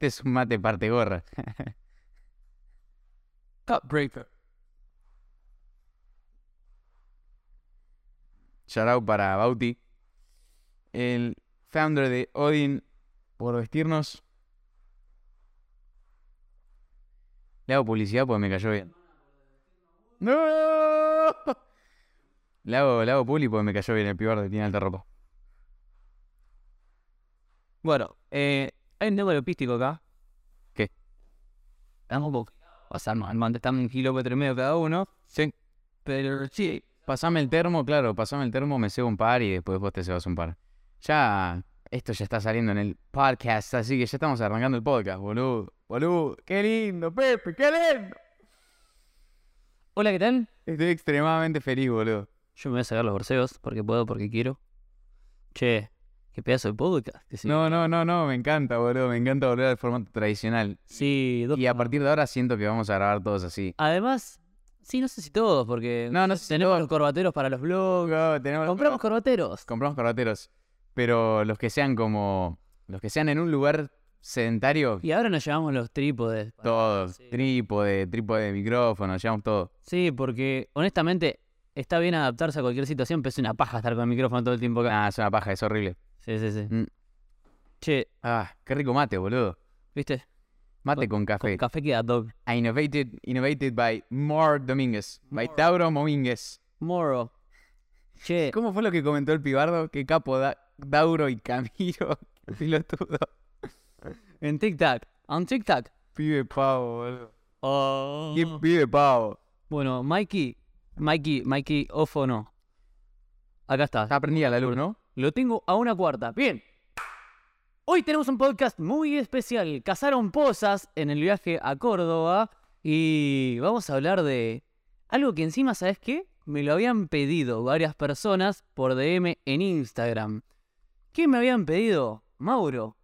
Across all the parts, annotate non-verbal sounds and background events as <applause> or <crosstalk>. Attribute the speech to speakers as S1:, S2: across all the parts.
S1: Este es un mate parte gorra.
S2: Cup breaker.
S1: Shout out para Bauti, el founder de Odin, por vestirnos. Le hago publicidad porque me cayó bien. ¡No! Le hago, le hago publi porque me cayó bien el pibar que tiene alta ropa.
S2: Bueno, eh, hay un tema logístico acá.
S1: ¿Qué?
S2: Estamos un poco. O sea, normalmente estamos un kilómetro y medio cada uno.
S1: Sí.
S2: Pero sí,
S1: Pasame el termo, claro, pasame el termo, me cebo un par y después vos te cebas un par. Ya, esto ya está saliendo en el podcast, así que ya estamos arrancando el podcast, boludo. Boludo, qué lindo, Pepe, qué lindo.
S2: Hola, ¿qué tal?
S1: Estoy extremadamente feliz, boludo.
S2: Yo me voy a sacar los borseos porque puedo, porque quiero. Che, qué pedazo de podcast. que sí.
S1: No, no, no, no, me encanta, boludo, me encanta volver al formato tradicional.
S2: Sí, dos-
S1: Y a partir de ahora siento que vamos a grabar todos así.
S2: Además, sí, no sé si todos, porque
S1: No, no sé si
S2: tenemos
S1: todos.
S2: los corbateros para los blogs.
S1: No, tenemos-
S2: Compramos corbateros.
S1: compramos corbateros, pero los que sean como, los que sean en un lugar sedentario,
S2: Y ahora nos llevamos los trípodes.
S1: todos,
S2: sí.
S1: trípode, trípode de micrófono, llevamos todo.
S2: Sí, porque honestamente está bien adaptarse a cualquier situación, pero es una paja estar con el micrófono todo el tiempo acá.
S1: Ah, es una paja, es horrible.
S2: Sí, sí, sí.
S1: Mm.
S2: Che,
S1: Ah, qué rico mate, boludo.
S2: ¿viste?
S1: Mate
S2: Con-
S1: con café.
S2: Con café queda dog.
S1: Innovated, innovated by More Domínguez. By. Tauro Domínguez.
S2: Moro. Che,
S1: ¿Cómo fue lo que comentó el pibardo? Qué capo da Dauro y Camilo. <laughs> Pilotudo.
S2: en TikTok. En TikTok.
S1: Pibe pavo, boludo.
S2: Oh.
S1: Qué pibe pavo.
S2: Bueno, Mikey. Mikey, Mikey, off o no. Acá está.
S1: Está prendida la luz, ¿no?
S2: Lo tengo a una cuarta. Bien. Hoy tenemos un podcast muy especial. Cazaron pozas en el viaje a Córdoba y vamos a hablar de algo que encima, ¿sabes qué? Me lo habían pedido varias personas por DM en Instagram. ¿Qué me habían pedido? Mauro,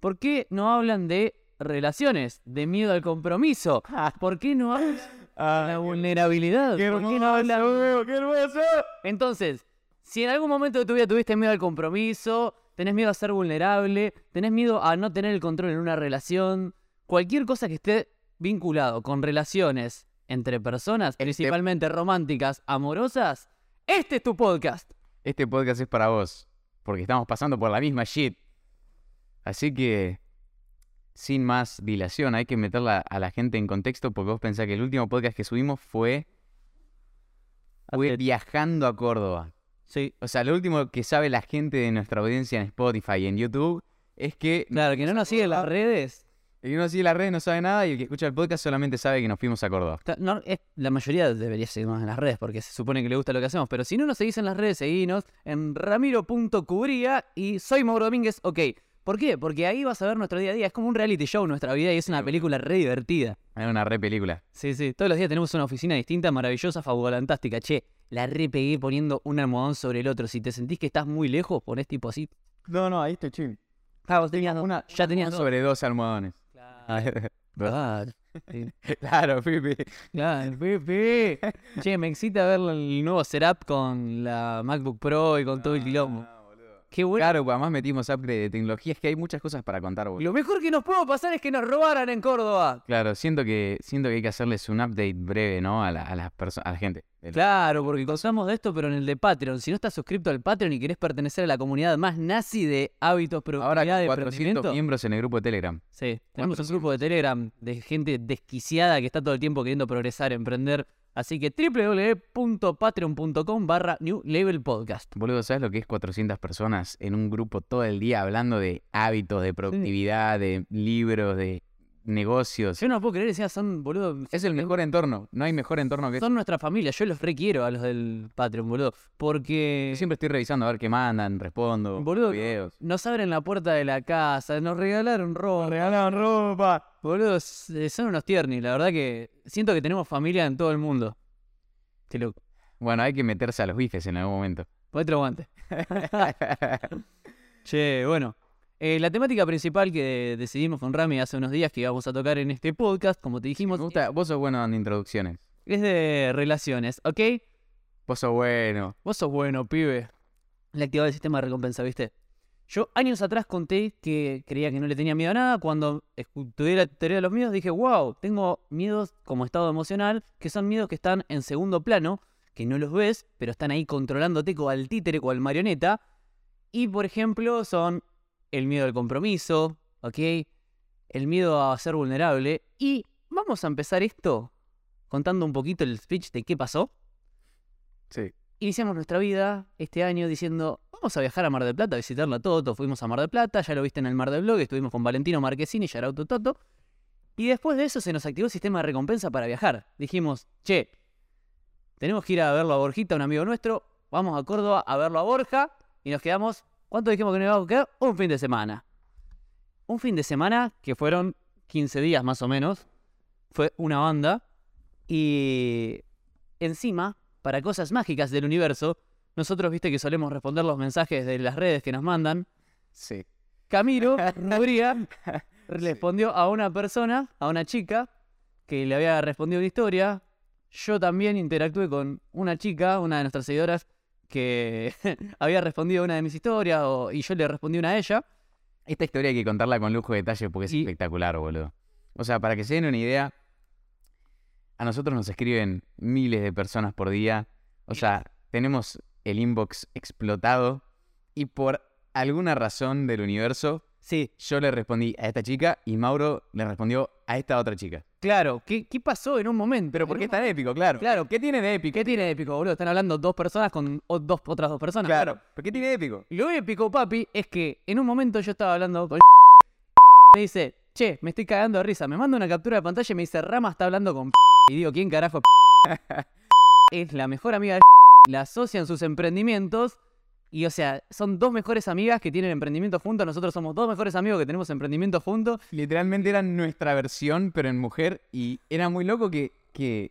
S2: ¿por qué no hablan de relaciones, de miedo al compromiso? <laughs> ¿Por qué no hablan de la vulnerabilidad? ¿Por qué no hablan
S1: qué hermoso.
S2: entonces, si en algún momento de tu vida tuviste miedo al compromiso, tenés miedo a ser vulnerable, tenés miedo a no tener el control en una relación, cualquier cosa que esté vinculado con relaciones entre personas, principalmente románticas, amorosas, este es tu podcast.
S1: Este podcast es para vos. Porque estamos pasando por la misma shit. Así que, sin más dilación, hay que meterla a la gente en contexto porque vos pensás que el último podcast que subimos fue, fue
S2: Hace-
S1: viajando a Córdoba.
S2: Sí,
S1: O sea, lo último que sabe la gente de nuestra audiencia en Spotify y en YouTube es que
S2: claro, que no nos sigue en las redes.
S1: el que no sigue las redes no sabe nada y el que escucha el podcast solamente sabe que nos fuimos a Córdoba.
S2: Ta- no, es- la mayoría debería seguirnos en las redes porque se supone que le gusta lo que hacemos. Pero si no nos seguís en las redes, seguinos en ramiro.cubría y soy Mauro Domínguez, ok. ¿Por qué? Porque ahí vas a ver nuestro día a día. Es como un reality show nuestra vida y es una película re divertida.
S1: Es una re película.
S2: Sí, sí. Todos los días tenemos una oficina distinta, maravillosa, fabulantástica. Che, la re pegué poniendo un almohadón sobre el otro. Si te sentís que estás muy lejos, ponés tipo así.
S1: No, no, ahí estoy chill.
S2: Ah, vos tenías dos.
S1: Una,
S2: ya tenías dos.
S1: sobre dos almohadones.
S2: Claro, <laughs> claro. Sí. <laughs>
S1: claro, Pipi.
S2: Claro, Pepe. Che, me excita ver el nuevo setup con la MacBook Pro y con todo el quilombo. Qué bueno.
S1: Claro, además metimos upgrade de tecnología. Es que hay muchas cosas para contar, boludo.
S2: Lo mejor que nos pudo pasar es que nos robaran en Córdoba.
S1: Claro, siento que, siento que hay que hacerles un update breve, ¿no? A la, a las perso- a la gente.
S2: Claro, porque contamos de esto, pero en el de Patreon. Si no estás suscrito al Patreon y querés pertenecer a la comunidad más nazi de hábitos,
S1: Ahora
S2: productividad de
S1: 400
S2: emprendimiento.
S1: miembros en el grupo de Telegram.
S2: Sí, tenemos un grupo de Telegram de gente desquiciada que está todo el tiempo queriendo progresar, emprender. Así que www.patreon.com barra New Label Podcast.
S1: Boludo, ¿sabes lo que es 400 personas en un grupo todo el día hablando de hábitos, de productividad, de libros, de negocios?
S2: Yo no puedo creer, encima son, boludo,
S1: Es el mejor entorno. No hay mejor entorno que
S2: son nuestra familia. Yo los requiero a los del Patreon, boludo. Porque
S1: Yo siempre estoy revisando a ver qué mandan, respondo,
S2: Boludo,
S1: videos.
S2: nos abren la puerta de la casa, nos regalaron ropa.
S1: regalaron ropa.
S2: Boludo, son unos tiernis. La verdad que siento que tenemos familia en todo el mundo.
S1: Bueno, hay que meterse a los bifes en algún momento.
S2: El guante. <laughs> Che, bueno. eh, la temática principal que decidimos con Rami hace unos días que íbamos a tocar en este podcast, como te dijimos,
S1: Me gusta, vos sos bueno dando introducciones.
S2: es de relaciones, ¿ok?
S1: Vos sos bueno.
S2: Vos sos bueno, pibe. Le activaba el sistema de recompensa, ¿viste? Yo años atrás conté que creía que no le tenía miedo a nada. Cuando estudié la teoría de los miedos, dije, wow, tengo miedos como estado emocional, que son miedos que están en segundo plano, que no los ves, pero están ahí controlándote como al títere o al marioneta. Y por ejemplo, son el miedo al compromiso, ¿ok? El miedo a ser vulnerable. Y vamos a empezar esto contando un poquito el speech de qué pasó.
S1: Sí.
S2: Iniciamos nuestra vida este año diciendo, vamos a viajar a Mar del Plata, a visitarla a Toto. Fuimos a Mar del Plata, ya lo viste en el Mar del Blog, estuvimos con Valentino Marquesini, Yarauto Toto. Y después de eso se nos activó el sistema de recompensa para viajar. Dijimos, che, tenemos que ir a verlo a Borjita, un amigo nuestro. Vamos a Córdoba a verlo a Borja. Y nos quedamos, ¿cuánto dijimos que nos íbamos a quedar? Un fin de semana. Un fin de semana que fueron 15 días más o menos. Fue una banda. Y encima, para cosas mágicas del universo, nosotros viste que solemos responder los mensajes de las redes que nos mandan.
S1: Sí.
S2: Camilo <laughs> Rubría respondió a una persona, a una chica, que le había respondido una historia. Yo también interactué con una chica, una de nuestras seguidoras, que <laughs> había respondido a una de mis historias o- y yo le respondí una a ella.
S1: Esta historia hay que contarla con lujo de detalle porque es
S2: Y-
S1: espectacular, boludo. O sea, para que se den una idea, a nosotros nos escriben miles de personas por día. O sea, tenemos el inbox explotado y por alguna razón del universo,
S2: Sí,
S1: yo le respondí a esta chica y Mauro le respondió a esta otra chica.
S2: claro. ¿Qué, qué pasó en un momento?
S1: Pero ¿por qué es tan épico? Claro.
S2: Claro.
S1: ¿Qué tiene de épico?
S2: ¿Qué tiene de épico, boludo? Están hablando dos personas con o- dos, otras dos personas.
S1: Claro. ¿Pero qué tiene de épico?
S2: Lo épico, papi, es que en un momento yo estaba hablando con <laughs> me dice, che, me estoy cagando de risa. Me manda una captura de pantalla y me dice, Rama está hablando con y digo, ¿quién carajo es <laughs> Es la mejor amiga de la asocian sus emprendimientos y o sea, son dos mejores amigas que tienen emprendimiento juntos. Nosotros somos dos mejores amigos que tenemos emprendimiento juntos.
S1: Literalmente era nuestra versión, pero en mujer. Y era muy loco que, que,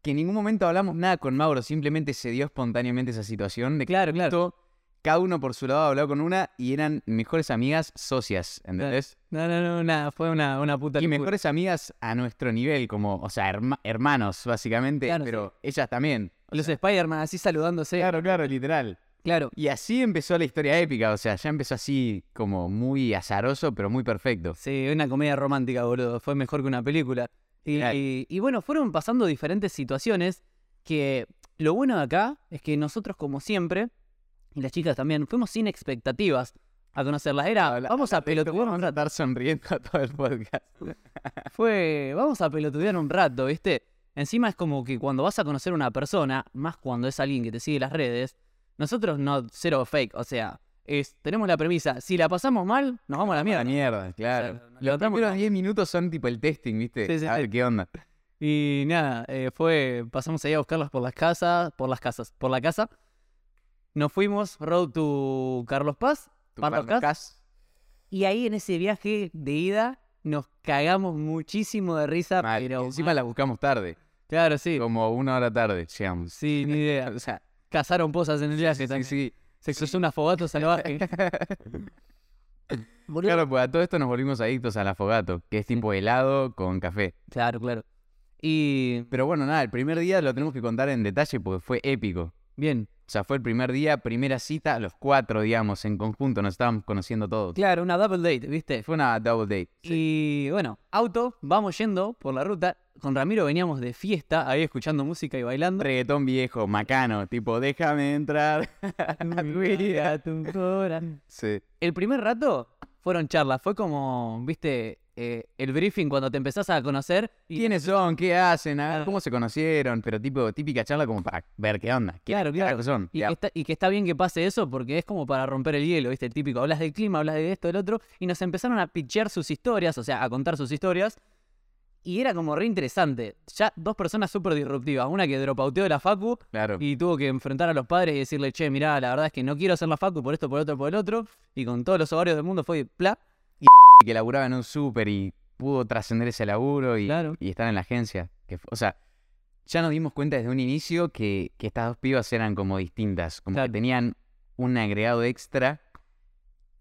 S1: que en ningún momento hablamos nada con Mauro. Simplemente se dio espontáneamente esa situación de que
S2: Claro, claro.
S1: Cada uno por su lado habló con una y eran mejores amigas socias, ¿entendés?
S2: No, no, no, nada, fue una, una puta
S1: Y
S2: locura.
S1: mejores amigas a nuestro nivel, como, o sea, herma- hermanos, básicamente,
S2: Claro,
S1: pero ellas también.
S2: Los Spider-Man así saludándose.
S1: claro, claro, literal.
S2: claro.
S1: Y así empezó la historia épica, o sea, ya empezó así como muy azaroso, pero muy perfecto.
S2: Sí, una comedia romántica, boludo. Fue mejor que una película. Y,
S1: Claro.
S2: y- y bueno, fueron pasando diferentes situaciones que lo bueno de acá es que nosotros, como siempre, y las chicas también, fuimos sin expectativas a conocerlas. Era, vamos a pelotudear un
S1: a
S2: rato.
S1: estar sonriendo a todo el podcast. <laughs>
S2: Fue, vamos a pelotudear un rato, ¿viste? Encima es como que cuando vas a conocer a una persona, más cuando es alguien que te sigue las redes, nosotros no, cero fake, o sea, es, tenemos la premisa, si la pasamos mal, nos vamos a la mierda.
S1: La mierda, claro.
S2: O sea,
S1: Los primeros 10 minutos son tipo el testing, ¿viste?
S2: Sí, sí,
S1: a ver qué onda.
S2: Y nada, eh, fue, pasamos ahí a buscarlas por las casas, por las casas, por la casa. Nos fuimos road to Carlos Paz, Carlos Cas. y ahí en ese viaje de ida nos cagamos muchísimo de risa,
S1: Mal,
S2: pero
S1: Encima
S2: mal.
S1: la buscamos tarde,
S2: claro, sí,
S1: como una hora tarde, llegamos.
S2: sí, ni idea. <laughs>
S1: O sea,
S2: Cazaron pozas en el viaje
S1: sí,
S2: también.
S1: sí.
S2: Se exusó un afogato salvaje. <laughs>
S1: Claro, pues a todo esto nos volvimos adictos al afogato, que es tipo helado con café.
S2: claro, claro. Y
S1: Pero bueno, nada, el primer día lo tenemos que contar en detalle porque fue épico.
S2: Bien,
S1: O sea, fue el primer día, primera cita, los cuatro, digamos, en conjunto, nos estábamos conociendo todos.
S2: claro, una double date, ¿viste?
S1: Fue una double date.
S2: Y bueno, auto, vamos yendo por la ruta. Con Ramiro veníamos de fiesta, ahí escuchando música y bailando.
S1: Reggaetón viejo, macano, tipo, déjame entrar. <laughs>
S2: Cuida tu corazón.
S1: sí.
S2: El primer rato fueron charlas, fue como, viste, eh, el briefing cuando te empezás a conocer. Y,
S1: ¿Quiénes son? ¿Qué hacen? Ah. ¿Cómo se conocieron? Pero tipo, típica charla como para ver qué onda. ¿Qué
S2: Claro, claro.
S1: son?
S2: y que, está, y que está bien que pase eso porque es como para romper el hielo, viste, el típico, hablas del clima, hablas de esto, del otro, y nos empezaron a pitchear sus historias, o sea, a contar sus historias. Y era como re interesante. Ya dos personas súper disruptivas. Una que dropauteó de la Facu
S1: Claro.
S2: y tuvo que enfrentar a los padres y decirle, che, mirá, la verdad es que no quiero hacer la facu por esto, por otro, por el otro. Y con todos los ovarios del mundo fue pla.
S1: Y que laburaba en un súper y pudo trascender ese laburo y,
S2: Claro.
S1: y estar en la agencia. Que, o sea, ya nos dimos cuenta desde un inicio que, que estas dos pibas eran como distintas. Como
S2: Claro.
S1: que tenían un agregado extra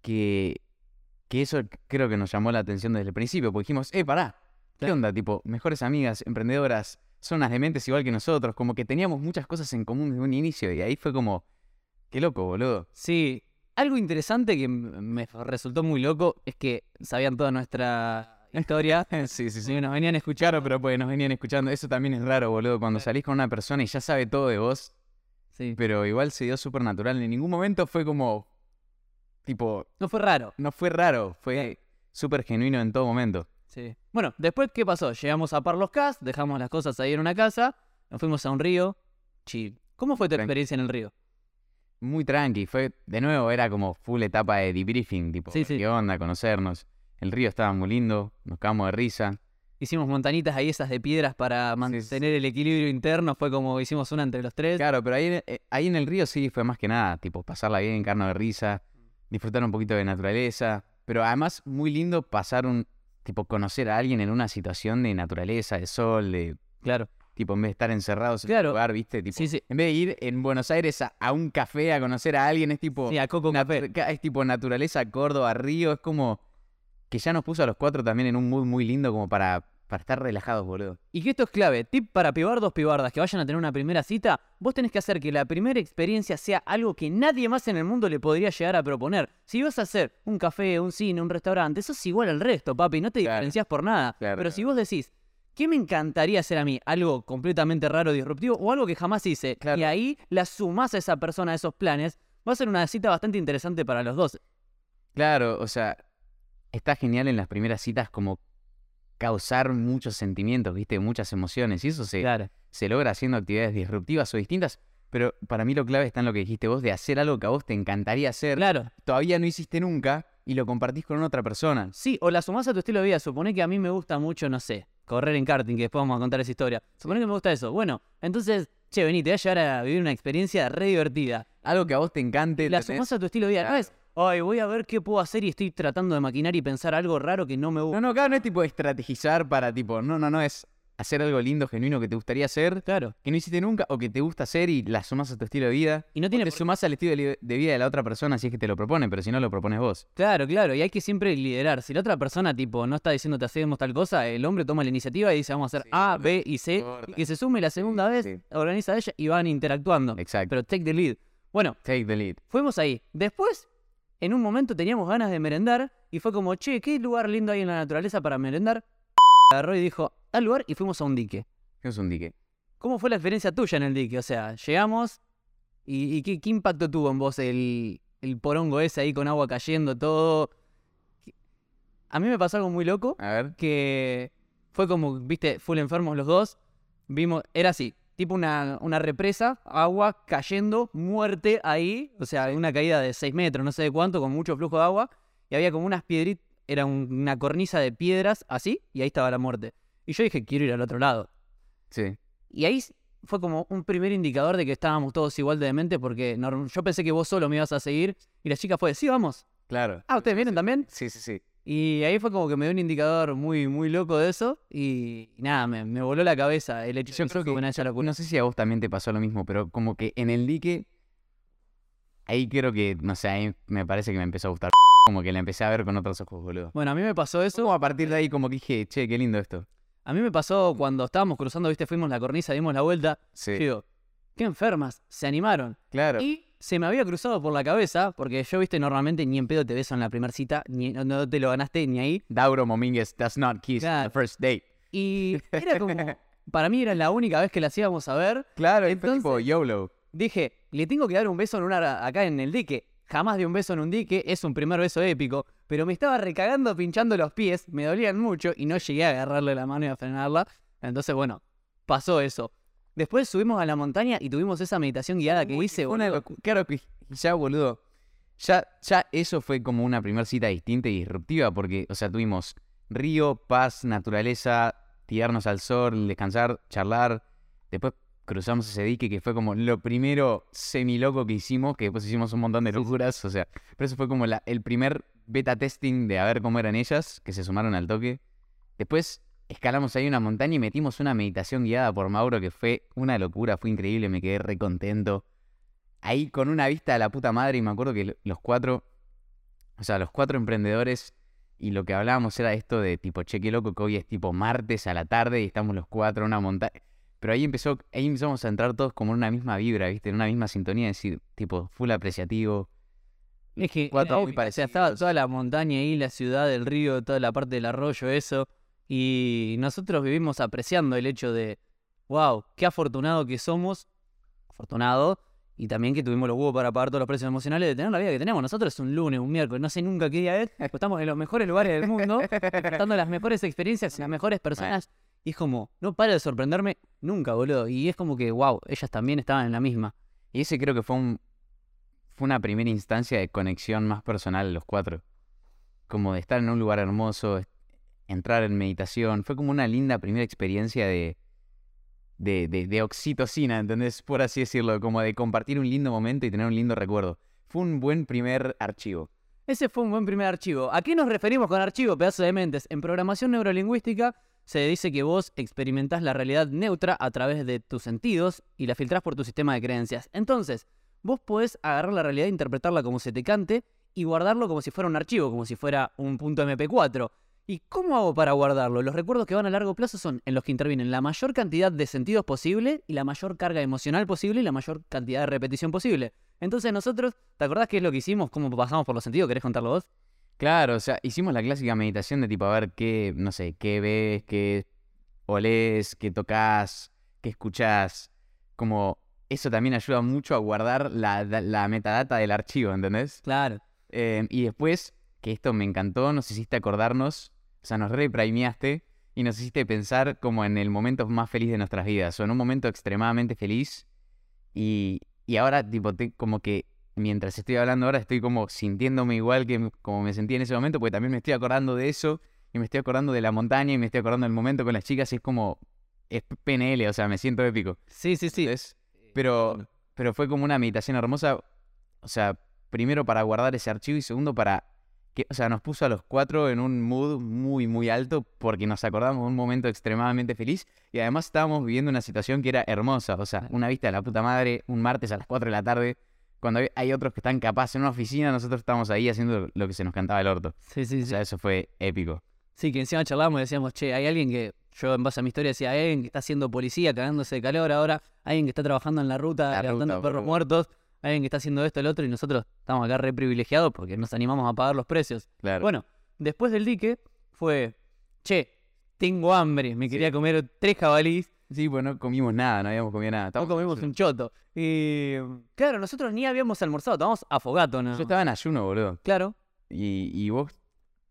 S1: que, que eso creo que nos llamó la atención desde el principio. Porque dijimos, eh, pará. ¿Qué
S2: Claro.
S1: onda? Tipo, mejores amigas, emprendedoras, son unas dementes igual que nosotros. Como que teníamos muchas cosas en común desde un inicio. Y ahí fue como, qué loco, boludo.
S2: Sí, algo interesante que me resultó muy loco es que sabían toda nuestra historia. <laughs>
S1: sí, sí, sí.
S2: Nos venían escuchando.
S1: Claro, pero pues nos venían escuchando. Eso también es raro, boludo. Cuando salís con una persona y ya sabe todo de vos,
S2: Sí.
S1: pero igual se dio súper natural. En ningún momento fue como. Tipo,
S2: No fue raro.
S1: no fue raro, fue súper genuino en todo momento.
S2: Sí. Bueno, después, ¿qué pasó? Llegamos a Parlos Cast, dejamos las cosas ahí en una casa, nos fuimos a un río. Chill. ¿Cómo fue tu experiencia en el río?
S1: Muy tranqui, fue. De nuevo, era como full etapa de debriefing, tipo,
S2: Sí, sí.
S1: qué onda, conocernos. El río estaba muy lindo, nos cagamos de risa.
S2: Hicimos montañitas ahí esas de piedras para mantener el equilibrio interno, fue como hicimos una entre los tres.
S1: Claro, pero ahí, en- eh, ahí en el río sí fue más que nada, tipo, pasarla bien, carno de risa, disfrutar un poquito de naturaleza. Pero además, muy lindo pasar un. Tipo, conocer a alguien en una situación de naturaleza, de sol, de.
S2: Claro.
S1: Tipo, en vez de estar encerrados en un lugar, ¿viste? Tipo,
S2: Sí, sí.
S1: En vez de ir en Buenos Aires a, a un café a conocer a alguien, es tipo.
S2: Sí, a Coco Café.
S1: Es tipo naturaleza, Córdoba, Río. Es como. Que ya nos puso a los cuatro también en un mood muy lindo como para, para estar relajados, boludo.
S2: Y que esto es clave, tip para pibardos, pibardas que vayan a tener una primera cita, vos tenés que hacer que la primera experiencia sea algo que nadie más en el mundo le podría llegar a proponer. Si vas a hacer un café, un cine, un restaurante, eso es igual al resto, papi, no te
S1: Claro.
S2: diferencias por nada.
S1: Claro,
S2: Pero si vos decís, ¿qué me encantaría hacer a mí? Algo completamente raro, disruptivo o algo que jamás hice.
S1: Claro.
S2: Y ahí la sumás a esa persona, a esos planes, va a ser una cita bastante interesante para los dos.
S1: Claro, o sea, está genial en las primeras citas como causar muchos sentimientos, ¿viste? Muchas emociones. Y eso se,
S2: Claro.
S1: se logra haciendo actividades disruptivas o distintas. Pero para mí lo clave está en lo que dijiste vos, de hacer algo que a vos te encantaría hacer,
S2: Claro.
S1: todavía no hiciste nunca y lo compartís con otra persona.
S2: Sí, o la sumás a tu estilo de vida. Supone que a mí me gusta mucho, no sé, correr en karting, que después vamos a contar esa historia. Supone que me gusta eso. Bueno, entonces, che, vení, te voy a llevar a vivir una experiencia re divertida.
S1: Algo que a vos te encante.
S2: La
S1: ¿entendés?
S2: sumás a tu estilo de vida. No
S1: Claro.
S2: es, ay, voy a ver qué puedo hacer y estoy tratando de maquinar y pensar algo raro que no me gusta.
S1: No, no, claro, no es tipo estrategizar para tipo, no, no, no, es hacer algo lindo, genuino que te gustaría hacer,
S2: Claro.
S1: que no hiciste nunca o que te gusta hacer y la sumás a tu estilo de vida.
S2: Y no
S1: O
S2: tiene
S1: te
S2: por-
S1: sumás al estilo de vida de la otra persona si es que te lo propone, pero si no lo propones vos.
S2: Claro, claro, y hay que siempre liderar. Si la otra persona, tipo, no está diciéndote hacemos tal cosa, el hombre toma la iniciativa y dice vamos a hacer
S1: Sí,
S2: A, B y C, y que se sume la segunda vez,
S1: sí.
S2: organiza ella y van interactuando.
S1: Exacto.
S2: Pero take the lead. Bueno,
S1: Take the lead.
S2: Fuimos ahí. Después, en un momento teníamos ganas de merendar y fue como, che, ¿qué lugar lindo hay en la naturaleza para merendar? Agarró y dijo, tal lugar y fuimos a un dique.
S1: ¿Qué es un dique?
S2: ¿Cómo fue la experiencia tuya en el dique? O sea, llegamos y, y qué, qué impacto tuvo en vos el, el porongo ese ahí con agua cayendo, todo. A mí me pasó algo muy loco
S1: A ver.
S2: que fue como, viste, full enfermos los dos. Vimos, era así, tipo una, una represa, agua cayendo, muerte ahí, o sea, una caída de 6 metros, no sé de cuánto, con mucho flujo de agua, y había como unas piedritas, era un- una cornisa de piedras así, y ahí estaba la muerte. Y yo dije, quiero ir al otro lado.
S1: Sí.
S2: Y ahí fue como un primer indicador de que estábamos todos igual de demente, porque yo pensé que vos solo me ibas a seguir, y la chica fue, sí, vamos.
S1: Claro.
S2: Ah, ¿ustedes vienen también?
S1: Sí, sí, sí.
S2: Y ahí fue como que me dio un indicador muy, muy loco de eso. Y, nada, me, me voló la cabeza el hecho
S1: Yo creo que
S2: locura.
S1: no sé si a vos también te pasó lo mismo, pero como que en el dique ahí creo que no sé, ahí me parece que me empezó a gustar como que la empecé a ver con otros ojos, boludo.
S2: Bueno, a mí me pasó eso.
S1: Como a partir de ahí como que dije, "Che, qué lindo esto."
S2: A mí me pasó cuando estábamos cruzando, viste, fuimos la cornisa, dimos la vuelta.
S1: Sí.
S2: Digo, qué enfermas, se animaron.
S1: Claro.
S2: Y se me había cruzado por la cabeza, porque yo, viste, normalmente ni en pedo te beso en la primera cita, ni, no, no te lo ganaste ni ahí.
S1: Dauro Momínguez does not kiss
S2: Claro.
S1: the first date.
S2: Y <laughs> era como, para mí era la única vez que las íbamos a ver.
S1: Claro, es
S2: Entonces-
S1: tipo YOLO.
S2: Dije, le tengo que dar un beso en una, acá en el dique. Jamás di un beso en un dique, es un primer beso épico. Pero me estaba recagando pinchando los pies, me dolían mucho y no llegué a agarrarle la mano y a frenarla. Entonces, bueno, pasó eso. Después subimos a la montaña y tuvimos esa meditación guiada que hice, boludo.
S1: Claro que ya, boludo. Ya, ya eso fue como una primera cita distinta y disruptiva, porque, o sea, tuvimos río, paz, naturaleza, tirarnos al sol, descansar, charlar. Después cruzamos ese dique que fue como lo primero semi-loco que hicimos, que después hicimos un montón de locuras, o sea, pero eso fue como la- el primer beta testing de a ver cómo eran ellas, que se sumaron al toque. Después escalamos ahí una montaña y metimos una meditación guiada por Mauro que fue una locura, fue increíble, me quedé re contento. Ahí con una vista a la puta madre y me acuerdo que lo- los cuatro, o sea, los cuatro emprendedores y lo que hablábamos era esto de tipo, che, qué loco que hoy es tipo martes a la tarde y estamos los cuatro en una montaña. Pero ahí empezó, ahí empezamos a entrar todos como en una misma vibra, ¿viste? En una misma sintonía, es decir, tipo, full apreciativo.
S2: Es que era
S1: muy
S2: épica, o sea, estaba toda la montaña ahí, la ciudad, el río, toda la parte del arroyo, eso. Y nosotros vivimos apreciando el hecho de, wow, qué afortunado que somos, afortunado, y también que tuvimos los huevos para pagar todos los precios emocionales de tener la vida que tenemos. Nosotros es un lunes, un miércoles, no sé nunca qué día es, estamos en los mejores lugares del mundo, disfrutando las mejores experiencias, las mejores <laughs> personas. Y es como, no para de sorprenderme nunca, boludo. Y es como que, wow, ellas también estaban en la misma.
S1: Y ese creo que fue un fue una primera instancia de conexión más personal los cuatro. Como de estar en un lugar hermoso, entrar en meditación. Fue como una linda primera experiencia de, de, de, de oxitocina, ¿entendés? Por así decirlo, como de compartir un lindo momento y tener un lindo recuerdo. Fue un buen primer archivo.
S2: Ese fue un buen primer archivo. ¿A qué nos referimos con archivo, pedazo de mentes? En programación neurolingüística se dice que vos experimentás la realidad neutra a través de tus sentidos y la filtrás por tu sistema de creencias. Entonces, vos podés agarrar la realidad e interpretarla como se te cante y guardarlo como si fuera un archivo, como si fuera un punto MP4. ¿Y cómo hago para guardarlo? Los recuerdos que van a largo plazo son en los que intervienen la mayor cantidad de sentidos posible y la mayor carga emocional posible y la mayor cantidad de repetición posible. Entonces nosotros, ¿te acordás qué es lo que hicimos? ¿Cómo pasamos por los sentidos? ¿Querés contarlo vos?
S1: Claro, o sea, hicimos la clásica meditación de tipo a ver qué, no sé, qué ves, qué olés, qué tocas, qué escuchás. Como eso también ayuda mucho a guardar la, da- la metadata del archivo, ¿entendés?
S2: Claro.
S1: Eh, y después, que esto me encantó, nos hiciste acordarnos, o sea, nos reprimeaste y nos hiciste pensar como en el momento más feliz de nuestras vidas, o en un momento extremadamente feliz. Y, y ahora, tipo, te- como que mientras estoy hablando ahora, estoy como sintiéndome igual que como me sentí en ese momento, porque también me estoy acordando de eso, y me estoy acordando de la montaña, y me estoy acordando del momento con las chicas, y es como, es PNL, o sea, me siento épico.
S2: Sí, sí, sí.
S1: ¿entendés? Pero, pero fue como una meditación hermosa, o sea, primero para guardar ese archivo y segundo para que, o sea, nos puso a los cuatro en un mood muy, muy alto porque nos acordamos de un momento extremadamente feliz y además estábamos viviendo una situación que era hermosa, o sea, una vista de la puta madre, un martes a las 4 de la tarde, cuando hay, hay otros que están capaz en una oficina, nosotros estamos ahí haciendo lo que se nos cantaba el orto.
S2: Sí, sí,
S1: O
S2: sí.
S1: sea, eso fue épico.
S2: Sí, que encima charlábamos y decíamos, che, hay alguien que, yo en base a mi historia decía, hay alguien que está siendo policía, cagándose de calor ahora, hay alguien que está trabajando en la ruta,
S1: La
S2: levantando
S1: ruta,
S2: perros
S1: boludo.
S2: muertos, hay alguien que está haciendo esto, el otro, y nosotros estamos acá re privilegiados porque nos animamos a pagar los precios.
S1: Claro.
S2: Bueno, después del dique fue, che, tengo hambre, me
S1: Sí.
S2: quería comer tres jabalís,
S1: sí, pues no comimos nada, no habíamos comido nada.
S2: no comimos un choto. Y claro, nosotros ni habíamos almorzado, estábamos afogato, ¿no?
S1: Yo estaba en ayuno, boludo.
S2: Claro,
S1: Y, y vos,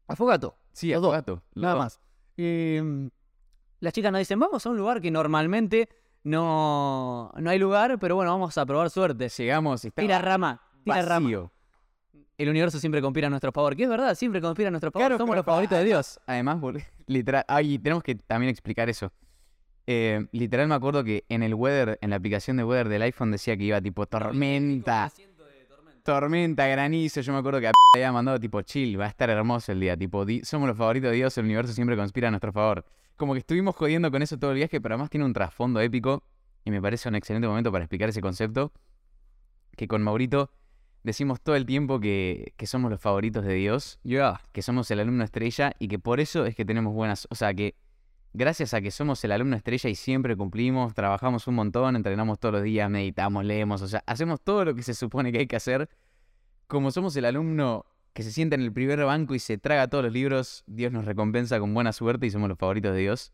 S2: afogato.
S1: sí,
S2: Los dos.
S1: gato.
S2: Nada más. Y mm, las chicas nos dicen, vamos a un lugar que normalmente no, no hay lugar, pero bueno, vamos a probar suerte.
S1: Llegamos y estaba
S2: Tira rama, tira rama.
S1: vacío.
S2: El universo siempre conspira a nuestro favor. Que es verdad, siempre conspira a nuestro favor.
S1: Claro,
S2: Somos los favoritos de Dios.
S1: Además, <laughs> literal, ay, tenemos que también explicar eso. Eh, literal me acuerdo que en el weather, en la aplicación de weather del iPhone decía que iba tipo tormenta, tormenta, granizo. Yo me acuerdo que a había mandado tipo chill, va a estar hermoso el día, tipo somos los favoritos de Dios, el universo siempre conspira a nuestro favor. Como que estuvimos jodiendo con eso todo el viaje, pero además tiene un trasfondo épico y me parece un excelente momento para explicar ese concepto. Que con Maurito decimos todo el tiempo que, que somos los favoritos de Dios que somos el alumno estrella y que por eso es que tenemos buenas, o sea que gracias a que somos el alumno estrella y siempre cumplimos, trabajamos un montón, entrenamos todos los días, meditamos, leemos, o sea, hacemos todo lo que se supone que hay que hacer. Como somos el alumno que se sienta en el primer banco y se traga todos los libros, Dios nos recompensa con buena suerte y somos los favoritos de Dios.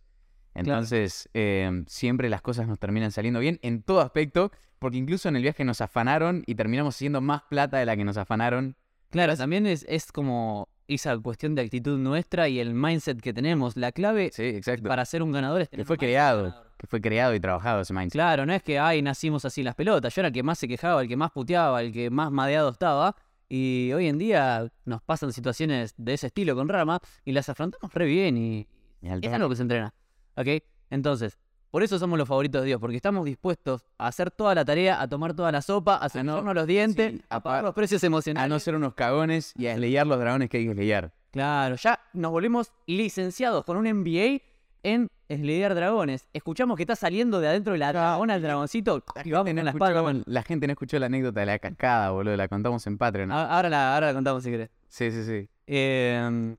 S1: Entonces, eh, siempre las cosas nos terminan saliendo bien en todo aspecto, porque incluso en el viaje nos afanaron y terminamos haciendo más plata de la que nos afanaron.
S2: Claro, también es, es como esa cuestión de actitud nuestra y el mindset que tenemos. La clave
S1: Sí,
S2: para ser un ganador es
S1: que
S2: tener
S1: fue
S2: un mindset
S1: creado, que fue creado y trabajado ese mindset.
S2: Claro, no es que, ay, nacimos así las pelotas. Yo era el que más se quejaba, el que más puteaba, el que más madeado estaba. Y hoy en día nos pasan situaciones de ese estilo con Rama y las afrontamos re bien y
S1: Y
S2: es algo que se entrena. ¿Ok? Entonces, por eso somos los favoritos de Dios, porque estamos dispuestos a hacer toda la tarea, a tomar toda la sopa, a cepillarnos los dientes,
S1: sí,
S2: a
S1: a
S2: pagar
S1: pa-
S2: los precios
S1: A
S2: emocionales.
S1: no ser unos cagones y a esleyar los dragones que hay que esleyar.
S2: Claro, ya nos volvimos licenciados con un MBA en eslidiar dragones. Escuchamos que está saliendo de adentro de la dragona el dragoncito y vamos
S1: no
S2: con la espada.
S1: la gente no escuchó la anécdota de la cascada, boludo. La contamos en Patreon.
S2: A- Ahora la, ahora la contamos si querés.
S1: Sí, sí, sí.
S2: Eh,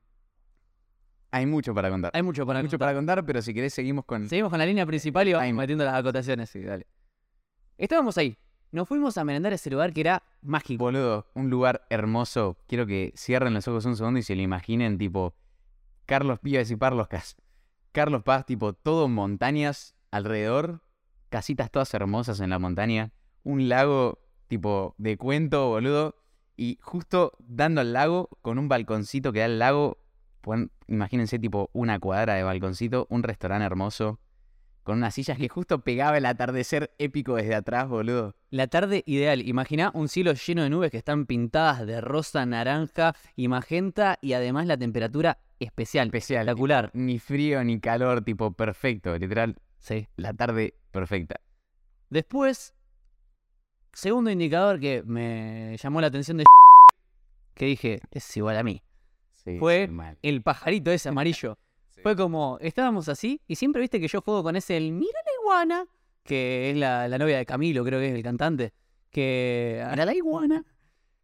S1: Hay mucho para contar.
S2: hay mucho para
S1: Hay mucho
S2: contar.
S1: para contar, pero si querés seguimos con...
S2: Seguimos con la línea principal y vamos metiendo las acotaciones. Sí, dale. Estábamos ahí, nos fuimos a merendar a ese lugar que era mágico.
S1: Boludo, un lugar hermoso. Quiero que cierren los ojos un segundo y se lo imaginen, tipo, Carlos Pías y Parlos Cas. Carlos Paz, tipo, todo montañas alrededor, casitas todas hermosas en la montaña, un lago, tipo, de cuento, boludo, y justo dando al lago, con un balconcito que da al lago, imagínense, tipo, una cuadra de balconcito, un restaurante hermoso, con unas sillas que justo pegaba el atardecer épico desde atrás, boludo.
S2: La tarde ideal. Imagina un cielo lleno de nubes que están pintadas de rosa, naranja y magenta y además la temperatura especial.
S1: Especial.
S2: Espectacular.
S1: Ni frío ni calor, tipo, perfecto, literal,
S2: Sí.
S1: la tarde perfecta.
S2: Después, segundo indicador que me llamó la atención de <laughs> que dije, es igual a mí.
S1: Sí,
S2: Fue
S1: mal.
S2: El pajarito ese amarillo. <laughs>
S1: Sí.
S2: Fue como, estábamos así y siempre viste que yo juego con ese, el mira la iguana, que es la, la novia de Camilo, creo que es el cantante, que... Mira la iguana.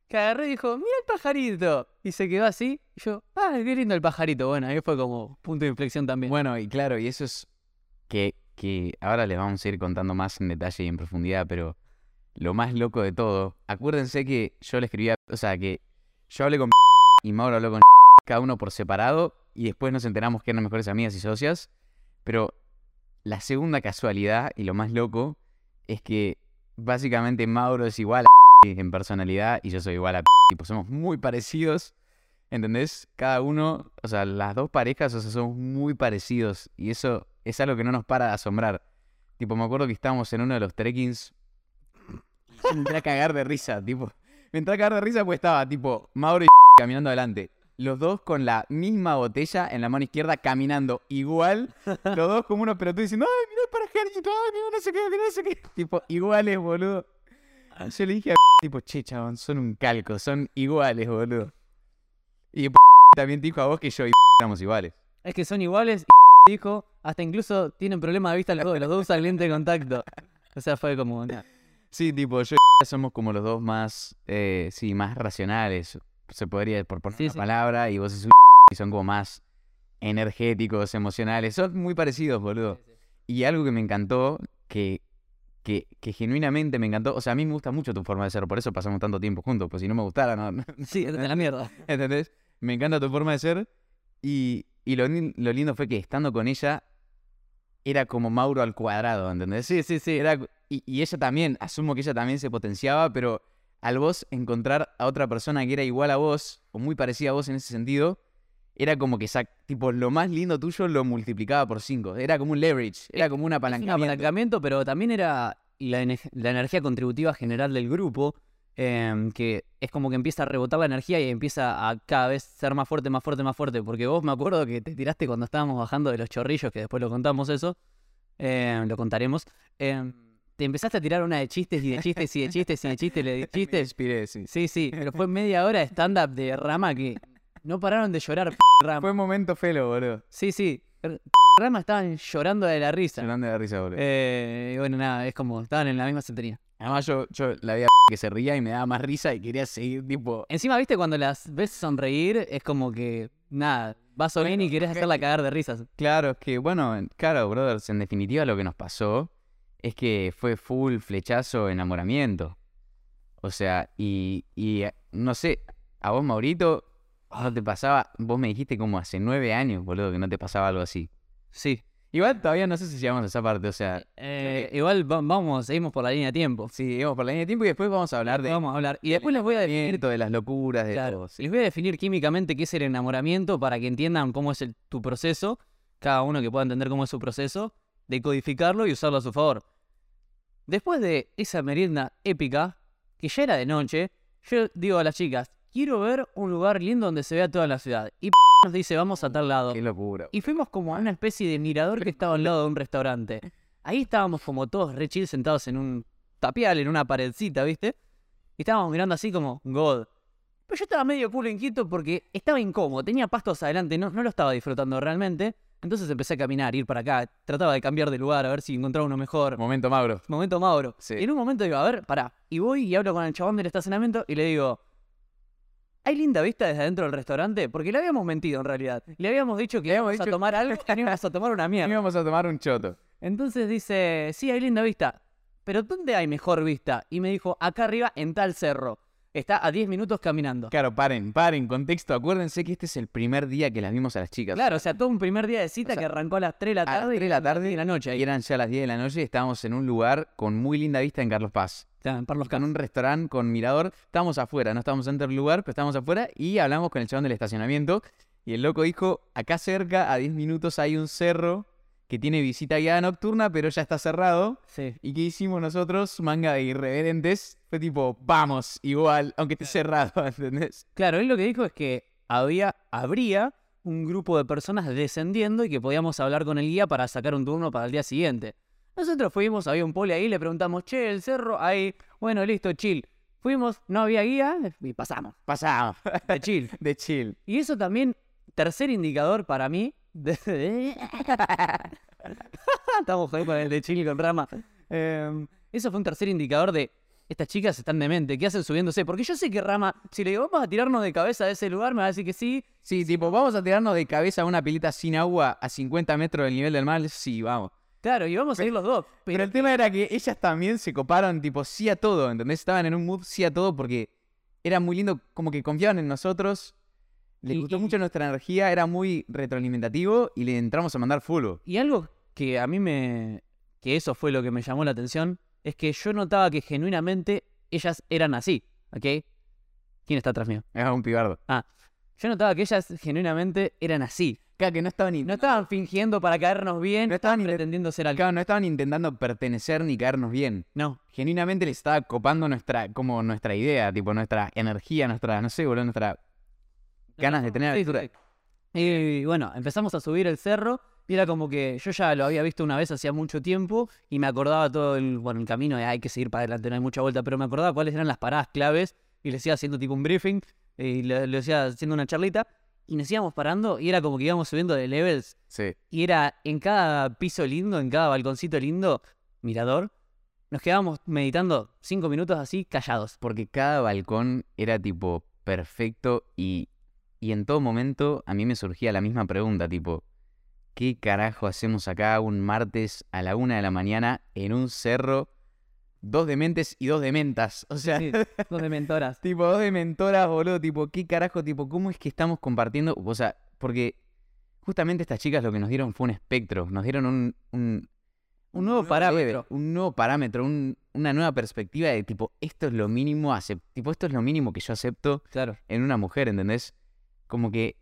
S2: Que agarré y dijo, mira el pajarito. Y se quedó así. Y yo, ah, qué lindo el pajarito. Bueno, ahí fue como punto de inflexión también.
S1: Bueno, y claro, y eso es que, que ahora les vamos a ir contando más en detalle y en profundidad, pero lo más loco de todo, acuérdense que yo le escribía, o sea, que yo hablé con <laughs> y Mauro habló con cada uno por separado y después nos enteramos que eran mejores amigas y socias, pero la segunda casualidad y lo más loco es que básicamente Mauro es igual a <laughs> en personalidad y yo soy igual a <laughs> tipo, somos muy parecidos. ¿Entendés? Cada uno, o sea, las dos parejas, o sea, somos muy parecidos. Y eso es algo que no nos para de asombrar. Tipo, me acuerdo que estábamos en uno de los trekkings. Me entré a cagar de risa, tipo. Me entré a cagar de risa porque estaba, tipo, Mauro y <laughs> caminando adelante. Los dos con la misma botella en la mano izquierda, caminando igual. <laughs> Los dos como unos pelotudos diciendo, ay, mira para ejército, ay, mira no sé qué, mira no sé qué. <laughs> Tipo, iguales, boludo. Yo le dije a <laughs> tipo, che, chabón, son un calco, son iguales, boludo. Y también te dijo a vos que yo y éramos iguales.
S2: Es que son iguales y dijo, hasta incluso tienen problemas de vista los dos, los dos usan lente de contacto. O sea, fue como... nah.
S1: Sí, tipo, yo y somos como los dos más, eh, sí, más racionales, se podría, por poner
S2: Sí,
S1: una
S2: sí.
S1: palabra, y vos sos un <laughs> y son como más energéticos, emocionales, son muy parecidos, boludo. Y algo que me encantó, que, que, que genuinamente me encantó, o sea, a mí me gusta mucho tu forma de ser, por eso pasamos tanto tiempo juntos, pues si no me gustara, no,
S2: Sí, de la mierda. <laughs>
S1: ¿Entendés? Me encanta tu forma de ser. Y, y lo, lo lindo fue que estando con ella, era como Mauro al cuadrado, ¿entendés?
S2: Sí, sí, sí.
S1: Era, y, y ella también, asumo que ella también se potenciaba, pero al vos encontrar a otra persona que era igual a vos, o muy parecida a vos en ese sentido, era como que sac- tipo, lo más lindo tuyo lo multiplicaba por cinco. Era como un leverage, era como un
S2: Es un
S1: apalancamiento.
S2: apalancamiento, pero también era la, la energía contributiva general del grupo, em, que es como que empieza a rebotar la energía y empieza a cada vez ser más fuerte, más fuerte, más fuerte. Porque vos me acuerdo que te tiraste cuando estábamos bajando de los chorrillos, que después lo contamos eso, em, lo contaremos. em, te empezaste a tirar una de chistes y de chistes y de chistes y de chistes y de <laughs>
S1: Me
S2: chistes.
S1: inspiré, sí.
S2: Sí, sí, pero fue media hora de stand-up de Rama que no pararon de llorar. Rama.
S1: Fue un momento felo, boludo.
S2: Sí, sí. Rama estaban llorando de la risa.
S1: Llorando de risa, boludo.
S2: Eh, y bueno, nada, es como, estaban en la misma sintonía.
S1: Además, yo, yo la veía que se ría y me daba más risa y quería seguir, tipo.
S2: Encima, viste, cuando las ves sonreír, es como que, nada, vas bien y querés hacerla cagar de risas.
S1: Claro, es que, bueno, en- claro, brothers, en definitiva lo que nos pasó es que fue full flechazo enamoramiento. O sea, y, y eh, no sé, a vos, Maurito, no te pasaba, vos me dijiste como hace nueve años, boludo, que no te pasaba algo así.
S2: Sí.
S1: Igual todavía no sé si llegamos a esa parte, o sea,
S2: Eh, igual va- vamos, seguimos por la línea de tiempo.
S1: sí, vamos por la línea de tiempo y después vamos a hablar de
S2: Vamos a hablar. Y después les voy a definir,
S1: de las locuras, de
S2: claro,
S1: todo. sí.
S2: les voy a definir químicamente qué es el enamoramiento para que entiendan cómo es el- tu proceso, cada uno que pueda entender cómo es su proceso, decodificarlo y usarlo a su favor. Después de esa merienda épica, que ya era de noche, yo digo a las chicas, quiero ver un lugar lindo donde se vea toda la ciudad. Y nos dice, vamos a tal lado.
S1: Qué locura.
S2: Y fuimos como a una especie de mirador que estaba al lado de un restaurante. Ahí estábamos como todos re chill sentados en un tapial, en una paredcita, ¿viste? Y estábamos mirando así como, God. Pero yo estaba medio culo inquieto porque estaba incómodo, tenía pastos adelante, no, no lo estaba disfrutando realmente. Entonces empecé a caminar, ir para acá, trataba de cambiar de lugar, a ver si encontraba uno mejor.
S1: Momento, Mauro.
S2: Momento Mauro.
S1: Sí.
S2: Y en un momento digo, a ver, pará. Y voy y hablo con el chabón del estacionamiento y le digo, ¿hay linda vista desde adentro del restaurante? Porque le habíamos mentido en realidad. Le habíamos dicho que íbamos a tomar algo y <laughs> íbamos a tomar una mierda.
S1: Íbamos a tomar un choto.
S2: Entonces dice, sí, hay linda vista. ¿pero dónde hay mejor vista? Y me dijo, acá arriba en tal cerro. Está a 10 minutos caminando.
S1: Claro, paren, paren, contexto. Acuérdense que este es el primer día que las vimos a las chicas.
S2: Claro, o sea, todo un primer día de cita
S1: O sea,
S2: que arrancó a las 3 de la
S1: a las
S2: tarde.
S1: 3 de la tarde
S2: y la noche.
S1: Y
S2: Ahí,
S1: eran ya las 10 de la noche y estábamos en un lugar con muy linda vista en Carlos Paz.
S2: en Parlos
S1: En un restaurante con mirador. Estábamos afuera, no estábamos dentro del lugar, pero estábamos afuera y hablamos con el chabón del estacionamiento. Y el loco dijo, acá cerca, a 10 minutos hay un cerro que tiene visita guiada nocturna, pero ya está cerrado.
S2: Sí.
S1: ¿Y qué hicimos nosotros? Manga de irreverentes. Fue tipo, vamos, igual, aunque esté cerrado, <laughs> ¿entendés?
S2: Claro, él lo que dijo es que había, habría un grupo de personas descendiendo y que podíamos hablar con el guía para sacar un turno para el día siguiente. Nosotros fuimos, había un poli ahí, le preguntamos, che, el cerro, ahí, bueno, listo, chill. Fuimos, no había guía y pasamos,
S1: Pasamos. <laughs>
S2: de chill.
S1: De chill.
S2: Y eso también, tercer indicador para mí. <laughs> Estamos jodiendo con el de chill con rama. Em, eso fue un tercer indicador de estas chicas están demente, ¿qué hacen subiéndose? Porque yo sé que Rama, si le digo vamos a tirarnos de cabeza de ese lugar, me va a decir que sí.
S1: Sí, tipo, vamos a tirarnos de cabeza a una pileta sin agua a 50 metros del nivel del mar. Sí, vamos.
S2: Claro, y vamos a ir los dos.
S1: Pero
S2: Pero
S1: el tema era que ellas también se coparon, tipo, sí a todo, ¿entendés? Estaban en un mood sí a todo porque era muy lindo, como que confiaban en nosotros. Les
S2: Y-
S1: gustó mucho nuestra energía, era muy retroalimentativo y le entramos a mandar full.
S2: Y algo que a mí me. que eso fue lo que me llamó la atención, es que yo notaba que genuinamente ellas eran así, ¿ok? ¿Quién está atrás mío?
S1: Era un pibardo.
S2: Yo notaba que ellas genuinamente eran así.
S1: Claro, que no estaban, ni,
S2: No estaban fingiendo para caernos bien,
S1: No estaban
S2: pretendiendo ser algo.
S1: claro, no estaban intentando pertenecer ni caernos bien.
S2: No.
S1: Genuinamente les estaba copando nuestra, como nuestra idea, tipo, nuestra energía, nuestra, no sé, boludo, nuestra ganas de tener
S2: Sí,
S1: aventura.
S2: Y bueno, empezamos a subir el cerro y era como que yo ya lo había visto una vez hacía mucho tiempo y me acordaba todo el, bueno, el camino de hay que seguir para adelante, no hay mucha vuelta, pero me acordaba cuáles eran las paradas claves y le decía haciendo tipo un briefing y le, le decía haciendo una charlita y nos íbamos parando y era como que íbamos subiendo de levels
S1: Sí.
S2: y era en cada piso lindo, en cada balconcito lindo, mirador, nos quedábamos meditando cinco minutos así callados.
S1: Porque cada balcón era tipo perfecto y, y en todo momento a mí me surgía la misma pregunta, tipo, ¿qué carajo hacemos acá un martes a la una de la mañana en un cerro? Dos dementes y dos dementas. O sea,
S2: Sí, dos de mentoras. <laughs>
S1: tipo, dos dementoras, boludo. Tipo, ¿qué carajo? Tipo, ¿cómo es que estamos compartiendo? O sea, porque justamente estas chicas lo que nos dieron fue un espectro. Nos dieron un, un,
S2: Un nuevo parámetro.
S1: un nuevo parámetro, un- una nueva perspectiva de tipo, esto es lo mínimo, acep- tipo, esto es lo mínimo que yo acepto
S2: Claro.
S1: en una mujer, ¿entendés? Como que,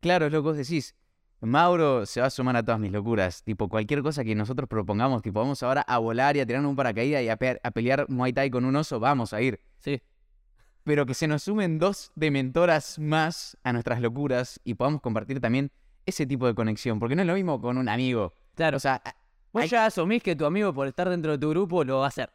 S1: claro, es lo que vos decís. Mauro se va a sumar a todas mis locuras. Tipo, cualquier cosa que nosotros propongamos, tipo, vamos ahora a volar y a tirarnos un paracaídas y a, pe- a pelear Muay Thai con un oso, vamos a ir.
S2: Sí.
S1: Pero que se nos sumen dos dementoras más a nuestras locuras y podamos compartir también ese tipo de conexión. Porque no es lo mismo con un amigo.
S2: Claro.
S1: O sea,
S2: Vos
S1: hay-
S2: ya asumís que tu amigo, por estar dentro de tu grupo, lo va a hacer.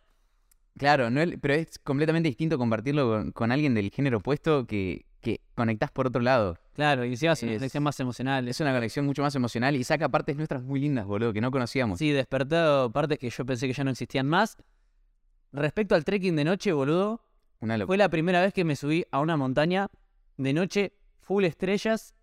S1: Claro, no es- pero es completamente distinto compartirlo con, con alguien del género opuesto que, que conectás por otro lado.
S2: Claro, y si vas a una
S1: Es-
S2: conexión más emocional.
S1: Es una conexión mucho más emocional y saca partes nuestras muy lindas, boludo, que no conocíamos.
S2: Sí, despertado partes que yo pensé que ya no existían más. Respecto al trekking de noche, boludo,
S1: Una
S2: fue la primera vez que me subí a una montaña de noche, full estrellas,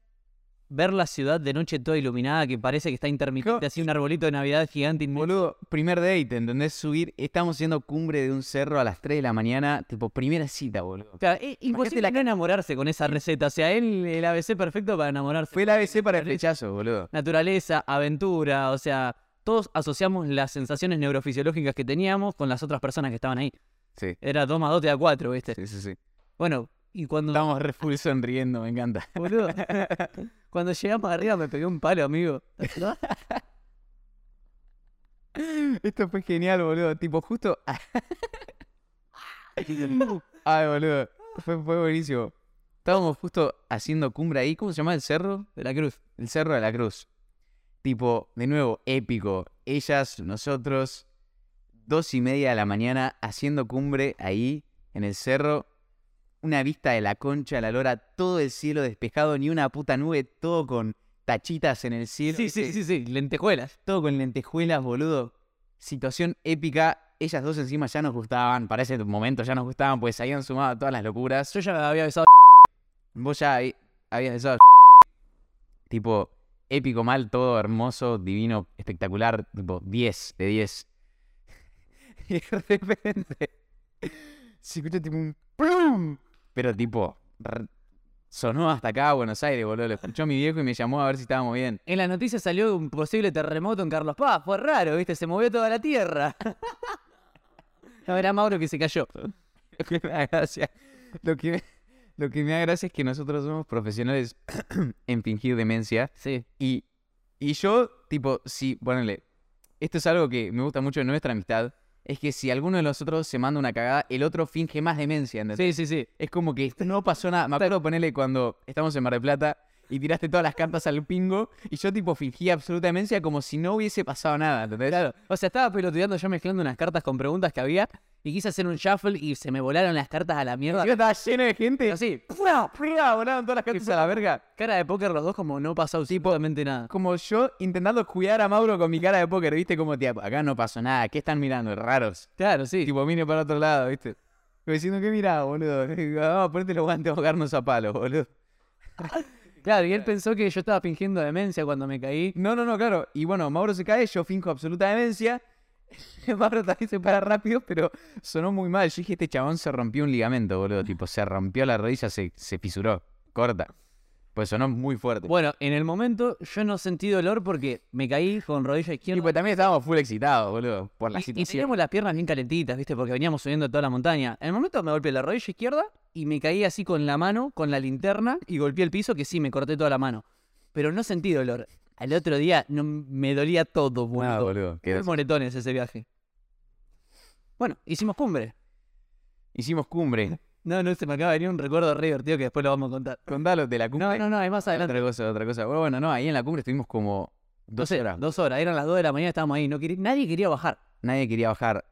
S2: ver la ciudad de noche toda iluminada, que parece que está intermitente, así un arbolito de Navidad gigante. inmenso.
S1: Boludo, primer date, ¿entendés? Subir, estamos haciendo cumbre de un cerro a las 3 de la mañana, tipo primera cita, boludo.
S2: O sea, es imposible
S1: la
S2: no enamorarse con esa receta. O sea, él el ABC perfecto para enamorarse.
S1: Fue el ABC para el flechazo, boludo.
S2: naturaleza, aventura, o sea, todos asociamos las sensaciones neurofisiológicas que teníamos con las otras personas que estaban ahí.
S1: Sí,
S2: Era 2 más 2 te da 4, ¿viste?
S1: sí, sí. sí.
S2: Bueno, y cuando,
S1: Estamos re full sonriendo, me encanta. <laughs>
S2: boludo, cuando llegamos arriba me pegué un palo, amigo. <laughs>
S1: Esto fue genial, boludo. Tipo, justo. <laughs> Ay, boludo. Fue, fue buenísimo. Estábamos justo haciendo cumbre ahí. ¿Cómo se llama el cerro?
S2: De la cruz.
S1: El Cerro de la Cruz. Tipo, de nuevo, épico. Ellas, nosotros, dos y media de la mañana haciendo cumbre ahí en el cerro. Una vista de la concha de la lora, todo el cielo despejado, ni una puta nube, todo con tachitas en el cielo.
S2: Sí, sí, sí, sí, lentejuelas.
S1: Todo con lentejuelas, boludo. Situación épica. Ellas dos encima ya nos gustaban. Para ese momento ya nos gustaban, pues se habían sumado a todas las locuras.
S2: Yo ya había besado.
S1: Vos ya habías besado. <laughs> Tipo, épico mal, todo hermoso, divino, espectacular. Tipo, 10 de 10. <laughs> Y de repente <laughs> se escucha tipo un plum. Pero tipo, sonó hasta acá a Buenos Aires, boludo. Lo escuchó mi viejo y me llamó a ver si estábamos bien.
S2: En la noticia salió un posible terremoto en Carlos Paz. Fue raro, ¿viste? Se movió toda la tierra. <laughs> No, era Mauro que se cayó.
S1: Lo que me da gracia, lo que me, lo que me da gracia es que nosotros somos profesionales <clears throat> en fingir demencia.
S2: Sí.
S1: Y, y yo, tipo, si, ponele, esto es algo que me gusta mucho de nuestra amistad, es que si alguno de nosotros se manda una cagada, el otro finge más demencia, ¿entendés?
S2: Sí, sí, sí.
S1: Es como que no pasó nada. Me acuerdo ponerle cuando estamos en Mar del Plata y tiraste todas las cartas al pingo y yo tipo fingía absoluta demencia como si no hubiese pasado nada, ¿entendés?
S2: Claro. O sea, estaba pelotudeando yo mezclando unas cartas con preguntas que había y quise hacer un shuffle y se me volaron las cartas a la mierda.
S1: Yo estaba lleno de gente.
S2: Así,
S1: ¡Fua! ¡Fua! Volaron todas las cartas a la verga.
S2: cara de póker los dos como no pasó absolutamente nada.
S1: Como yo intentando cuidar a Mauro con mi cara de póker, ¿viste? Como, tía, acá no pasó nada. ¿Qué están mirando? Raros.
S2: Claro, sí.
S1: Tipo, mire para otro lado, ¿viste? Como diciendo, ¿qué mirá, boludo? <laughs> Vamos a ponerte los guantes a ahogarnos a palos, boludo. <laughs>
S2: Claro, y él pensó que yo estaba fingiendo demencia cuando me caí.
S1: No, no, no, claro. Y bueno, Mauro se cae, yo finjo absoluta demencia. <laughs> Mauro también se para rápido, pero sonó muy mal. Yo dije, este chabón se rompió un ligamento, boludo. Tipo, se rompió la rodilla, se, se fisuró. Corta. Pues sonó muy fuerte.
S2: Bueno, en el momento yo no sentí dolor porque me caí con rodilla
S1: y
S2: izquierda.
S1: pues también estábamos full excitados, boludo. Por la
S2: Y, y
S1: situación.
S2: teníamos las piernas bien calentitas, ¿viste? Porque veníamos subiendo toda la montaña. En el momento me golpeé la rodilla izquierda y me caí así con la mano, con la linterna, y golpeé el piso, que sí, me corté toda la mano. Pero no sentí dolor. Al otro día no, me dolía todo,
S1: Ah,
S2: boludo.
S1: boludo. quedó
S2: Muy
S1: así.
S2: moretones ese viaje. Bueno, hicimos cumbre.
S1: Hicimos cumbre.
S2: No, no, se me acaba de venir un recuerdo re divertido que después lo vamos a contar.
S1: Contalo de la cumbre.
S2: No, no, no, es más adelante.
S1: Otra cosa, otra cosa. Bueno, bueno, no, ahí en la cumbre estuvimos como dos horas.
S2: Dos horas, eran las dos de la mañana, estábamos ahí. No querí- nadie quería bajar.
S1: Nadie quería bajar.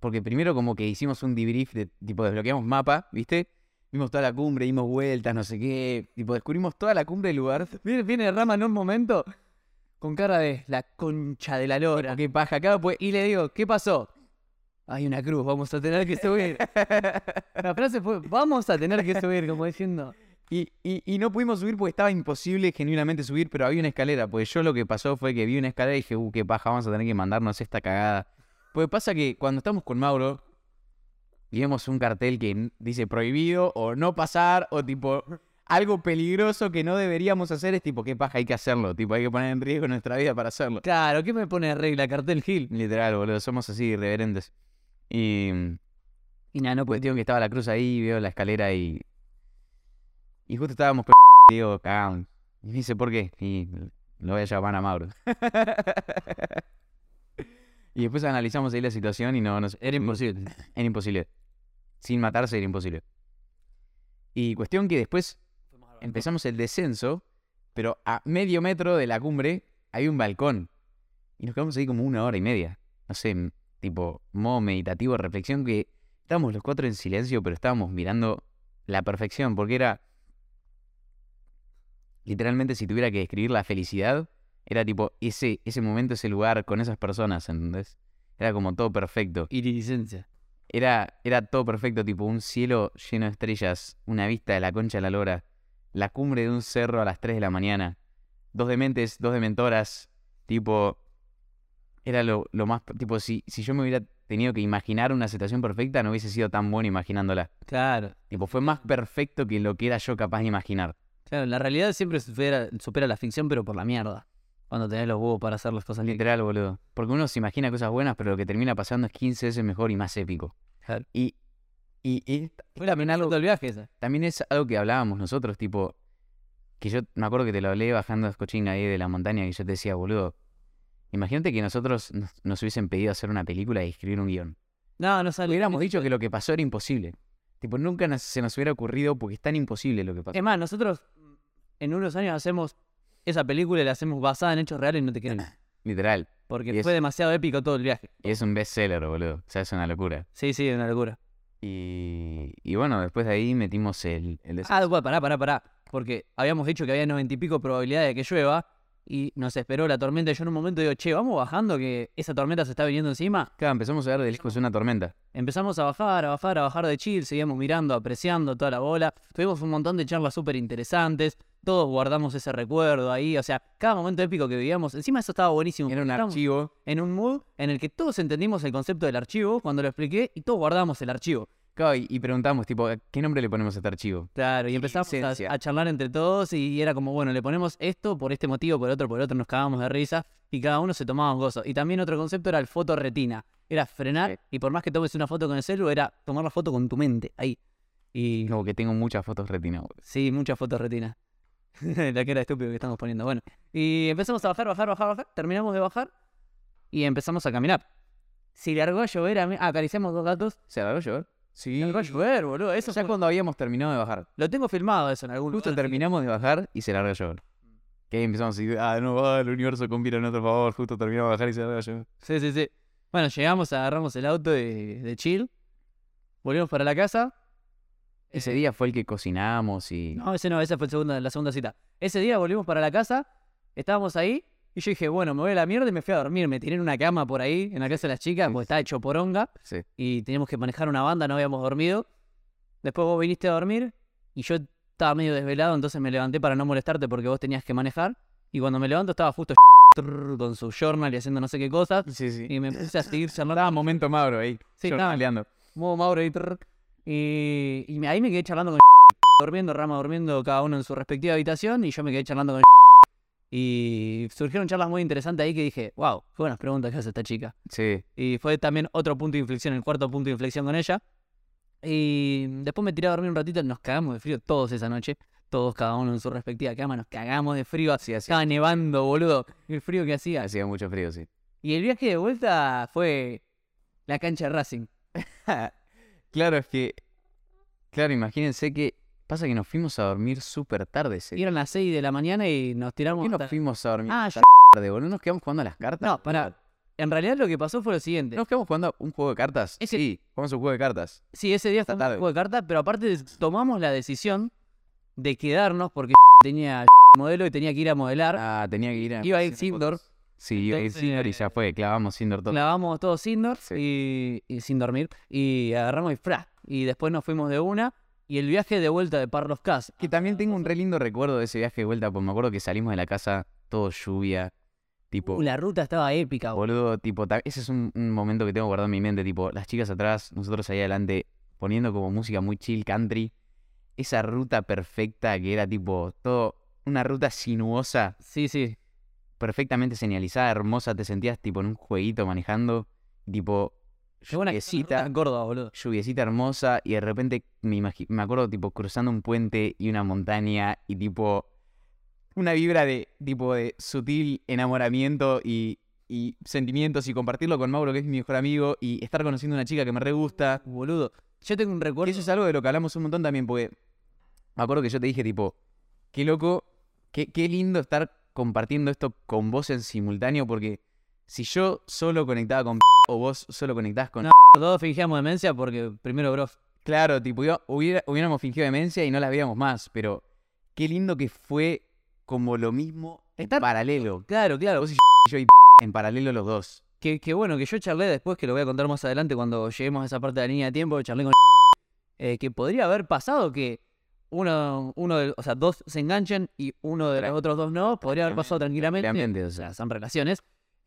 S1: Porque primero como que hicimos un debrief de tipo desbloqueamos mapa, ¿viste? Vimos toda la cumbre, dimos vueltas, no sé qué. Tipo, descubrimos toda la cumbre del lugar.
S2: Viene, viene Rama en un momento con cara de la concha de la lora.
S1: Qué paja acá, pues.
S2: Y le digo, ¿qué pasó? Hay una cruz, vamos a tener que subir. <laughs> La frase fue, vamos a tener que subir, como diciendo. <laughs>
S1: Y, y, y no pudimos subir porque estaba imposible genuinamente subir, pero había una escalera. Pues yo lo que pasó fue que vi una escalera y dije, uh, qué paja, vamos a tener que mandarnos esta cagada. Pues pasa que cuando estamos con Mauro y vemos un cartel que dice prohibido o no pasar o tipo algo peligroso que no deberíamos hacer, es tipo, qué paja, hay que hacerlo. Tipo, hay que poner en riesgo nuestra vida para hacerlo.
S2: Claro, ¿qué me pone de regla? Cartel Gil.
S1: Literal, boludo, somos así irreverentes. Y
S2: Y nada, no
S1: cuestión que estaba la cruz ahí, veo la escalera y. Y justo estábamos p <laughs> digo. Y me dice, ¿por qué? Y lo voy a llamar a Mauro. <laughs> y después analizamos ahí la situación y no, no
S2: Era imposible.
S1: Era imposible. Sin matarse era imposible. Y cuestión que después empezamos el descenso, pero a medio metro de la cumbre hay un balcón. Y nos quedamos ahí como una hora y media. No sé, tipo, modo meditativo, reflexión, que estábamos los cuatro en silencio, pero estábamos mirando la perfección, porque era... Literalmente, si tuviera que describir la felicidad, era tipo ese, ese momento, ese lugar con esas personas, ¿entendés? Era como todo perfecto.
S2: Iridicencia.
S1: Era, era todo perfecto, tipo un cielo lleno de estrellas, una vista de la concha de la lora, la cumbre de un cerro a las 3 de la mañana, dos dementes, dos dementoras, tipo, era lo, lo más, tipo, si, si yo me hubiera tenido que imaginar una situación perfecta, no hubiese sido tan bueno imaginándola.
S2: Claro.
S1: Tipo, fue más perfecto que lo que era yo capaz de imaginar.
S2: Claro, la realidad siempre supera, supera la ficción, pero por la mierda. Cuando tenés los huevos para hacer las cosas.
S1: Literal, boludo. Porque uno se imagina cosas buenas, pero lo que termina pasando es 15 veces mejor y más épico.
S2: Claro.
S1: Y, y, y
S2: Fue la pena del viaje esa.
S1: también es algo que hablábamos nosotros, tipo, que yo me acuerdo que te lo hablé bajando a Escochín ahí de la montaña y yo te decía, boludo, imagínate que nosotros nos, nos hubiesen pedido hacer una película y escribir un guion.
S2: No, no sale.
S1: Hubiéramos dicho que lo que pasó era imposible. Tipo, nunca nos- se nos hubiera ocurrido porque es tan imposible lo que pasó.
S2: Es más, nosotros en unos años hacemos esa película y la hacemos basada en hechos reales y no te creen. <laughs>
S1: Literal.
S2: Porque
S1: Y es-
S2: fue demasiado épico todo el viaje.
S1: Y es un bestseller, boludo. O sea, es una locura.
S2: Sí, sí, una locura.
S1: Y, y bueno, después de ahí metimos el... el
S2: Ah, bueno, pará, pará, pará. Porque habíamos dicho que había noventa y pico probabilidad de que llueva y nos esperó la tormenta. Yo en un momento digo, che, vamos bajando que esa tormenta se está viniendo encima.
S1: Claro, empezamos a ver de lejos una tormenta.
S2: Empezamos a bajar, a bajar, a bajar de chill, seguíamos mirando, apreciando toda la bola. Tuvimos un montón de charlas súper interesantes. todos guardamos ese recuerdo ahí. O sea, cada momento épico que vivíamos, encima eso estaba buenísimo.
S1: Era un
S2: Estábamos
S1: archivo.
S2: En un mood en el que todos entendimos el concepto del archivo cuando lo expliqué y todos guardamos el archivo.
S1: Claro, y, y preguntamos, tipo, ¿qué nombre le ponemos a este archivo?
S2: Claro, y empezamos a, charlar entre todos y era como, bueno, le ponemos esto por este motivo, por otro, por otro, nos cagábamos de risa y cada uno se tomaba un gozo. Y también otro concepto era el fotorretina. Era frenar
S1: Sí.
S2: y por más que tomes una foto con el celu, era tomar la foto con tu mente, ahí. Y
S1: Como que tengo muchas fotos retina. boludo.
S2: sí, muchas fotos retina. <laughs> la que era estúpido que estamos poniendo. Bueno, y empezamos a bajar, bajar, bajar, bajar. Terminamos de bajar y empezamos a caminar. Si largó a llover, a mí- ah, acariciamos dos gatos.
S1: ¿Se agarró a llover? Sí.
S2: Largó a llover, boludo. Eso
S1: ya
S2: fue-
S1: cuando habíamos terminado de bajar.
S2: Lo tengo filmado eso en algún
S1: Justo
S2: lugar,
S1: terminamos de bajar y se larga a llover. Que ahí empezamos a decir, ah, no va, el universo conspira a nuestro favor. Justo terminamos de bajar y se larga a llover.
S2: Sí, sí, sí. Bueno, llegamos, agarramos el auto de, de chill. Volvimos para la casa.
S1: Ese
S2: Eh,
S1: día fue el que cocinamos y.
S2: No, ese no, esa fue el la segunda cita. Ese día volvimos para la casa, estábamos ahí, y yo dije, bueno, me voy a la mierda y me fui a dormir. Me tiré en una cama por ahí, en la casa de las chicas, porque estaba hecho poronga,
S1: Sí.
S2: y teníamos que manejar una banda, no habíamos dormido. Después vos viniste a dormir, y yo estaba medio desvelado, entonces me levanté para no molestarte porque vos tenías que manejar. Y cuando me levanto estaba justo <laughs> con su journal y haciendo no sé qué cosas.
S1: Sí, sí.
S2: Y me puse a <laughs> seguir charlando.
S1: Estaba momento Mauro ahí.
S2: Sí, estaba-
S1: peleando.
S2: modo Mauro trrr, y, ahí me quedé charlando con <laughs> durmiendo, Rama durmiendo cada uno en su respectiva habitación y yo me quedé charlando con y surgieron charlas muy interesantes ahí que dije, wow, qué buenas preguntas que hace esta chica.
S1: Sí.
S2: Y fue también otro punto de inflexión, el cuarto punto de inflexión con ella. Y después me tiré a dormir un ratito, nos cagamos de frío todos esa noche, todos cada uno en su respectiva cama, nos cagamos de frío,
S1: Sí, hacía,
S2: estaba nevando, boludo, el frío que hacía.
S1: hacía mucho frío, sí.
S2: Y el viaje de vuelta fue la cancha de Racing. <laughs>
S1: claro, es que. Claro, imagínense que. Pasa que nos fuimos a dormir súper tarde ese
S2: Y eran las 6 de la mañana y nos
S1: ¿Por
S2: tiramos.
S1: qué nos fuimos a dormir
S2: Ah,
S1: tarde, boludo? ¿Nos quedamos jugando a las cartas?
S2: No, pará. En realidad lo que pasó fue lo siguiente.
S1: ¿Nos quedamos jugando a un juego de cartas?
S2: Ese-
S1: Sí, jugamos un juego de cartas.
S2: Sí, ese día fue un
S1: tarde.
S2: juego de cartas, pero aparte tomamos la decisión de quedarnos porque <laughs> tenía <laughs> modelo y tenía que ir a modelar.
S1: Ah, tenía que ir a.
S2: Iba a ir
S1: fotos. Sí, iba a ir indoor y ya fue. Clavamos indoor todo.
S2: Clavamos todos indoor
S1: Sí.
S2: y, y sin dormir. Y agarramos y fra. Y después nos fuimos de una. Y el viaje de vuelta de Parlos Cas.
S1: Que también tengo un re lindo recuerdo de ese viaje de vuelta, porque me acuerdo que salimos de la casa todo lluvia. Tipo,
S2: Uh, la ruta estaba épica, boludo.
S1: boludo, tipo, ese es un, un momento que tengo guardado en mi mente, tipo, las chicas atrás, nosotros ahí adelante, poniendo como música muy chill, country. Esa ruta perfecta que era tipo, todo, una ruta sinuosa,
S2: Sí, sí.
S1: perfectamente señalizada, hermosa, te sentías tipo en un jueguito manejando, tipo,
S2: Qué buena
S1: lluviecita,
S2: en Córdoba, boludo.
S1: lluviecita hermosa, y de repente me, me acuerdo tipo cruzando un puente y una montaña, y tipo, una vibra de tipo de sutil enamoramiento y, y sentimientos, y compartirlo con Mauro, que es mi mejor amigo, y estar conociendo a una chica que me re gusta.
S2: Boludo. Yo tengo un recuerdo.
S1: eso es algo de lo que hablamos un montón también, porque me acuerdo que yo te dije, tipo, qué loco, qué, qué lindo estar compartiendo esto con vos en simultáneo, porque si yo solo conectaba con o vos solo conectás con...
S2: No. Todos fingíamos demencia porque primero, bro.
S1: Claro, tipo, iba- hubiera- hubiéramos fingido demencia y no las veíamos más, pero qué lindo que fue como lo mismo en
S2: Estar-
S1: paralelo.
S2: Claro, claro.
S1: Vos y yo y en paralelo los dos.
S2: Que, que bueno, que yo charlé después, que lo voy a contar más adelante cuando lleguemos a esa parte de la línea de tiempo, charlé con <laughs> eh, que podría haber pasado que uno, uno de, o sea, dos se enganchen y uno de los otros dos no, podría haber pasado tranquilamente.
S1: O sea,
S2: son relaciones.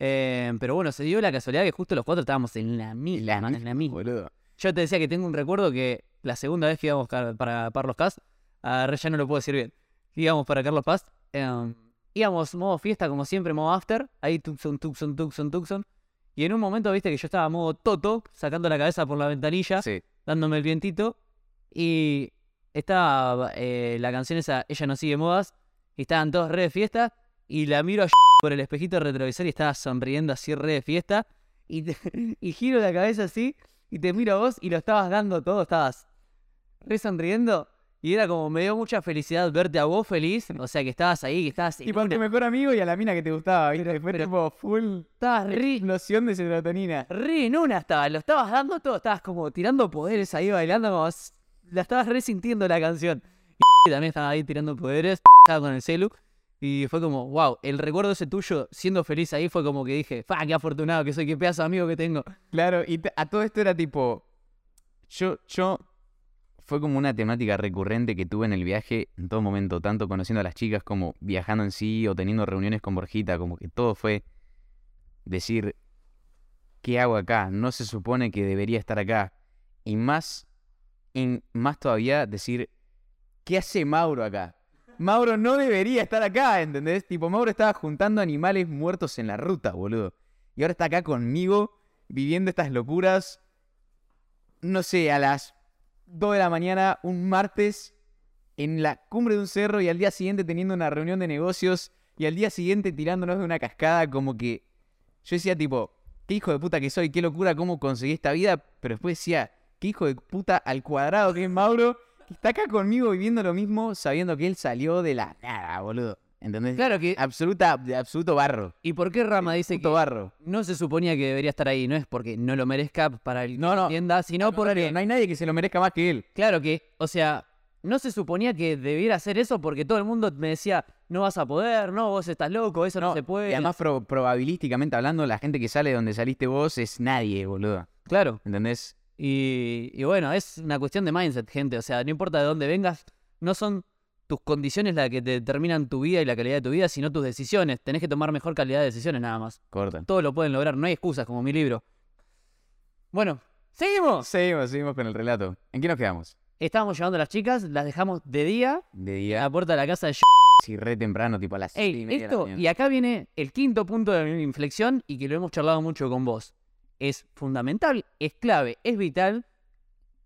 S2: Eh, pero bueno, se dio la casualidad que justo los cuatro estábamos en la misma. en la misma.
S1: Boludo.
S2: Yo te decía que tengo un recuerdo que la segunda vez que íbamos para Carlos Paz, a Re ya no lo puedo decir bien, íbamos para Carlos Paz, em, íbamos modo fiesta como siempre, modo after, ahí tucson, tucson, tucson, tucson, y en un momento viste que yo estaba modo toto, sacando la cabeza por la ventanilla,
S1: Sí.
S2: dándome el vientito, y estaba eh, la canción esa, Ella no sigue modas, y estaban todos re de fiesta, y la miro a por el espejito retrovisor y estaba sonriendo así re de fiesta, y, te- <laughs> y giro la cabeza así, y te miro a vos y lo estabas dando todo, estabas re sonriendo, y era como, me dio mucha felicidad verte a vos feliz, o sea que estabas ahí, que estabas en
S1: Tipo a tu mejor amigo y a la mina que te gustaba, ¿viste? Fue tipo full
S2: estabas re,
S1: explosión de serotonina.
S2: re en una estabas, lo estabas dando todo, estabas como tirando poderes ahí bailando, como la estabas resintiendo la canción. Y también estaba ahí tirando poderes, estaba con el celu. Y fue como, wow, el recuerdo ese tuyo siendo feliz ahí fue como que dije, fa, qué afortunado que soy, qué pedazo de amigo que tengo.
S1: Claro, y a todo esto era tipo. Yo, yo fue como una temática recurrente que tuve en el viaje en todo momento, tanto conociendo a las chicas como viajando en sí o teniendo reuniones con Borjita, como que todo fue decir, ¿qué hago acá? No se supone que debería estar acá. Y más, y más todavía decir, ¿qué hace Mauro acá? Mauro no debería estar acá, ¿entendés? Tipo, Mauro estaba juntando animales muertos en la ruta, boludo. Y ahora está acá conmigo, viviendo estas locuras. No sé, a las 2 de la mañana, un martes, en la cumbre de un cerro y al día siguiente teniendo una reunión de negocios y al día siguiente tirándonos de una cascada, como que yo decía tipo, qué hijo de puta que soy, qué locura cómo conseguí esta vida, pero después decía, qué hijo de puta al cuadrado que es Mauro, está acá conmigo viviendo lo mismo, sabiendo que él salió de la nada, boludo. ¿Entendés?
S2: Claro que.
S1: Absoluta, de absoluto barro.
S2: ¿Y por qué Rama dice que
S1: barro.
S2: no se suponía que debería estar ahí? No es porque no lo merezca para el
S1: No, no.
S2: tienda, sino porque.
S1: No hay nadie que se lo merezca más que él.
S2: Claro que, o sea, no se suponía que debiera hacer eso porque todo el mundo me decía, no vas a poder, no, vos estás loco, eso no,
S1: No,
S2: se puede.
S1: Y además, pro- probabilísticamente hablando, la gente que sale de donde saliste vos es nadie, boludo.
S2: claro.
S1: ¿Entendés?
S2: Y, y bueno, es una cuestión de mindset, gente. O sea, no importa de dónde vengas, no son tus condiciones las que te determinan tu vida y la calidad de tu vida, sino tus decisiones. Tenés que tomar mejor calidad de decisiones nada más.
S1: Corta.
S2: Todo lo pueden lograr, no hay excusas como mi libro. Bueno, seguimos.
S1: Seguimos, seguimos con el relato. ¿En qué nos quedamos?
S2: Estábamos llevando a las chicas, las dejamos de día
S1: De
S2: a
S1: día,
S2: la puerta de la casa de
S1: sí, re temprano, tipo a las
S2: Ey,
S1: y media de la
S2: esto, y acá viene el quinto punto de mi inflexión y que lo hemos charlado mucho con vos. Es fundamental, es clave, es vital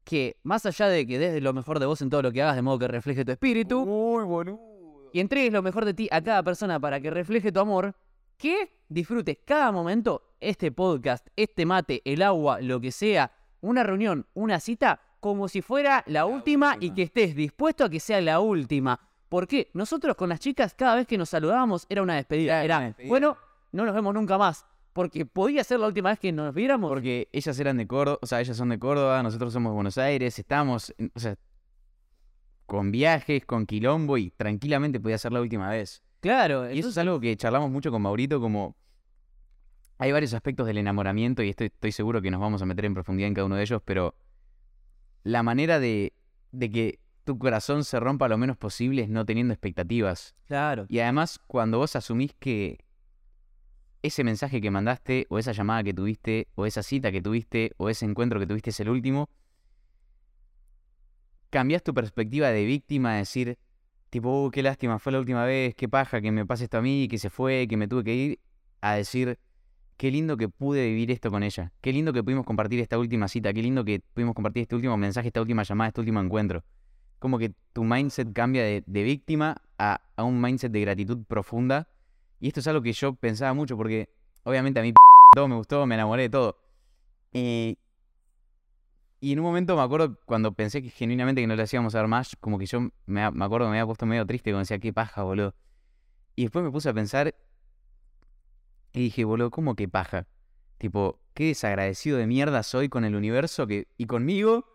S2: que más allá de que des lo mejor de vos en todo lo que hagas de modo que refleje tu espíritu
S1: Uy, boludo.
S2: y entregues lo mejor de ti a cada persona para que refleje tu amor, que disfrutes cada momento este podcast, este mate, el agua, lo que sea, una reunión, una cita, como si fuera la, última, y que estés dispuesto a que sea la última. Porque nosotros con las chicas, cada vez que nos saludábamos, era una despedida.
S1: Era
S2: Era,
S1: una despedida.
S2: bueno, no nos vemos nunca más. Porque podía ser la última vez que nos viéramos.
S1: Porque ellas eran de Córdoba, o sea, ellas son de Córdoba, nosotros somos de Buenos Aires, estamos, o sea, con viajes, con quilombo y tranquilamente podía ser la última vez.
S2: claro,
S1: Y eso es algo que charlamos mucho con Maurito, como hay varios aspectos del enamoramiento y estoy, estoy seguro que nos vamos a meter en profundidad en cada uno de ellos, pero la manera de, de que tu corazón se rompa lo menos posible es no teniendo expectativas.
S2: claro.
S1: Y además, cuando vos asumís que ese mensaje que mandaste, o esa llamada que tuviste, o esa cita que tuviste, o ese encuentro que tuviste es el último, cambias tu perspectiva de víctima a decir, tipo, "Uh, qué lástima, fue la última vez, qué paja que me pase esto a mí, que se fue, que me tuve que ir, a decir, qué lindo que pude vivir esto con ella, qué lindo que pudimos compartir esta última cita, qué lindo que pudimos compartir este último mensaje, esta última llamada, este último encuentro. Como que tu mindset cambia de, víctima a un mindset de gratitud profunda. Y esto es algo que yo pensaba mucho porque obviamente a mí <laughs> todo me gustó, me enamoré de todo. Eh, y en un momento me acuerdo cuando pensé que genuinamente que no le hacíamos a dar más, como que yo me, me acuerdo me había puesto medio triste cuando decía, qué paja, boludo. Y después me puse a pensar y dije, boludo, ¿cómo que paja? Tipo, qué desagradecido de mierda soy con el universo que, y conmigo,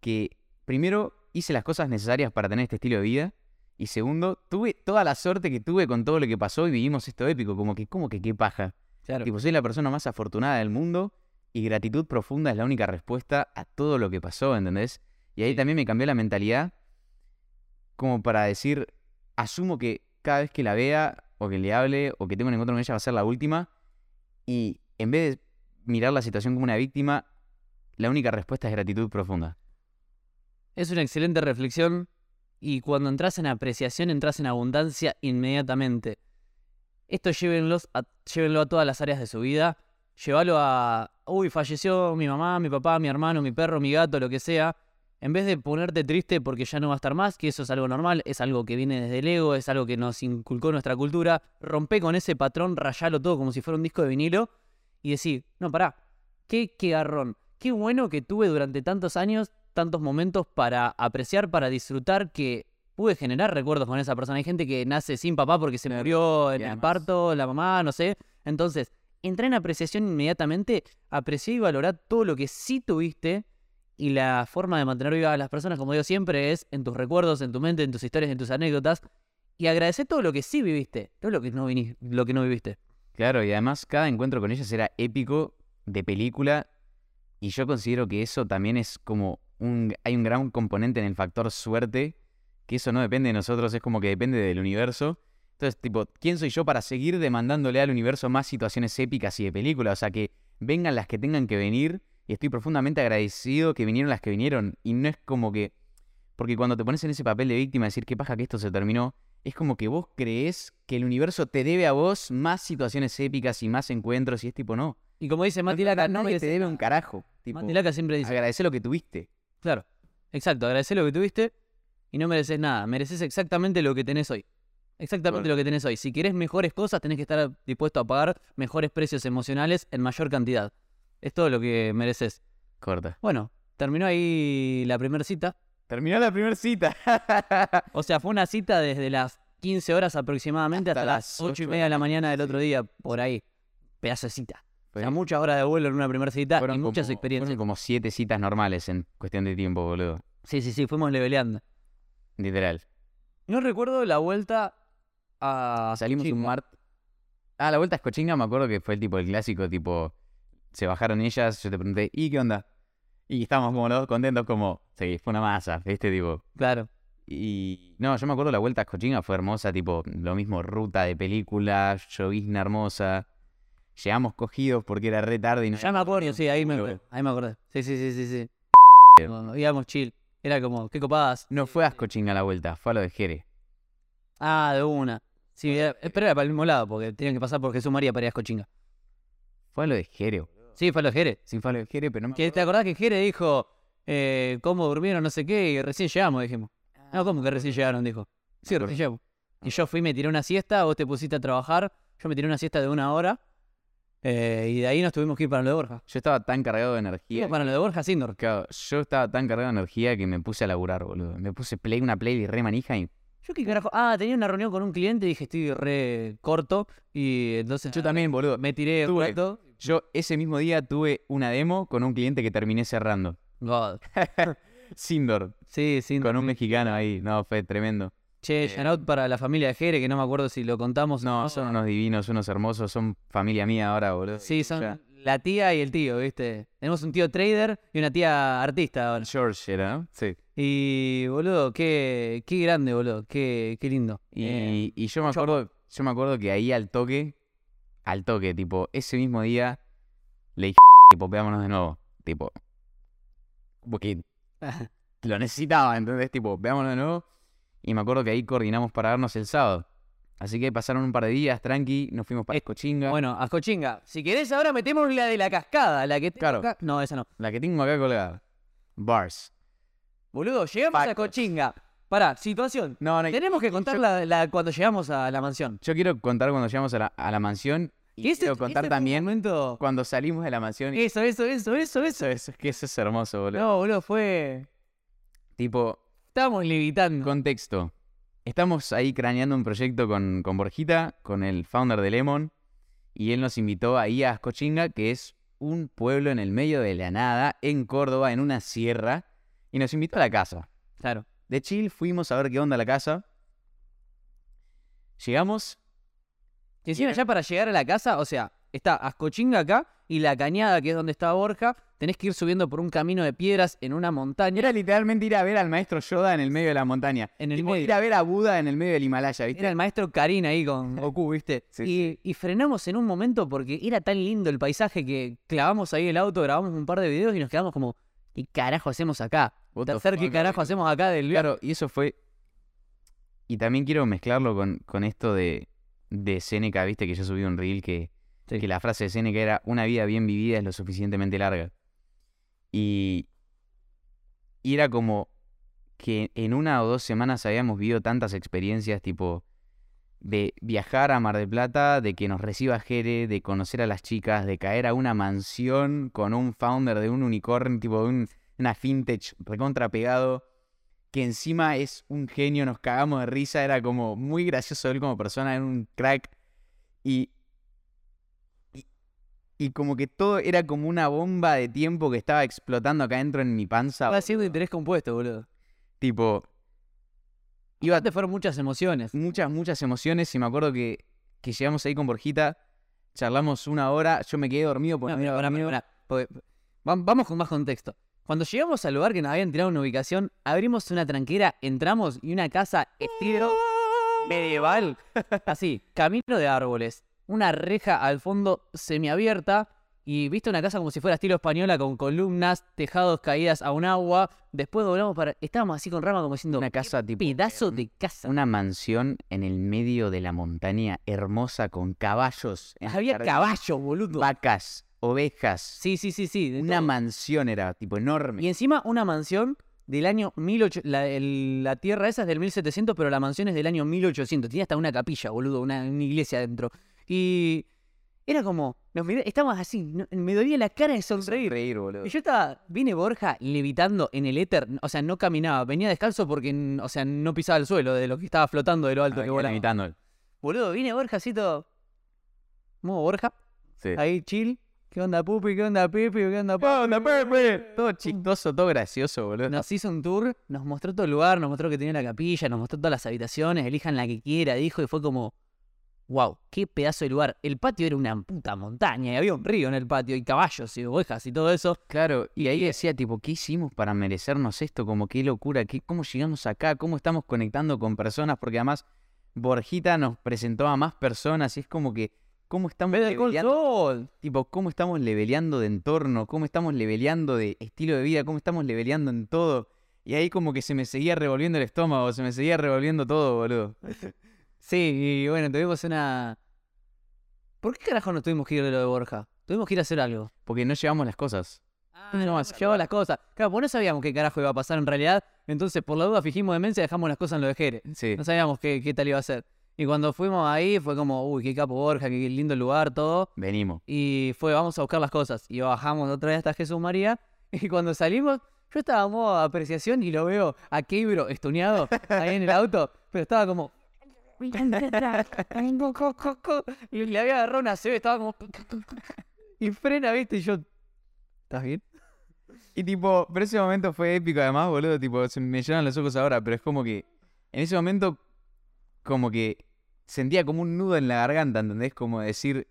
S1: que primero hice las cosas necesarias para tener este estilo de vida. Y segundo, tuve toda la suerte que tuve con todo lo que pasó y vivimos esto épico. Como que, como que qué paja.
S2: claro.
S1: Tipo, soy la persona más afortunada del mundo y gratitud profunda es la única respuesta a todo lo que pasó, ¿entendés? Y ahí
S2: Sí.
S1: también me cambió la mentalidad como para decir, asumo que cada vez que la vea o que le hable o que tenga un encuentro con ella va a ser la última y en vez de mirar la situación como una víctima, la única respuesta es gratitud profunda.
S2: Es una excelente reflexión y cuando entras en apreciación entras en abundancia inmediatamente. Esto llévenlos a, llévenlo a todas las áreas de su vida. Llévalo a, uy, falleció mi mamá, mi papá, mi hermano, mi perro, mi gato, lo que sea. En vez de ponerte triste porque ya no va a estar más, que eso es algo normal, es algo que viene desde el ego, es algo que nos inculcó nuestra cultura, rompe con ese patrón, rayalo todo como si fuera un disco de vinilo y decir, no, pará, qué, qué garrón, qué bueno que tuve durante tantos años, tantos momentos para apreciar, para disfrutar, que pude generar recuerdos con esa persona. Hay gente que nace sin papá porque se murió en el parto, la mamá, no sé. Entonces, entra en apreciación inmediatamente, apreciá y valorá todo lo que sí tuviste. Y la forma de mantener vivas a las personas, como digo siempre, es en tus recuerdos, en tu mente, en tus historias, en tus anécdotas. Y agradecer todo lo que sí viviste, no lo que no, lo que no viviste.
S1: Claro, y además cada encuentro con ellas era épico, de película, y yo considero que eso también es como un, hay un gran componente en el factor suerte, que eso no depende de nosotros, es como que depende del universo. Entonces, tipo, ¿quién soy yo para seguir demandándole al universo más situaciones épicas y de películas? O sea, que vengan las que tengan que venir y estoy profundamente agradecido que vinieron las que vinieron y no es como que... Porque cuando te pones en ese papel de víctima, decir qué pasa que esto se terminó, es como que vos crees que el universo te debe a vos más situaciones épicas y más encuentros y es tipo, no.
S2: Y como dice Mati
S1: No,
S2: Laca,
S1: no,
S2: no
S1: nadie te debe un carajo. Tipo,
S2: Mati Laca siempre dice,
S1: agradecer lo que tuviste.
S2: Claro, exacto, agradecer lo que tuviste y no mereces nada, mereces exactamente lo que tenés hoy. Exactamente
S1: Bueno.
S2: lo que tenés hoy. Si querés mejores cosas, tenés que estar dispuesto a pagar mejores precios emocionales en mayor cantidad. Es todo lo que mereces.
S1: Corta.
S2: Bueno, terminó ahí la primera cita.
S1: Terminó la primera cita.
S2: O sea, fue una cita desde las 15 horas aproximadamente hasta,
S1: Hasta
S2: las
S1: las
S2: 8 y media de la mañana del otro día, por ahí. Pedazo de cita. O sea,
S1: Fueron
S2: muchas horas de vuelo en una primera cita y muchas experiencias.
S1: fueron como siete citas normales en cuestión de tiempo, boludo.
S2: Sí, sí, sí, fuimos leveleando.
S1: Literal.
S2: No recuerdo la vuelta a.
S1: Salimos un
S2: Cochinga.
S1: martes. Ah, la vuelta a Escochinga me acuerdo que fue el tipo, el clásico, tipo, se bajaron ellas, yo te pregunté, ¿y qué onda? Y estábamos como los dos contentos, como, sí, fue una masa, ¿viste? Tipo,
S2: Claro.
S1: y no, yo me acuerdo la vuelta a Escochinga fue hermosa, tipo, lo mismo, ruta de película, llovizna hermosa. Llegamos cogidos porque era re tarde y no
S2: Ya me acuerdo, sí, ahí me,
S1: Bueno.
S2: ahí me acordé. Sí, sí, sí, sí, sí. <laughs>
S1: Bien.
S2: No, íbamos chill. Era como, qué copadas.
S1: No fue a Escochinga la vuelta, fue a lo de Jere.
S2: Ah, de una. Sí, era- eh, pero era para el mismo lado, porque tenían que pasar por Jesús María para ir a Escochinga.
S1: Fue a lo de Jere.
S2: Sí, fue a los Jerez.
S1: Sí, fue a lo de Jere, pero no me
S2: Que te
S1: acuerdo.
S2: acordás que Jere dijo eh, cómo durmieron, no sé qué, y recién llegamos, dijimos. No, ¿cómo que recién llegaron? Dijo. Sí,
S1: acuerdo.
S2: recién llegamos. Y yo fui, me tiré una siesta, vos te pusiste a trabajar, yo me tiré una siesta de una hora, eh, y de ahí nos tuvimos que ir para lo de Borja.
S1: Yo estaba tan cargado de energía.
S2: Para lo de Borja Sindor.
S1: Claro, yo estaba tan cargado de energía que me puse a laburar, boludo. Me puse play, una playlist re manija y
S2: Yo qué carajo. Ah, tenía una reunión con un cliente y dije estoy re corto. Y entonces
S1: yo también, boludo.
S2: me tiré
S1: Tuve-
S2: rato.
S1: Yo ese mismo día tuve una demo con un cliente que terminé cerrando.
S2: God. <laughs>
S1: Sindor,
S2: Sí, sí.
S1: con un mexicano ahí. No, fue tremendo.
S2: Che, shout out para la familia de Jere, que no me acuerdo si lo contamos. o
S1: No, son unos divinos, unos hermosos, son familia mía ahora, boludo.
S2: Sí, son la tía y el tío, ¿viste? Tenemos un tío trader y una tía artista ahora.
S1: George era, ¿no? Sí.
S2: Y, boludo, qué, qué grande, boludo. Qué, qué lindo.
S1: Y,
S2: Eh,
S1: y yo me acuerdo, yo me acuerdo que ahí al toque, al toque, tipo, ese mismo día le dije, tipo, veámonos de nuevo. Tipo, porque <laughs> lo necesitaba, ¿entendés? Tipo, veámonos de nuevo. Y me acuerdo que ahí coordinamos para vernos el sábado. Así que pasaron un par de días, tranqui, nos fuimos para Escochinga.
S2: bueno, a Cochinga. Si querés, ahora metemos la de la cascada, la que tengo
S1: Claro.
S2: acá. No, esa no.
S1: La que tengo acá colgada. Bars.
S2: Boludo, llegamos a. Cochinga. Pará, situación.
S1: No, no,
S2: Tenemos que contar
S1: yo-
S2: la, la- cuando llegamos a la mansión.
S1: Yo quiero contar cuando llegamos a la, a la mansión. Y
S2: Ese-
S1: quiero contar
S2: un
S1: también
S2: momento-
S1: cuando salimos de la mansión. y-
S2: Eso, eso, eso, eso, eso.
S1: Eso, eso, es que eso es hermoso, boludo.
S2: No, boludo, fue.
S1: Tipo,
S2: Estábamos levitando.
S1: Contexto. Estamos ahí craneando un proyecto con, con Borjita, con el founder de Lemon, y él nos invitó ahí a Ascochinga, que es un pueblo en el medio de la nada, en Córdoba, en una sierra, y nos invitó a la casa.
S2: Claro.
S1: De chill fuimos a ver qué onda la casa. Llegamos,
S2: Y encima ya para llegar a la casa, o sea, está Ascochinga acá y la cañada, que es donde está Borja, tenés que ir subiendo por un camino de piedras en una montaña.
S1: era literalmente ir a ver al maestro Yoda en el medio de la montaña.
S2: En el
S1: Tipo,
S2: medio.
S1: ir a ver a Buda en el medio del Himalaya, ¿viste?
S2: Era el maestro Karin ahí con <laughs> Goku, ¿viste?
S1: Sí,
S2: y, y frenamos en un momento porque era tan lindo el paisaje que clavamos ahí el auto, grabamos un par de videos y nos quedamos como, ¿qué carajo hacemos acá? Tercer, ¿qué carajo hacemos acá del?
S1: Claro, y eso fue. Y también quiero mezclarlo con, con esto de, de Seneca, viste que yo subí un reel que,
S2: Sí.
S1: que la frase de Seneca era: Una vida bien vivida es lo suficientemente larga. Y, era como que en una o dos semanas habíamos vivido tantas experiencias, tipo de viajar a Mar del Plata, de que nos reciba Jere, de conocer a las chicas, de caer a una mansión con un founder de un unicornio, tipo de un, una fintech recontra pegado, que encima es un genio, nos cagamos de risa, era como muy gracioso él como persona, era un crack. Y, y como que todo era como una bomba de tiempo que estaba explotando acá dentro en mi panza.
S2: Estaba haciendo interés compuesto, boludo.
S1: Tipo, iba
S2: Aparte fueron muchas emociones.
S1: muchas, muchas emociones y me acuerdo que, que llegamos ahí con Borjita, charlamos una hora, yo me quedé dormido porque
S2: No, mira, porque- va- Vamos con más contexto. Cuando llegamos al lugar que nos habían tirado una ubicación, abrimos una tranquera, entramos y una casa estilo <laughs> medieval. Así, camino de árboles, una reja al fondo semiabierta y viste una casa como si fuera estilo española con columnas, tejados caídas a un agua. Después doblamos para. Estábamos así con rama como diciendo.
S1: Una casa
S2: "¿Qué
S1: tipo.
S2: Pedazo de casa.
S1: Una mansión en el medio de la montaña, hermosa, con caballos.
S2: Había caballos, boludo.
S1: Vacas, ovejas.
S2: Sí, sí, sí, sí.
S1: Una
S2: todo.
S1: mansión era, tipo, enorme.
S2: Y encima una mansión del año 1800. La, el- la tierra esa es del 1700, pero la mansión es del año 1800. Tiene hasta una capilla, boludo, una, una iglesia adentro. Y era como. Nos estábamos así. no- me dolía la cara de sonreír.
S1: Reír, boludo.
S2: Y yo estaba, vine Borja levitando en el éter, o sea, no caminaba, venía descalzo porque, o sea, no pisaba el suelo de lo que estaba flotando de lo alto
S1: Ah,
S2: que volaba.
S1: imitando.
S2: Boludo, vine Borja así todo. Modo Borja,
S1: Sí.
S2: ahí chill. ¿Qué onda, Pupi? ¿Qué onda, Pipi? ¿Qué onda,
S1: ¿Qué onda? Pepe? Todo chistoso, todo gracioso, boludo.
S2: Nos hizo un tour, nos mostró todo el lugar, nos mostró que tenía la capilla, nos mostró todas las habitaciones, elijan la que quiera, dijo, y fue como, wow, qué pedazo de lugar. El patio era una puta montaña, y había un río en el patio, y caballos y ovejas y todo eso.
S1: Claro, y ahí decía, tipo, ¿qué hicimos para merecernos esto? Como qué locura, qué, ¿cómo llegamos acá? ¿Cómo estamos conectando con personas? Porque además Borjita nos presentó a más personas y es como que, ¿cómo estamos leveleando? Tipo, ¿cómo estamos leveleando de entorno? ¿Cómo estamos leveleando de estilo de vida? ¿Cómo estamos leveleando en todo? Y ahí como que se me seguía revolviendo el estómago, se me seguía revolviendo todo, boludo.
S2: Sí, y bueno, tuvimos una... ¿Por qué carajo no tuvimos que ir de lo de Borja? Tuvimos que ir a hacer algo.
S1: Porque no llevamos las cosas.
S2: Ah, no, se llevaba las cosas. Claro, pues no sabíamos qué carajo iba a pasar en realidad. Entonces, por la duda, fijimos demencia y dejamos las cosas en lo de Jere.
S1: Sí.
S2: No sabíamos qué, qué tal iba a ser. Y cuando fuimos ahí, fue como, uy, qué capo Borja, qué lindo lugar, todo.
S1: Venimos.
S2: Y fue, vamos a buscar las cosas. Y bajamos otra vez hasta Jesús María. <laughs> Y cuando salimos, yo estaba en modo apreciación y lo veo a Keibro estuneado ahí en el auto. Pero estaba como. Y le había agarrado una CB, estaba como. Y frena, viste, y yo. ¿Estás bien?
S1: Y tipo, pero ese momento fue épico además, boludo, tipo, se me llenan los ojos ahora, pero es como que en ese momento como que sentía como un nudo en la garganta, ¿entendés? Como decir,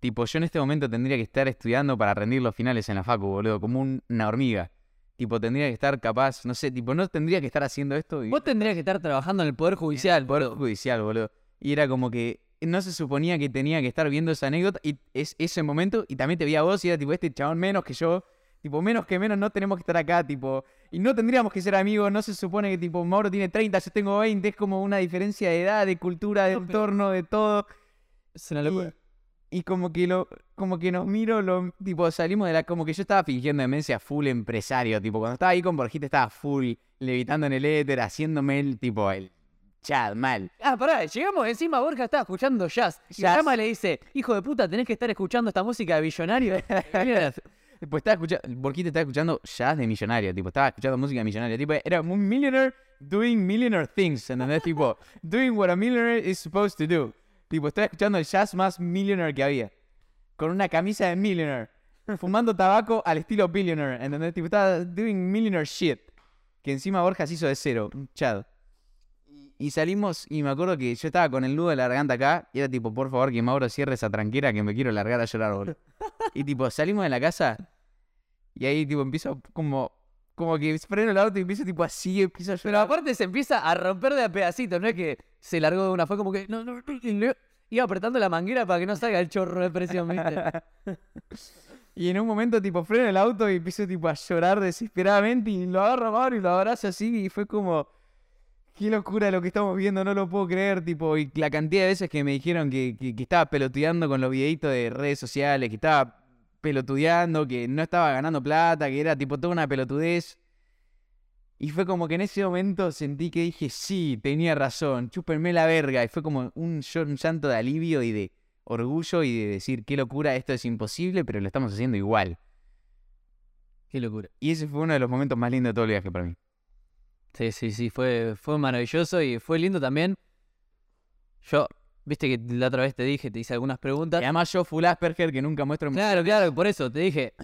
S1: tipo, yo en este momento tendría que estar estudiando para rendir los finales en la facu, boludo, como un- una hormiga. Tipo, tendría que estar capaz, no sé, tipo, no tendría que estar haciendo esto y
S2: Vos tendrías que estar trabajando en el Poder Judicial.
S1: Poder
S2: boludo.
S1: judicial, boludo. Y era como que no se suponía que tenía que estar viendo esa anécdota y es ese momento y también te vi a vos y era tipo este chabón menos que yo, tipo menos que menos no tenemos que estar acá, tipo, y no tendríamos que ser amigos, no se supone que tipo Mauro tiene 30, yo tengo 20, es como una diferencia de edad, de cultura, de
S2: No,
S1: entorno, de todo.
S2: Es una locura.
S1: Y como que lo, como que nos miro, lo, tipo, salimos de la, como que yo estaba fingiendo demencia full empresario, tipo, cuando estaba ahí con Borjita estaba full, levitando en el éter, haciéndome el, tipo, el chat mal.
S2: Ah, pará, llegamos encima, Borja estaba escuchando jazz. Y
S1: Jazz.
S2: Rama le dice, hijo de puta, tenés que estar escuchando esta música de billonario. <laughs> Mira,
S1: Pues estaba escuchando, Borquita estaba escuchando jazz de millonario, tipo, estaba escuchando música de millonario, tipo, era un millionaire doing millionaire things, ¿entendés? tipo, doing what a millionaire is supposed to do. Tipo, estaba escuchando el jazz más millionaire que había, con una camisa de millionaire, fumando tabaco al estilo billionaire, ¿entendés? Tipo, estaba doing millionaire shit, que encima Borja se hizo de cero, un chad. Y salimos, y me acuerdo que yo estaba con el nudo de la garganta acá, y era tipo, por favor, que Mauro cierre esa tranquera que me quiero largar a llorar, boludo. Y tipo, salimos de la casa, y ahí tipo empiezo como, como que freno el auto y empiezo tipo así, empiezo a
S2: Pero
S1: llorar.
S2: aparte se empieza a romper de a pedacitos, no es que se largó de una, fue como que no, no, iba apretando la manguera para que no salga el chorro de presión, ¿viste? <laughs>
S1: Y en un momento tipo freno el auto y empiezo tipo a llorar desesperadamente y lo agarro a Mauro y lo abrazo así y fue como, qué locura lo que estamos viendo, no lo puedo creer, tipo, y la cantidad de veces que me dijeron que, que, que estaba pelotudeando con los videitos de redes sociales, que estaba pelotudeando, que no estaba ganando plata, que era tipo toda una pelotudez. Y fue como que en ese momento sentí que dije, sí, tenía razón, chúpenme la verga. Y fue como un, un llanto de alivio y de orgullo y de decir, qué locura, esto es imposible, pero lo estamos haciendo igual.
S2: Qué locura.
S1: Y ese fue uno de los momentos más lindos de todo el viaje para mí.
S2: Sí, sí, sí, fue, fue maravilloso y fue lindo también. Yo, viste que la otra vez te dije, te hice algunas
S1: Y
S2: preguntas.
S1: además yo, full Asperger, que nunca muestro...
S2: Claro, claro, por eso te dije.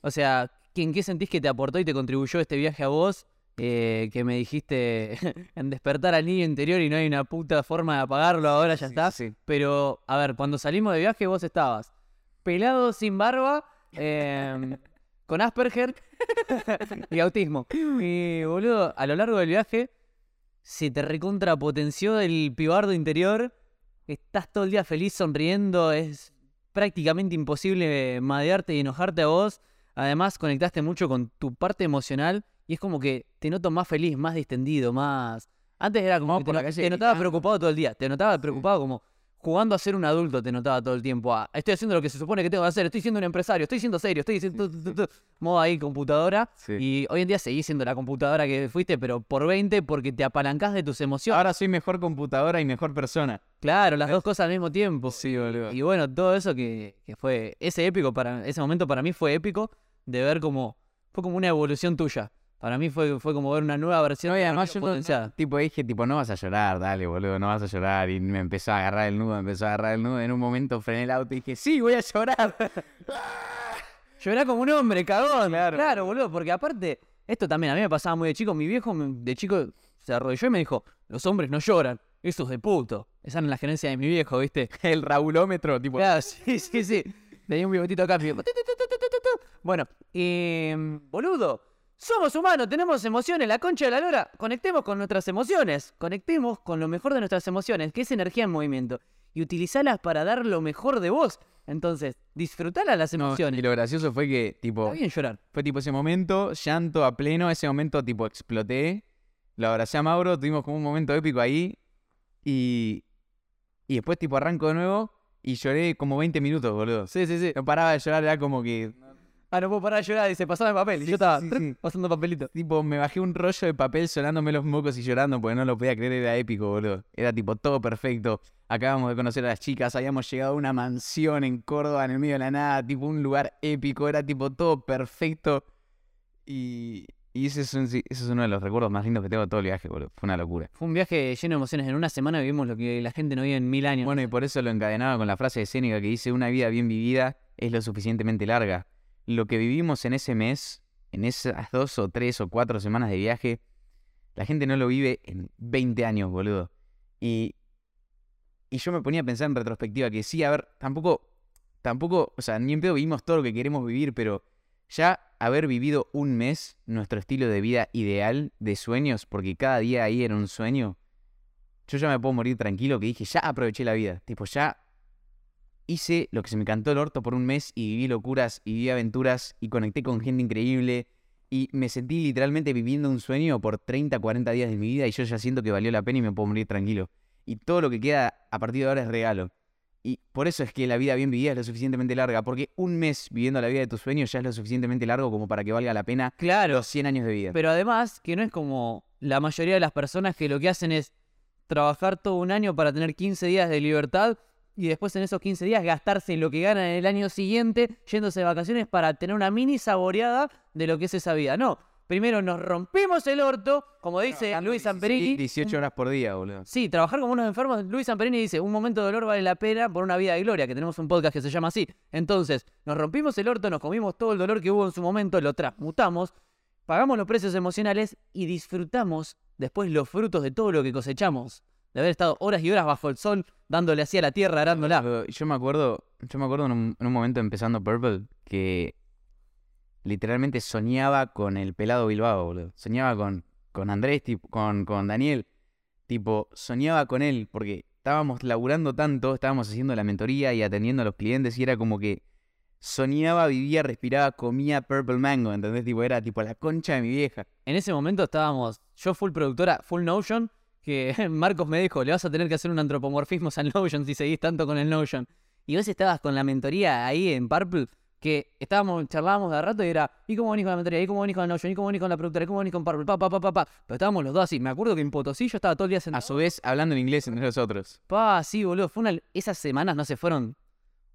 S2: O sea, ¿en qué sentís que te aportó y te contribuyó este viaje a vos? Eh, que me dijiste <laughs> en despertar al niño interior y no hay una puta forma de apagarlo, ahora ya
S1: Sí,
S2: está.
S1: sí, sí.
S2: Pero, a ver, cuando salimos de viaje vos estabas pelado, sin barba, em, <laughs> con Asperger <laughs> y autismo. Y boludo, a lo largo del viaje se te recontrapotenció el pibardo interior. Estás todo el día feliz, sonriendo. Es prácticamente imposible madearte y enojarte a vos. Además, conectaste mucho con tu parte emocional y es como que te noto más feliz, más distendido, más. Antes era como que
S1: por
S2: te,
S1: la calle
S2: te notaba
S1: gritando.
S2: preocupado todo el día. Te notaba preocupado como jugando a ser un adulto, te notaba todo el tiempo. Ah, estoy haciendo lo que se supone que tengo que hacer, estoy siendo un empresario, estoy siendo serio, estoy tu. Modo ahí computadora.
S1: Sí.
S2: Y hoy en día seguís siendo la computadora que fuiste, pero por 20 porque te apalancás de tus emociones.
S1: Ahora soy mejor computadora y mejor persona.
S2: Claro, las dos cosas al mismo tiempo.
S1: Sí, boludo.
S2: Y bueno, todo eso que, que fue. Ese épico para. Ese momento para mí fue épico de ver como. Fue como una evolución tuya. Para mí fue, fue como ver una nueva versión
S1: No, y
S2: de
S1: además yo no- tipo dije, tipo, no vas a llorar, dale, boludo, no vas a llorar. Y me empezó a agarrar el nudo, me empezó a agarrar el nudo. En un momento frené el auto y dije, sí, voy a llorar. <laughs>
S2: Llorá como un hombre, cagón.
S1: Claro.
S2: Claro, boludo, porque aparte, esto también a mí me pasaba muy de chico. Mi viejo de chico se arrodilló y me dijo: Los hombres no lloran. Eso es de puto. Esa era la gerencia de mi viejo, ¿viste? <laughs>
S1: el raulómetro, tipo,
S2: Claro, <laughs> sí, sí, sí. Tenía un bigotito acá. Bueno, eh, boludo, somos humanos, tenemos emociones, la concha de la lora. Conectemos con nuestras emociones. Conectemos con lo mejor de nuestras emociones, que es energía en movimiento. Y utilizalas para dar lo mejor de vos. Entonces, disfrutala las
S1: No,
S2: emociones.
S1: y lo gracioso fue que, tipo,
S2: Está bien llorar.
S1: fue tipo ese momento, llanto a pleno, ese momento, tipo, exploté. Lo abracé a Mauro, tuvimos como un momento épico ahí. Y, y después, tipo, arranco de nuevo y lloré como 20 minutos, boludo.
S2: Sí, sí, sí.
S1: No paraba de llorar, era como que,
S2: Ah, no puedo parar de llorar. Dice, pasame papel. Y yo estaba
S1: sí,
S2: truc,
S1: sí.
S2: pasando papelito.
S1: tipo, me bajé un rollo de papel sonándome los mocos y llorando porque no lo podía creer, era épico, boludo. Era tipo todo perfecto. Acabamos de conocer a las chicas, habíamos llegado a una mansión en Córdoba, en el medio de la nada, tipo un lugar épico, era tipo todo perfecto. Y, y ese, es un- ese es uno de los recuerdos más lindos que tengo de todo el viaje, boludo. Fue una locura.
S2: Fue un viaje lleno de emociones. En una semana vivimos lo que la gente no vive en mil años.
S1: Bueno, y por eso lo encadenaba con la frase de Séneca que dice, una vida bien vivida es lo suficientemente larga. Lo que vivimos en ese mes, en esas dos o tres o cuatro semanas de viaje, la gente no lo vive en 20 años, boludo. Y, y yo me ponía a pensar en retrospectiva que sí, a ver, tampoco, tampoco, o sea, ni en pedo vivimos todo lo que queremos vivir, pero ya haber vivido un mes nuestro estilo de vida ideal de sueños, porque cada día ahí era un sueño, yo ya me puedo morir tranquilo que dije, ya aproveché la vida. Tipo, ya hice lo que se me cantó el orto por un mes y viví locuras y viví aventuras y conecté con gente increíble y me sentí literalmente viviendo un sueño por 30, 40 días de mi vida y yo ya siento que valió la pena y me puedo morir tranquilo. Y todo lo que queda a partir de ahora es regalo. Y por eso es que la vida bien vivida es lo suficientemente larga, porque un mes viviendo la vida de tus sueños ya es lo suficientemente largo como para que valga la pena
S2: claro.
S1: los 100 años de vida.
S2: Pero además, que no es como la mayoría de las personas que lo que hacen es trabajar todo un año para tener 15 días de libertad y después en esos 15 días gastarse lo que ganan en el año siguiente yéndose de vacaciones para tener una mini saboreada de lo que es esa vida. No, primero nos rompimos el orto, como dice Luis
S1: 16,
S2: Samperini.
S1: 18 horas por día, boludo.
S2: Sí, trabajar como unos enfermos. Luis Samperini dice, un momento de dolor vale la pena por una vida de gloria, que tenemos un podcast que se llama así. Entonces, nos rompimos el orto, nos comimos todo el dolor que hubo en su momento, lo transmutamos, pagamos los precios emocionales y disfrutamos después los frutos de todo lo que cosechamos. De haber estado horas y horas bajo el sol, dándole así a la tierra, arándola.
S1: Yo me acuerdo, yo me acuerdo en un, en un momento empezando Purple que literalmente soñaba con el pelado Bilbao, boludo. Soñaba con, con Andrés, tipo, con, con Daniel. Tipo, soñaba con él porque estábamos laburando tanto, estábamos haciendo la mentoría y atendiendo a los clientes y era como que soñaba, vivía, respiraba, comía Purple Mango, ¿entendés? Tipo, era tipo la concha de mi vieja.
S2: En ese momento estábamos, yo full productora, full Notion, que <laughs> Marcos me dijo, le vas a tener que hacer un antropomorfismo al Notion si seguís tanto con el Notion. Y vos estabas con la mentoría ahí en Purple, que estábamos, charlábamos de rato y era, ¿y cómo venís con la mentoría? ¿Y cómo venís con el Notion? ¿Y cómo venís con la productora? ¿Y cómo venís con Purple? Pa, pa, pa, pa, pa. Pero estábamos los dos así. Me acuerdo que en Potosí yo estaba todo el día
S1: A su vez, hablando en inglés entre nosotros.
S2: Pa, sí, boludo. Fue una... Esas semanas, no sé, fueron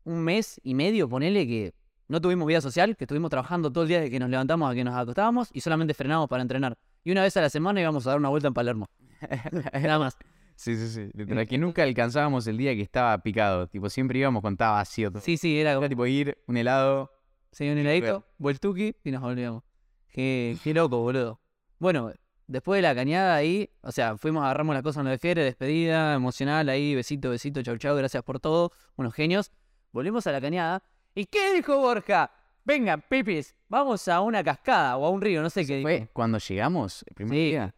S2: un mes y medio, ponele que no tuvimos vida social, que estuvimos trabajando todo el día desde que nos levantamos a que nos acostábamos y solamente frenábamos para entrenar. Y una vez a la semana íbamos a dar una vuelta en Palermo. <laughs> Nada más.
S1: Sí, sí, sí. Literal, que nunca alcanzábamos el día que estaba picado. Tipo, siempre íbamos con estaba vacío todo.
S2: Sí, sí, era como
S1: Era tipo ir, un helado.
S2: sí, un heladito, vueltuki y nos volvíamos. Qué, qué loco, boludo. Bueno, después de la cañada ahí, o sea, fuimos, agarramos las cosas en lo de Fiere, despedida, emocional ahí, besito, besito, chau, chau, gracias por todo, unos genios. Volvimos a la cañada. ¿Y qué dijo Borja? venga, pipis, vamos a una cascada o a un río, no sé qué. dijo.
S1: Fue cuando llegamos, el primer
S2: Sí.
S1: día.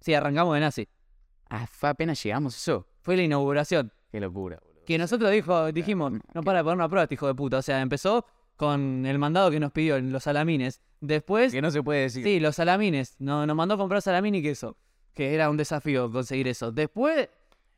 S2: Sí, arrancamos de nazi.
S1: Ah, fue apenas llegamos eso.
S2: Fue la inauguración.
S1: Qué locura, boludo.
S2: Que nosotros dijo, dijimos, no para de poner una prueba, este hijo de puta. O sea, empezó con el mandado que nos pidió, los salamines. Después,
S1: Que no se puede decir.
S2: sí, los salamines. No, nos mandó a comprar salamín y queso. Que era un desafío conseguir eso. Después,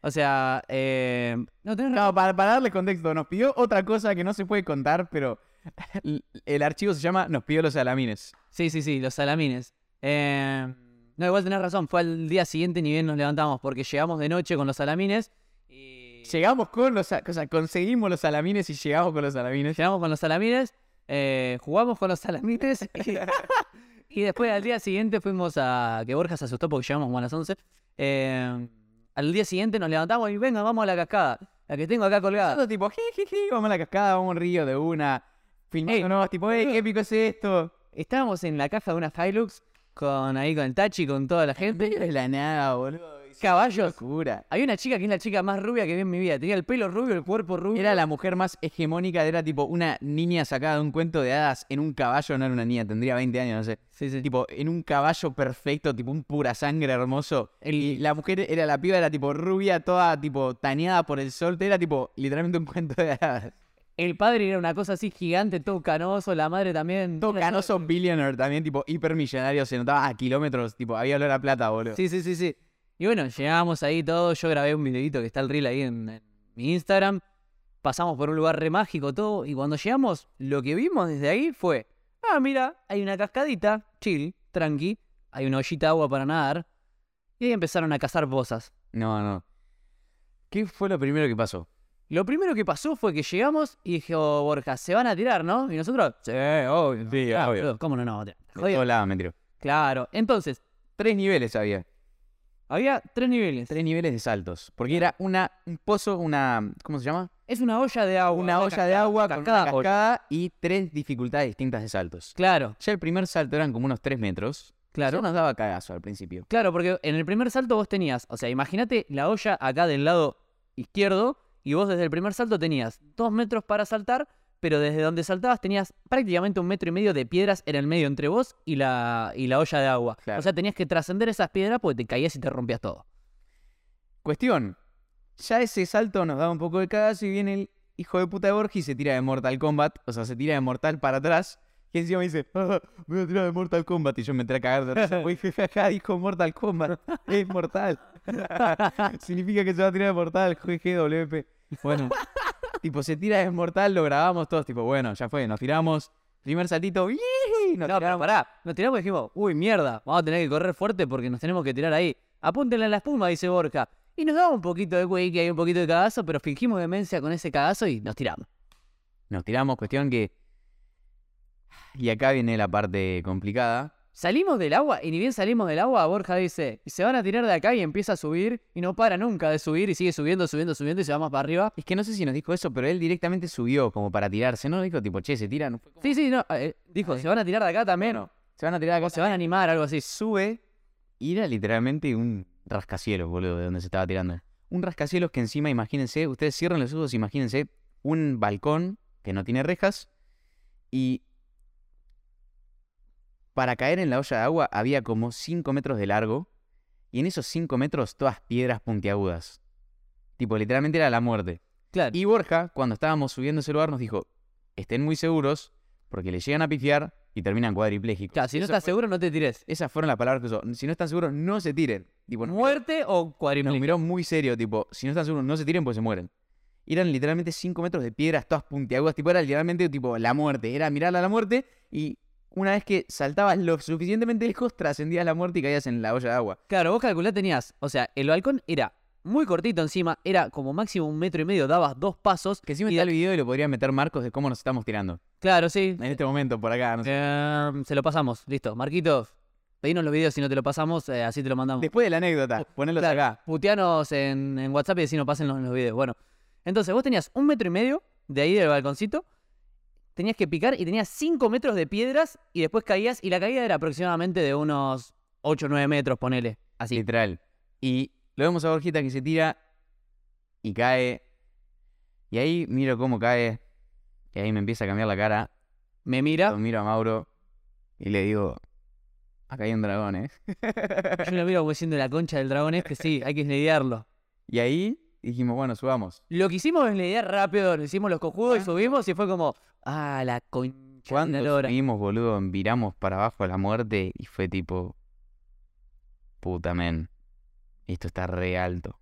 S2: o sea, eh, no tenés
S1: No, para, para darle contexto, nos pidió otra cosa que no se puede contar, pero <laughs> el, el archivo se llama Nos pidió los salamines.
S2: Sí, sí, sí, los salamines. Eh, no, igual tenés razón, fue al día siguiente ni bien nos levantamos porque llegamos de noche con los salamines y
S1: Llegamos con los, o sea, conseguimos los salamines y llegamos con los salamines.
S2: llegamos con los salamines, eh, jugamos con los salamines <laughs> y, y después al día siguiente fuimos a... que Borja se asustó porque llegamos como a las 11. eh, al día siguiente nos levantamos y venga, vamos a la cascada, la que tengo acá colgada.
S1: Nosotros tipo, jiji, vamos a la cascada, vamos a un río de una. Filmándonos, tipo, hey, qué épico es esto.
S2: Estábamos en la caja de una Hilux con ahí con el Tachi, con toda la
S1: En
S2: gente.
S1: medio de la nada, boludo.
S2: Caballos.
S1: Locura.
S2: Hay una chica que es la chica más rubia que vi en mi vida. Tenía el pelo rubio, el cuerpo rubio.
S1: Era la mujer más hegemónica, era tipo una niña sacada de un cuento de hadas en un caballo, no era una niña, tendría 20 años, no sé.
S2: Sí, sí.
S1: Tipo, en un caballo perfecto, tipo un pura sangre hermoso. Y la mujer era, la piba era tipo rubia, toda tipo taneada por el sol, era tipo literalmente un cuento de hadas.
S2: El padre era una cosa así gigante, todo canoso, la madre también.
S1: Todo canoso billionaire también, tipo hipermillonario, se notaba a kilómetros, tipo, había olor a plata, boludo.
S2: Sí, sí, sí, sí. Y bueno, llegamos ahí todo. Yo grabé un videito que está el reel ahí en, en mi Instagram. Pasamos por un lugar re mágico, todo. Y cuando llegamos, lo que vimos desde ahí fue: Ah, mira, hay una cascadita, chill, tranqui. Hay una ollita de agua para nadar. Y ahí empezaron a cazar pozas.
S1: No, no. ¿Qué fue lo primero que pasó?
S2: Lo primero que pasó fue que llegamos y dijo Borja, se van a tirar, ¿no? Y nosotros, sí, obvio.
S1: Sí,
S2: Ah,
S1: obvio.
S2: ¿Cómo no nos vamos a tirar?
S1: De
S2: Jodido.
S1: todos lados me tiró.
S2: Claro. Entonces,
S1: Tres niveles había.
S2: había tres niveles.
S1: Tres niveles de saltos. Porque era una, un pozo, una. ¿Cómo se llama?
S2: Es una olla de agua.
S1: Una olla de agua con
S2: cascada,
S1: una cascada y tres dificultades distintas de saltos.
S2: Claro,
S1: Ya el primer salto eran como unos tres metros.
S2: claro.
S1: Eso nos daba cagazo al principio.
S2: Claro, porque en el primer salto vos tenías, o sea, imagínate la olla acá del lado izquierdo y vos desde el primer salto tenías dos metros para saltar, pero desde donde saltabas tenías prácticamente un metro y medio de piedras en el medio entre vos y la, y la olla de agua.
S1: Claro.
S2: O sea, tenías que trascender esas piedras porque te caías y te rompías todo.
S1: Cuestión. Ya ese salto nos daba un poco de cagazo y viene el hijo de puta de Borja y se tira de Mortal Kombat. O sea, se tira de Mortal para atrás. Y encima me dice, "Ah, me voy a tirar de Mortal Kombat. Y yo me entré a cagar de risa. Porque jajaja, dijo Mortal Kombat. Es mortal. <laughs> Significa que se va a tirar de Mortal. GGWP. Bueno, tipo, se tira de Mortal, lo grabamos todos. Tipo, bueno, ya fue, nos tiramos. Primer saltito. ¡ii! Nos
S2: No,
S1: tiramos.
S2: pará, nos tiramos y dijimos, uy, mierda, vamos a tener que correr fuerte porque nos tenemos que tirar ahí. Apúntenle a la espuma, dice Borja. Y nos daba un poquito de wake y un poquito de cagazo, pero fingimos demencia con ese cagazo y nos tiramos.
S1: Nos tiramos, cuestión que. Y acá viene la parte complicada.
S2: Salimos del agua y ni bien salimos del agua, Borja dice, se van a tirar de acá y empieza a subir y no para nunca de subir y sigue subiendo, subiendo, subiendo y se va más para arriba.
S1: Es que no sé si nos dijo eso, pero él directamente subió como para tirarse. No dijo tipo, che, se tiran.
S2: Sí, sí, no, eh, dijo, se van a tirar de acá también.
S1: Bueno, se van a tirar acá.
S2: O se van a animar, algo así.
S1: Sube y era literalmente un rascacielos, boludo, de donde se estaba tirando. Un rascacielos que encima, imagínense, ustedes cierran los ojos, imagínense un balcón que no tiene rejas y para caer en la olla de agua había como 5 metros de largo y en esos 5 metros todas piedras puntiagudas. Tipo, literalmente era la muerte.
S2: Claro.
S1: Y Borja, cuando estábamos subiendo ese lugar, nos dijo, estén muy seguros porque le llegan a pifiar y terminan cuadriplégicos.
S2: Claro, si no
S1: Eso
S2: estás
S1: fue-
S2: seguro, no te tires.
S1: Esas fueron las palabras que usó. Si no están seguros, no se tiren. Tipo, nos miró-
S2: Muerte o
S1: nos
S2: cuadripléjico.
S1: miró muy serio, tipo, si no están seguros, no se tiren, pues se mueren. Y eran literalmente 5 metros de piedras, todas puntiagudas, tipo, era literalmente tipo la muerte. Era mirar a la muerte y una vez que saltabas lo suficientemente lejos, trascendías la muerte y caías en la olla de agua.
S2: Claro, vos calculá tenías, o sea, el balcón era muy cortito encima, era como máximo un metro y medio, dabas dos pasos.
S1: Que
S2: Y
S1: está
S2: de-
S1: el video y lo podría meter Marcos de cómo nos estamos tirando.
S2: Claro, sí.
S1: En este momento, por acá, no sé.
S2: Eh, se lo pasamos, listo. Marquito, pedinos los videos si no te lo pasamos, eh, así te lo mandamos.
S1: Después de la anécdota, ponelos
S2: Claro,
S1: acá.
S2: Puteanos en, en WhatsApp y decinos pasen los, los videos. Bueno, entonces vos tenías un metro y medio de ahí del balconcito, tenías que picar y tenías cinco metros de piedras y después caías y la caída era aproximadamente de unos 8 o 9 metros, ponele. Así.
S1: Literal. Y lo vemos a Borjita que se tira y cae. Y ahí miro cómo cae. Y ahí me empieza a cambiar la cara.
S2: Me mira,
S1: Lo miro a Mauro y le digo, acá hay un dragón, ¿eh? <laughs>
S2: yo lo miro como diciendo la concha del dragón es que sí, hay que lidiarlo.
S1: Y ahí dijimos, bueno, subamos.
S2: Lo que hicimos es lidiar rápido, lo hicimos los cojudos y subimos y fue como, ah, la concha lora.
S1: subimos, boludo, viramos para abajo a la muerte y fue tipo, puta men, esto está re alto.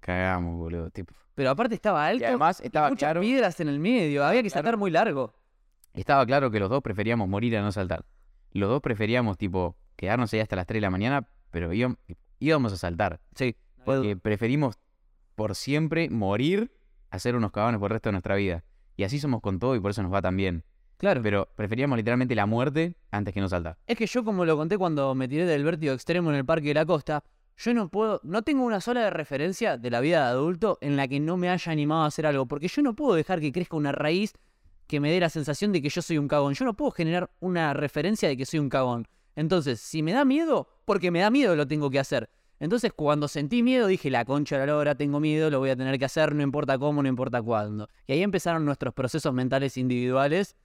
S1: Cagamos, boludo, tipo.
S2: Pero aparte estaba alto
S1: Y además
S2: y
S1: estaba
S2: muchas
S1: claro,
S2: piedras en el medio, había que
S1: Claro.
S2: saltar muy largo.
S1: estaba claro que los dos preferíamos morir a no saltar. Los dos preferíamos, tipo, quedarnos ahí hasta las 3 de la mañana, pero íbam- íbamos a saltar.
S2: Sí.
S1: Porque preferimos por siempre morir a ser unos cagones por el resto de nuestra vida. Y así somos con todo y por eso nos va tan bien.
S2: Claro.
S1: Pero preferíamos literalmente la muerte antes que no saltar.
S2: Es que yo, como lo conté cuando me tiré del vértigo extremo en el Parque de la Costa, yo no puedo, no tengo una sola referencia de la vida de adulto en la que no me haya animado a hacer algo, porque yo no puedo dejar que crezca una raíz que me dé la sensación de que yo soy un cagón. Yo no puedo generar una referencia de que soy un cagón. Entonces, si me da miedo, porque me da miedo lo tengo que hacer. Entonces, cuando sentí miedo, dije, la concha de la lora, tengo miedo, lo voy a tener que hacer, no importa cómo, no importa cuándo. Y ahí empezaron nuestros procesos mentales individuales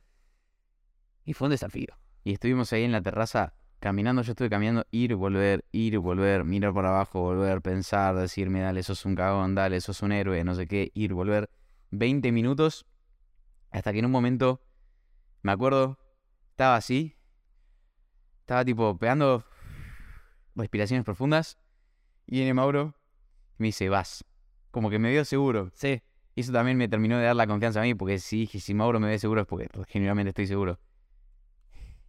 S2: y fue un desafío.
S1: Y estuvimos ahí en la terraza caminando. Yo estuve caminando, ir, volver, ir, volver, mirar por abajo, volver, pensar, decirme, dale, sos un cagón, dale, sos un héroe, no sé qué, ir, volver. 20 minutos hasta que en un momento, me acuerdo, estaba así, estaba tipo pegando respiraciones profundas y viene Mauro y me dice, vas. Como que me dio seguro.
S2: Sí.
S1: Y eso también me terminó de dar la confianza a mí, porque si dije, si Mauro me ve seguro es porque genuinamente estoy seguro.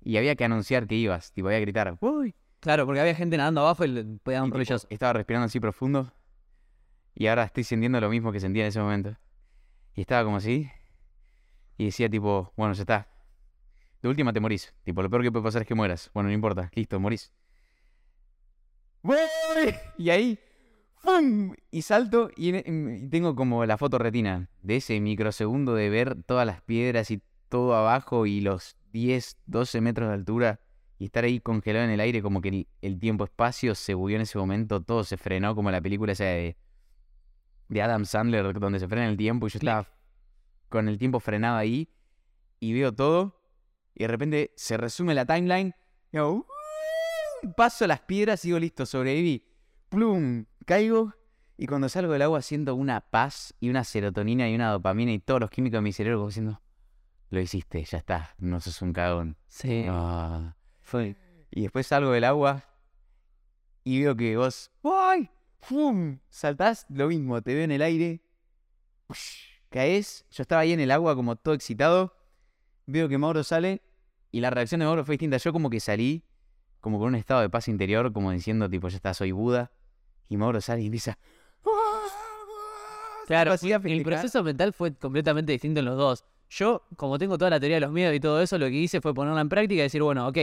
S1: Y había que anunciar que ibas, tipo, había que gritar, ¡Uy!
S2: Claro, porque había gente nadando abajo y le podía dar
S1: Y,
S2: un
S1: tipo, estaba respirando así profundo. Y ahora estoy sintiendo lo mismo que sentía en ese momento. Y estaba como así. Y decía, tipo, bueno, ya está. De última te morís. Tipo, lo peor que puede pasar es que mueras. Bueno, no importa. Listo, morís. ¡Voy! Y ahí, ¡pum! Y salto y, en- y tengo como la foto retina de ese microsegundo de ver todas las piedras y todo abajo y los 10, 12 metros de altura y estar ahí congelado en el aire como que el, el tiempo-espacio se bugueó en ese momento, todo se frenó como la película esa de, de Adam Sandler donde se frena el tiempo y yo estaba con el tiempo frenado ahí y veo todo y de repente se resume la timeline y hago, "Uh", paso las piedras y digo listo, sobreviví. Plum, caigo y cuando salgo del agua siento una paz y una serotonina y una dopamina y todos los químicos de mi cerebro como diciendo, lo hiciste, ya está, no sos un cagón.
S2: Sí.
S1: Ah.
S2: Fue.
S1: Y después salgo del agua y veo que vos, ¡ay! ¡Fum! Saltás, lo mismo, te veo en el aire, caes, yo estaba ahí en el agua como todo excitado, veo que Mauro sale y la reacción de Mauro fue distinta. Yo como que salí como con un estado de paz interior, como diciendo tipo, ya está, soy Buda. Y Mauro sale y empieza...
S2: Claro,
S1: Tipo, así a
S2: el proceso mental fue completamente distinto en los dos. Yo, como tengo toda la teoría de los miedos y todo eso, lo que hice fue ponerla en práctica y decir, bueno, ok,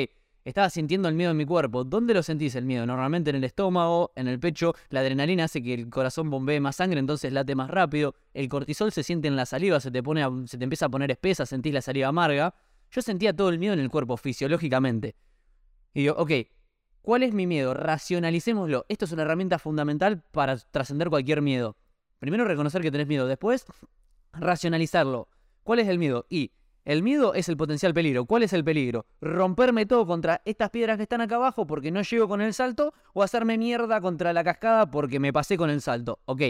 S2: estaba sintiendo el miedo en mi cuerpo. ¿Dónde lo sentís el miedo? Normalmente en el estómago, en el pecho. La adrenalina hace que el corazón bombee más sangre, entonces late más rápido. El cortisol se siente en la saliva, se te, pone a- se te empieza a poner espesa, sentís la saliva amarga. Yo sentía todo el miedo en el cuerpo, fisiológicamente. Y digo, ok, ¿cuál es mi miedo? Racionalicémoslo. Esto es una herramienta fundamental para trascender cualquier miedo. Primero reconocer que tenés miedo, después racionalizarlo. ¿Cuál es el miedo? Y el miedo es el potencial peligro. ¿Cuál es el peligro? Romperme todo contra estas piedras que están acá abajo porque no llego con el salto o hacerme mierda contra la cascada porque me pasé con el salto. Ok,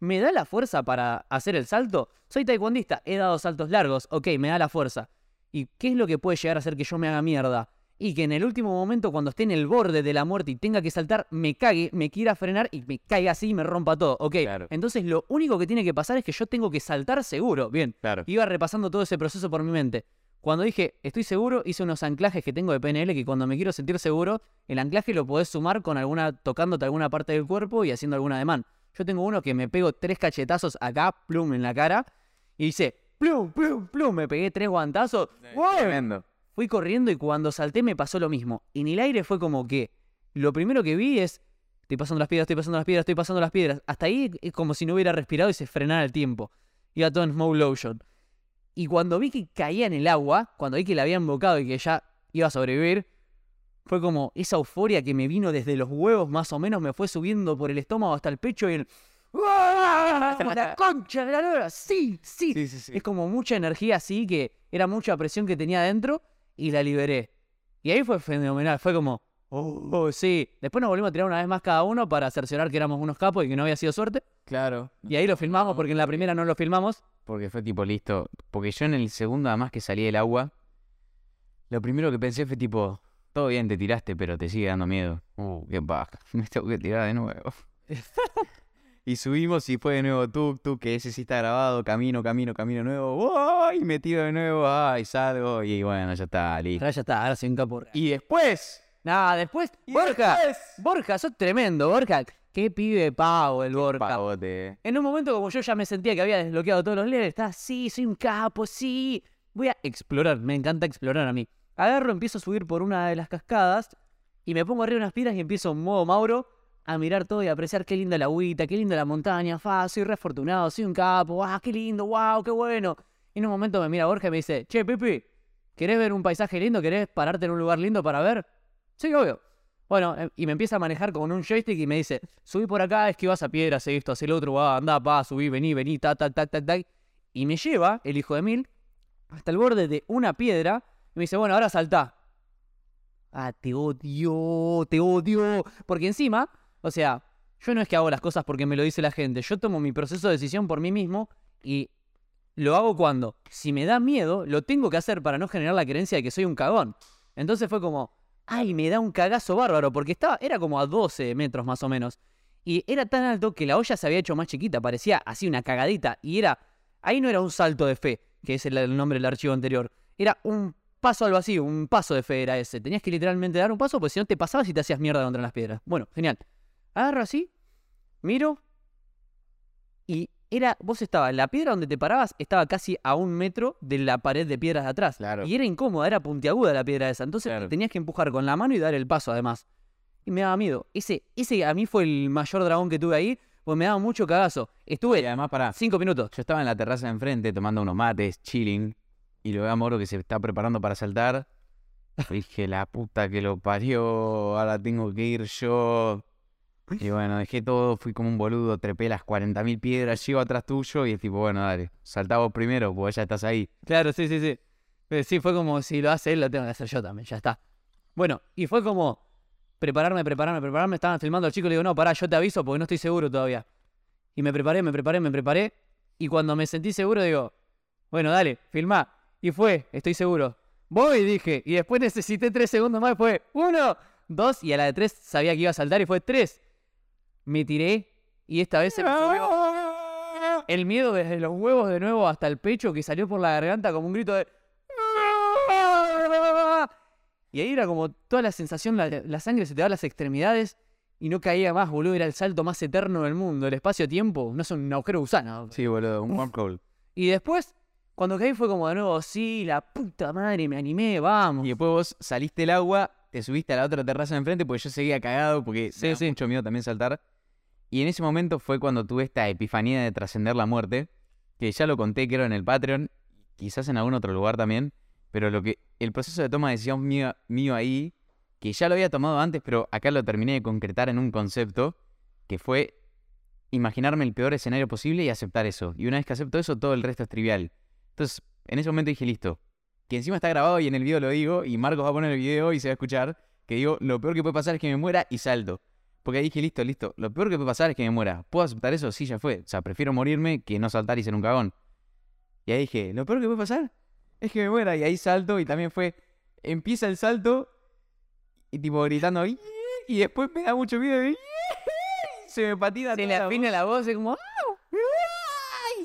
S2: ¿me da la fuerza para hacer el salto? Soy taekwondista, he dado saltos largos. Ok, me da la fuerza. ¿Y qué es lo que puede llegar a hacer que yo me haga mierda? Y que en el último momento, cuando esté en el borde de la muerte y tenga que saltar, me cague, me quiera frenar y me caiga así y me rompa todo. Ok,
S1: Claro.
S2: entonces lo único que tiene que pasar es que yo tengo que saltar seguro. Bien,
S1: Claro.
S2: iba repasando todo ese proceso por mi mente. Cuando dije, estoy seguro, hice unos anclajes que tengo de PNL que cuando me quiero sentir seguro, el anclaje lo podés sumar con alguna, tocándote alguna parte del cuerpo y haciendo algún ademán. Yo tengo uno que me pego tres cachetazos acá, plum, en la cara, y dice, plum, plum, plum, me pegué tres guantazos. ¡Wow!
S1: Tremendo.
S2: Fui corriendo y cuando salté me pasó lo mismo. En el aire fue como que lo primero que vi es, estoy pasando las piedras, estoy pasando las piedras, estoy pasando las piedras. Hasta ahí es como si no hubiera respirado y se frenara el tiempo. Iba todo en slow motion. Y cuando vi que caía en el agua, cuando vi que la había embocado y que ya iba a sobrevivir, fue como esa euforia que me vino desde los huevos más o menos, me fue subiendo por el estómago hasta el pecho y el... ¡Ah! ¡La <laughs> concha de la lora! ¡Sí, sí!
S1: Sí, sí, sí.
S2: Es como mucha energía así que era mucha presión que tenía adentro y la liberé. Y ahí fue fenomenal, fue como, oh, sí. Después nos volvimos a tirar una vez más cada uno para cerciorar que éramos unos capos y que no había sido suerte.
S1: Claro.
S2: Y ahí lo filmamos porque en la primera no lo filmamos.
S1: Porque fue tipo listo. Porque yo en el segundo, además que salí del agua, lo primero que pensé fue tipo, todo bien, te tiraste, pero te sigue dando miedo. Uh, qué baja. <laughs> Me tengo que tirar de nuevo. <laughs> y subimos y fue de nuevo tuk tuk, que ese sí está grabado, camino, camino, camino nuevo. ¡Ay! Me tiro de nuevo, ay, salgo. Y bueno, ya está, listo.
S2: Ahora ya está, ahora soy un capo.
S1: Y después.
S2: Nada, después,
S1: y
S2: Borja,
S1: después-
S2: Borja, sos tremendo, Borja. Qué pibe pavo el Borja.
S1: Pavote.
S2: En un momento, como yo ya me sentía que había desbloqueado todos los levels, estaba, sí, soy un capo, sí. Voy a explorar, me encanta explorar a mí. Agarro, empiezo a subir por una de las cascadas y me pongo arriba de unas piedras y empiezo en modo Mauro a mirar todo y apreciar qué linda la agüita, qué linda la montaña, fa, soy re afortunado, soy un capo, ah, qué lindo, wow, qué bueno. Y en un momento me mira Borja y me dice, che, Pipi, ¿querés ver un paisaje lindo? ¿Querés pararte en un lugar lindo para ver? Sí, obvio. Bueno, eh, y me empieza a manejar con un joystick y me dice, subí por acá, esquivas a piedras, esto, haz el otro, va, andá, pa, subí, vení, vení, ta, ta, ta, ta, ta. Y me lleva, el hijo de mil, hasta el borde de una piedra y me dice, bueno, ahora saltá. Ah, te odio, te odio. Porque encima, o sea, yo no es que hago las cosas porque me lo dice la gente, yo tomo mi proceso de decisión por mí mismo y lo hago cuando, si me da miedo, lo tengo que hacer para no generar la creencia de que soy un cagón. Entonces fue como, ay, me da un cagazo bárbaro, porque estaba, era como a 12 metros más o menos. Y era tan alto que la olla se había hecho más chiquita, parecía así una cagadita. Y era, ahí no era un salto de fe, que es el, el nombre del archivo anterior. Era un paso al vacío, un paso de fe era ese. Tenías que literalmente dar un paso, porque si no te pasabas y te hacías mierda contra las piedras. Bueno, genial. Agarro así, miro, y era, vos estabas, la piedra donde te parabas estaba casi a un metro de la pared de piedras de atrás.
S1: Claro.
S2: Y era incómoda, era puntiaguda la piedra esa. Entonces
S1: Claro.
S2: tenías que empujar con la mano y dar el paso además. Y me daba miedo. Ese, ese a mí fue el mayor dragón que tuve ahí, pues me daba mucho cagazo.
S1: Y
S2: Estuve
S1: además, para.
S2: cinco minutos.
S1: Yo estaba en la terraza de enfrente tomando unos mates, chilling, y lo veo a Moro que se está preparando para saltar. Dije, la puta que lo parió, ahora tengo que ir yo. Y bueno, dejé todo, fui como un boludo, trepé las 40.000 piedras, llego atrás tuyo y es tipo, bueno, dale, saltá vos primero, porque ya estás ahí.
S2: Claro, sí, sí, sí. Eh, Sí, fue como si lo hace él, lo tengo que hacer yo también, ya está. Bueno, y fue como prepararme, prepararme, prepararme. Estaban filmando al chico le digo, no, pará, yo te aviso porque no estoy seguro todavía. Y me preparé, me preparé, me preparé. Y cuando me sentí seguro, digo, bueno, dale, filmá. Y fue, estoy seguro. Voy, dije. Y después necesité tres segundos más. Fue uno, dos. Y a la de tres sabía que iba a saltar y fue tres. Me tiré. Y esta vez se me subió <laughs> el miedo desde los huevos de nuevo hasta el pecho que salió por la garganta como un grito de... <laughs> Y ahí era como toda la sensación, la, la sangre se te va a las extremidades y no caía más, boludo. Era el salto más eterno del mundo. El espacio-tiempo no es un agujero gusano.
S1: Sí, boludo, un wormhole.
S2: Y después, cuando caí fue como de nuevo, sí, la puta madre, me animé, vamos.
S1: Y después vos saliste del agua, te subiste a la otra terraza de enfrente porque yo seguía cagado porque
S2: Sí,
S1: me da
S2: sí.
S1: mucho miedo también saltar. Y en ese momento fue cuando tuve esta epifanía de trascender la muerte, que ya lo conté creo en el Patreon, quizás en algún otro lugar también, pero lo que el proceso de toma de decisión mío, mío ahí, que ya lo había tomado antes, pero acá lo terminé de concretar en un concepto, que fue imaginarme el peor escenario posible y aceptar eso. Y una vez que acepto eso, todo el resto es trivial. Entonces, en ese momento dije, listo, que encima está grabado y en el video lo digo, y Marcos va a poner el video y se va a escuchar, que digo, lo peor que puede pasar es que me muera y salto. Porque dije, listo, listo, lo peor que puede pasar es que me muera. ¿Puedo aceptar eso? Sí, ya fue. O sea, prefiero morirme que no saltar y ser un cagón. Y ahí dije, lo peor que puede pasar es que me muera. Y ahí salto y también fue, empieza el salto y tipo gritando, y después me da mucho miedo y se me patina
S2: Se le
S1: la
S2: afina la voz, es como...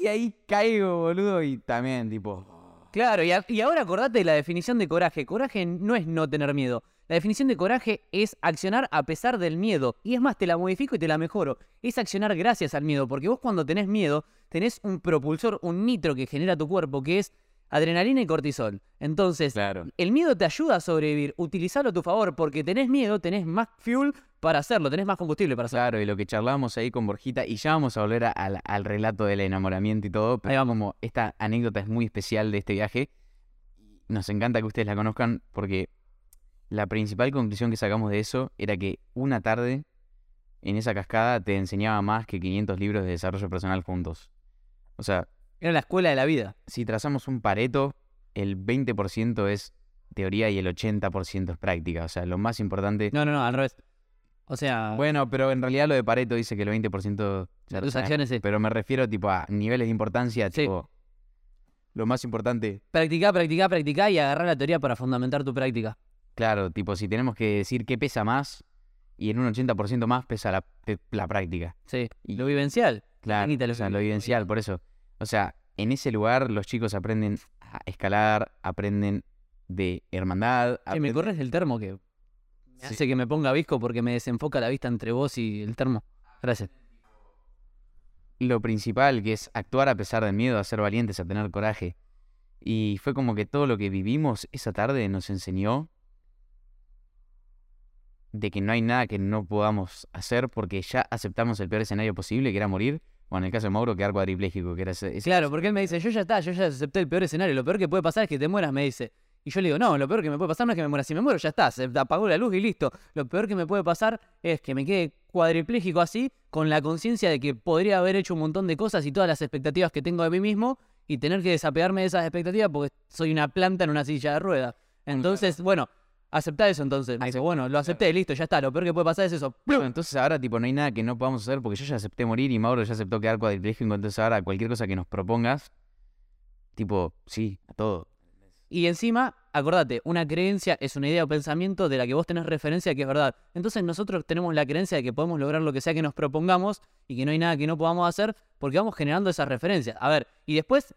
S1: y ahí caigo, boludo, y también, tipo.
S2: Claro, y, a- y ahora acordate de la definición de coraje. Coraje no es no tener miedo. La definición de coraje es accionar a pesar del miedo. Y es más, te la modifico y te la mejoro. Es accionar gracias al miedo. Porque vos cuando tenés miedo, tenés un propulsor, un nitro que genera tu cuerpo, que es adrenalina y cortisol. Entonces,
S1: Claro.
S2: el miedo te ayuda a sobrevivir. Utilizalo a tu favor. Porque tenés miedo, tenés más fuel para hacerlo. Tenés más combustible para hacerlo.
S1: Claro, y lo que charlábamos ahí con Borjita, y ya vamos a volver a- al, al relato del enamoramiento y todo, pero
S2: Ahí vamos.
S1: como esta anécdota es muy especial de este viaje, nos encanta que ustedes la conozcan porque la principal conclusión que sacamos de eso era que una tarde en esa cascada te enseñaba más que 500 libros de desarrollo personal juntos. O sea,
S2: Era la escuela de la vida.
S1: si trazamos un pareto, el 20% es teoría y el 80% es práctica. O sea, lo más importante...
S2: No, no, no, al revés. O sea,
S1: Bueno, pero en realidad lo de Pareto dice que el 20% ya
S2: tus acciones sí.
S1: Pero me refiero tipo a niveles de importancia,
S2: Sí.
S1: tipo... Lo más importante,
S2: Practicá, practicá, practicá y agarrar la teoría para fundamentar tu práctica.
S1: Claro, tipo si tenemos que decir qué pesa más y en un 80% más pesa la, la práctica.
S2: Sí.
S1: Y-
S2: Lo vivencial.
S1: Claro,
S2: lo
S1: o sea,
S2: que-
S1: lo vivencial, por eso. O sea, en ese lugar los chicos aprenden a escalar, aprenden de hermandad.
S2: Che, me corres el termo que me
S1: Sí.
S2: hace que me ponga visco porque me desenfoca la vista entre vos y el termo. Gracias.
S1: lo principal, que es actuar a pesar del miedo, a ser valientes, a tener coraje. Y fue como que todo lo que vivimos esa tarde nos enseñó de que no hay nada que no podamos hacer porque ya aceptamos el peor escenario posible, que era morir, o en el caso de Mauro, quedar cuadripléjico, que era ese... ese-
S2: Claro, porque él me dice, yo ya está, yo ya acepté el peor escenario. Lo peor que puede pasar es que te mueras, me dice. Y yo le digo, no, lo peor que me puede pasar no es que me muera. Si me muero, ya está, se apagó la luz y listo. Lo peor que me puede pasar es que me quede cuadripléjico así, con la conciencia de que podría haber hecho un montón de cosas y todas las expectativas que tengo de mí mismo, y tener que desapegarme de esas expectativas porque soy una planta en una silla de ruedas. Entonces, bueno, aceptá eso entonces. Me dice, bueno, lo acepté, listo, ya está. Lo peor que puede pasar es eso.
S1: Bueno, entonces ahora tipo no hay nada que no podamos hacer porque yo ya acepté morir y Mauro ya aceptó quedar cuadripléjico, entonces ahora cualquier cosa que nos propongas, tipo, sí, a todo.
S2: Y encima, acordate, una creencia es una idea o pensamiento de la que vos tenés referencia que es verdad. Entonces nosotros tenemos la creencia de que podemos lograr lo que sea que nos propongamos y que no hay nada que no podamos hacer porque vamos generando esas referencias. A ver, y después,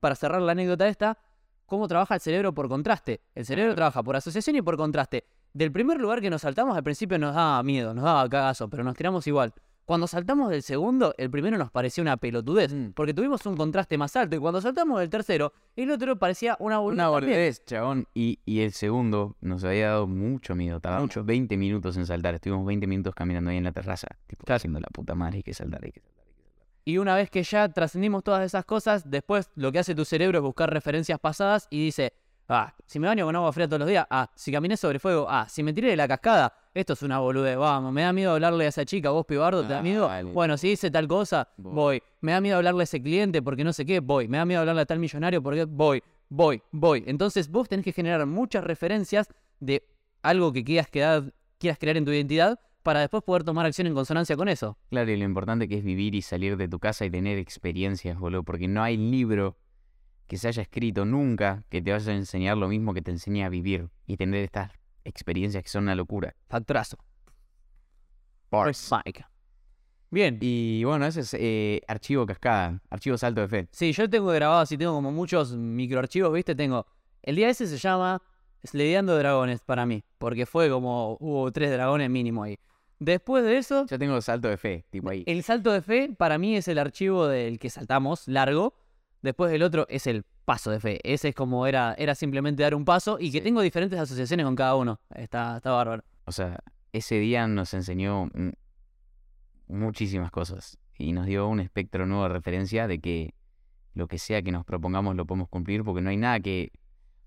S2: para cerrar la anécdota esta, ¿cómo trabaja el cerebro por contraste? El cerebro trabaja por asociación y por contraste. Del primer lugar que nos saltamos al principio nos daba miedo, nos daba cagazo, pero nos tiramos igual. Cuando saltamos del segundo, el primero nos parecía una pelotudez,
S1: Mm.
S2: porque tuvimos un contraste más alto. Y cuando saltamos del tercero, el otro parecía una boludez.
S1: Una boludez, chabón. Y, y el segundo nos había dado mucho miedo. Tardamos 20 minutos en saltar. Estuvimos 20 minutos caminando ahí en la terraza. Tipo, haciendo la puta madre, hay que saltar, hay que saltar.
S2: Y una vez que ya trascendimos todas esas cosas, después lo que hace tu cerebro es buscar referencias pasadas y dice, ah, si me baño con agua fría todos los días, ah, si caminé sobre fuego, ah, si me tiré de la cascada, esto es una boludez, vamos, me da miedo hablarle a esa chica, vos pibardo, ¿te da miedo?
S1: Dale.
S2: Bueno, si hice tal cosa,
S1: Voy.
S2: voy. Me da miedo hablarle a ese cliente porque no sé qué, voy. Me da miedo hablarle a tal millonario porque voy, voy, voy. Entonces vos tenés que generar muchas referencias de algo que quieras, quedar, quieras crear en tu identidad para después poder tomar acción en consonancia con eso.
S1: Claro, y lo importante que es vivir y salir de tu casa y tener experiencias, boludo. Porque no hay libro que se haya escrito nunca que te vaya a enseñar lo mismo que te enseña a vivir y tener estas experiencias que son una locura.
S2: Factorazo.
S1: Bars.
S2: Mike. Bien.
S1: Y bueno, ese es eh, archivo cascada, archivo salto de fe.
S2: Sí, yo tengo grabado así, tengo como muchos microarchivos, ¿viste? Tengo. El día ese se llama Sledeando Dragones para mí, porque fue como hubo tres dragones mínimo ahí. Después de eso,
S1: Yo tengo salto de fe, tipo ahí.
S2: el salto de fe para mí es el archivo del que saltamos, largo. Después del otro es el paso de fe. Ese es como era, era simplemente dar un paso y que tengo diferentes asociaciones con cada uno. Está, está bárbaro.
S1: O sea, ese día nos enseñó mm, muchísimas cosas y nos dio un espectro nuevo de referencia de que lo que sea que nos propongamos lo podemos cumplir porque no hay nada que...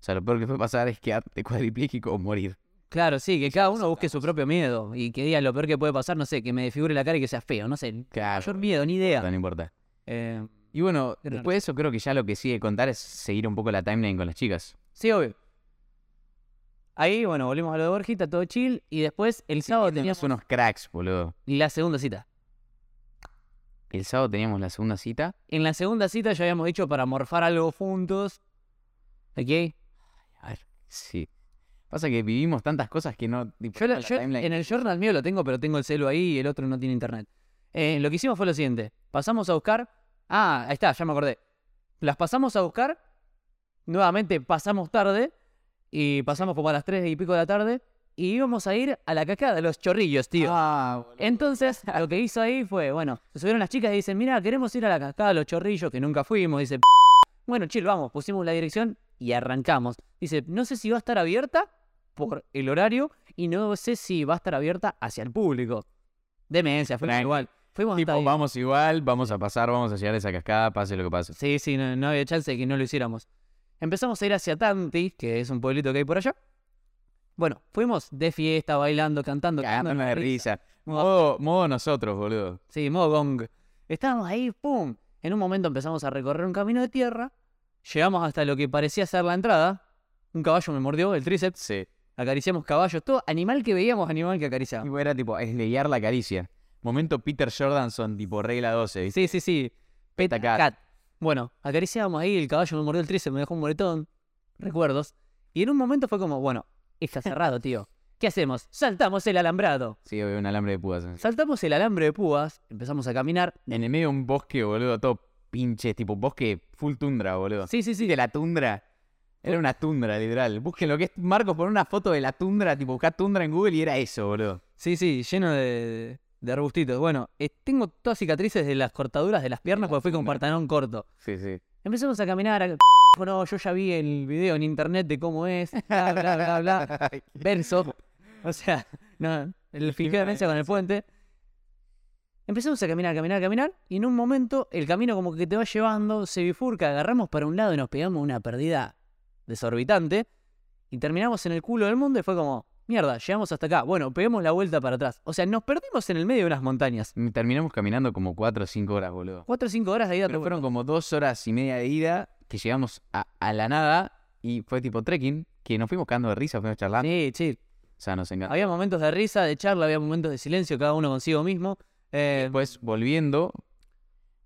S1: O sea, lo peor que puede pasar es quedarte <laughs> cuadripléjico o morir.
S2: Claro, sí, que cada uno busque su propio miedo y que diga lo peor que puede pasar, no sé, que me desfigure la cara y que sea feo, no sé.
S1: Claro.
S2: Mayor miedo, ni idea.
S1: No importa.
S2: Eh,
S1: Y bueno, después de eso creo que ya lo que sigue contar es seguir un poco la timeline con las chicas.
S2: Sí, obvio. Ahí, bueno, volvimos a lo de Borjita, todo chill. Y después, el sábado teníamos
S1: Teníamos unos cracks, boludo.
S2: la segunda cita.
S1: El sábado teníamos la segunda cita.
S2: En la segunda cita ya habíamos dicho para morfar algo juntos. ¿Ok?
S1: A ver, sí. Pasa que vivimos tantas cosas que no... tipo,
S2: Yo, la-
S1: la
S2: yo
S1: timeline-
S2: en el journal mío lo tengo, pero tengo el celu ahí y el otro no tiene internet. Eh, lo que hicimos fue lo siguiente. Pasamos a buscar... Ah, ahí está, ya me acordé. Las pasamos a buscar. Nuevamente pasamos tarde. Y pasamos como a las 3 y pico de la tarde. Y íbamos a ir a la cascada de los chorrillos, tío.
S1: Ah.
S2: Entonces, lo que hizo ahí fue, bueno, se subieron las chicas y dicen, mira, queremos ir a la cascada de los chorrillos, que nunca fuimos. Dice, bueno, chill, vamos, pusimos la dirección y arrancamos. Dice, no sé si va a estar abierta por el horario y no sé si va a estar abierta hacia el público. Demencia, fue igual. Fuimos hasta
S1: Tipo,
S2: ahí.
S1: vamos igual, vamos a pasar, vamos a llegar a esa cascada, pase lo que pase.
S2: Sí, sí, no, no había chance de que no lo hiciéramos. Empezamos a ir hacia Tanti, que es un pueblito que hay por allá. Bueno, fuimos de fiesta, bailando, cantando.
S1: Cagándonos de
S2: risa.
S1: risa. Modo, modo nosotros, boludo.
S2: Sí, modo gong. Estábamos ahí, ¡pum! En un momento empezamos a recorrer un camino de tierra Llegamos hasta lo que parecía ser la entrada. Un caballo me mordió el tríceps.
S1: Sí.
S2: Acariciamos caballos. Todo animal que veíamos, animal que acariciamos.
S1: Tipo, era tipo, esleyar la caricia. Momento Peter Jordanson, tipo regla 12, ¿viste?
S2: Sí, sí, sí.
S1: Peta cat.
S2: Cat. Bueno, acariciábamos ahí, el caballo me mordió el tríceps, me dejó un moretón. Recuerdos. Y en un momento fue como, bueno, está cerrado, <laughs> tío. ¿Qué hacemos? Saltamos el alambrado.
S1: Sí, había un alambre de púas.
S2: Saltamos el alambre de púas, empezamos a caminar.
S1: En el medio de un bosque, boludo, todo pinche, tipo bosque full tundra, boludo.
S2: Sí, sí, sí.
S1: de la tundra. Era una tundra, literal. Busquen lo que es Marcos por una foto de la tundra, tipo buscá tundra en Google y era eso, boludo.
S2: Sí, sí, lleno de, de arbustitos. Bueno, eh, tengo todas cicatrices de las cortaduras de las piernas porque fui con pantalón corto.
S1: Sí, sí.
S2: Empezamos a caminar. A... <laughs> No, yo ya vi el video en internet de cómo es. Bla, bla, bla, bla. <laughs> Verso. O sea, no, el demencia con el puente. Empezamos a caminar, caminar, caminar. Y en un momento el camino como que te va llevando, se bifurca, agarramos para un lado y nos pegamos una pérdida desorbitante. Y terminamos en el culo del mundo y fue como, mierda, llegamos hasta acá. Bueno, peguemos la vuelta para atrás. O sea, nos perdimos en el medio de unas montañas.
S1: Terminamos caminando como 4 o 5 horas, boludo.
S2: Cuatro o cinco horas de ida.
S1: Pero fueron como 2 horas y media de ida que llegamos a, a la nada y fue tipo trekking, que nos fuimos cagando de risa, fuimos charlando.
S2: Sí, sí.
S1: O sea, nos encantó.
S2: Había momentos de risa, de charla, había momentos de silencio, cada uno consigo mismo. Eh,
S1: Después, volviendo,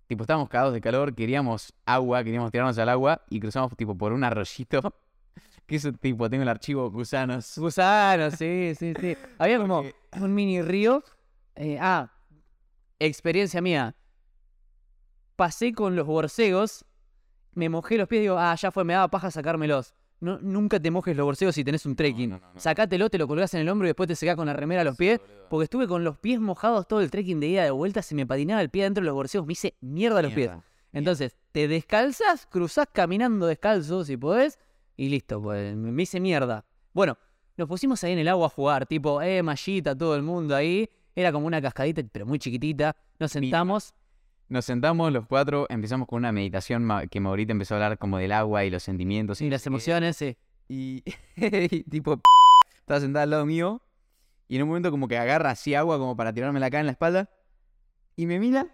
S1: tipo, estábamos cagados de calor, queríamos agua, queríamos tirarnos al agua y cruzamos tipo por un arroyito. <laughs> Que eso, tipo, tengo el archivo gusanos.
S2: Gusanos, sí, sí, sí. Había como un mini río. Eh, ah, experiencia mía. Pasé con los borcegos, me mojé los pies y digo, ah, ya fue, me daba paja sacármelos. No, nunca te mojes los borcegos si tenés un trekking.
S1: no, no, no.
S2: Sacátelo, te lo colgás en el hombro y después te secás con la remera a los pies. Porque estuve con los pies mojados todo el trekking de ida de vuelta, se me patinaba el pie dentro de los borcegos, me hice mierda los pies.
S1: Mierda.
S2: Entonces, te descalzas, cruzás caminando descalzo si podés, y listo, pues me hice mierda. Bueno, nos pusimos ahí en el agua a jugar, tipo, eh, mallita, todo el mundo ahí. Era como una cascadita, pero muy chiquitita. Nos sentamos.
S1: Nos sentamos los cuatro, empezamos con una meditación que Maurita empezó a hablar como del agua y los sentimientos
S2: Y
S1: no
S2: las
S1: qué.
S2: emociones, sí.
S1: Y, <laughs> y tipo, estaba sentada al lado mío y en un momento como que agarra así agua como para tirármela acá en la espalda y me mira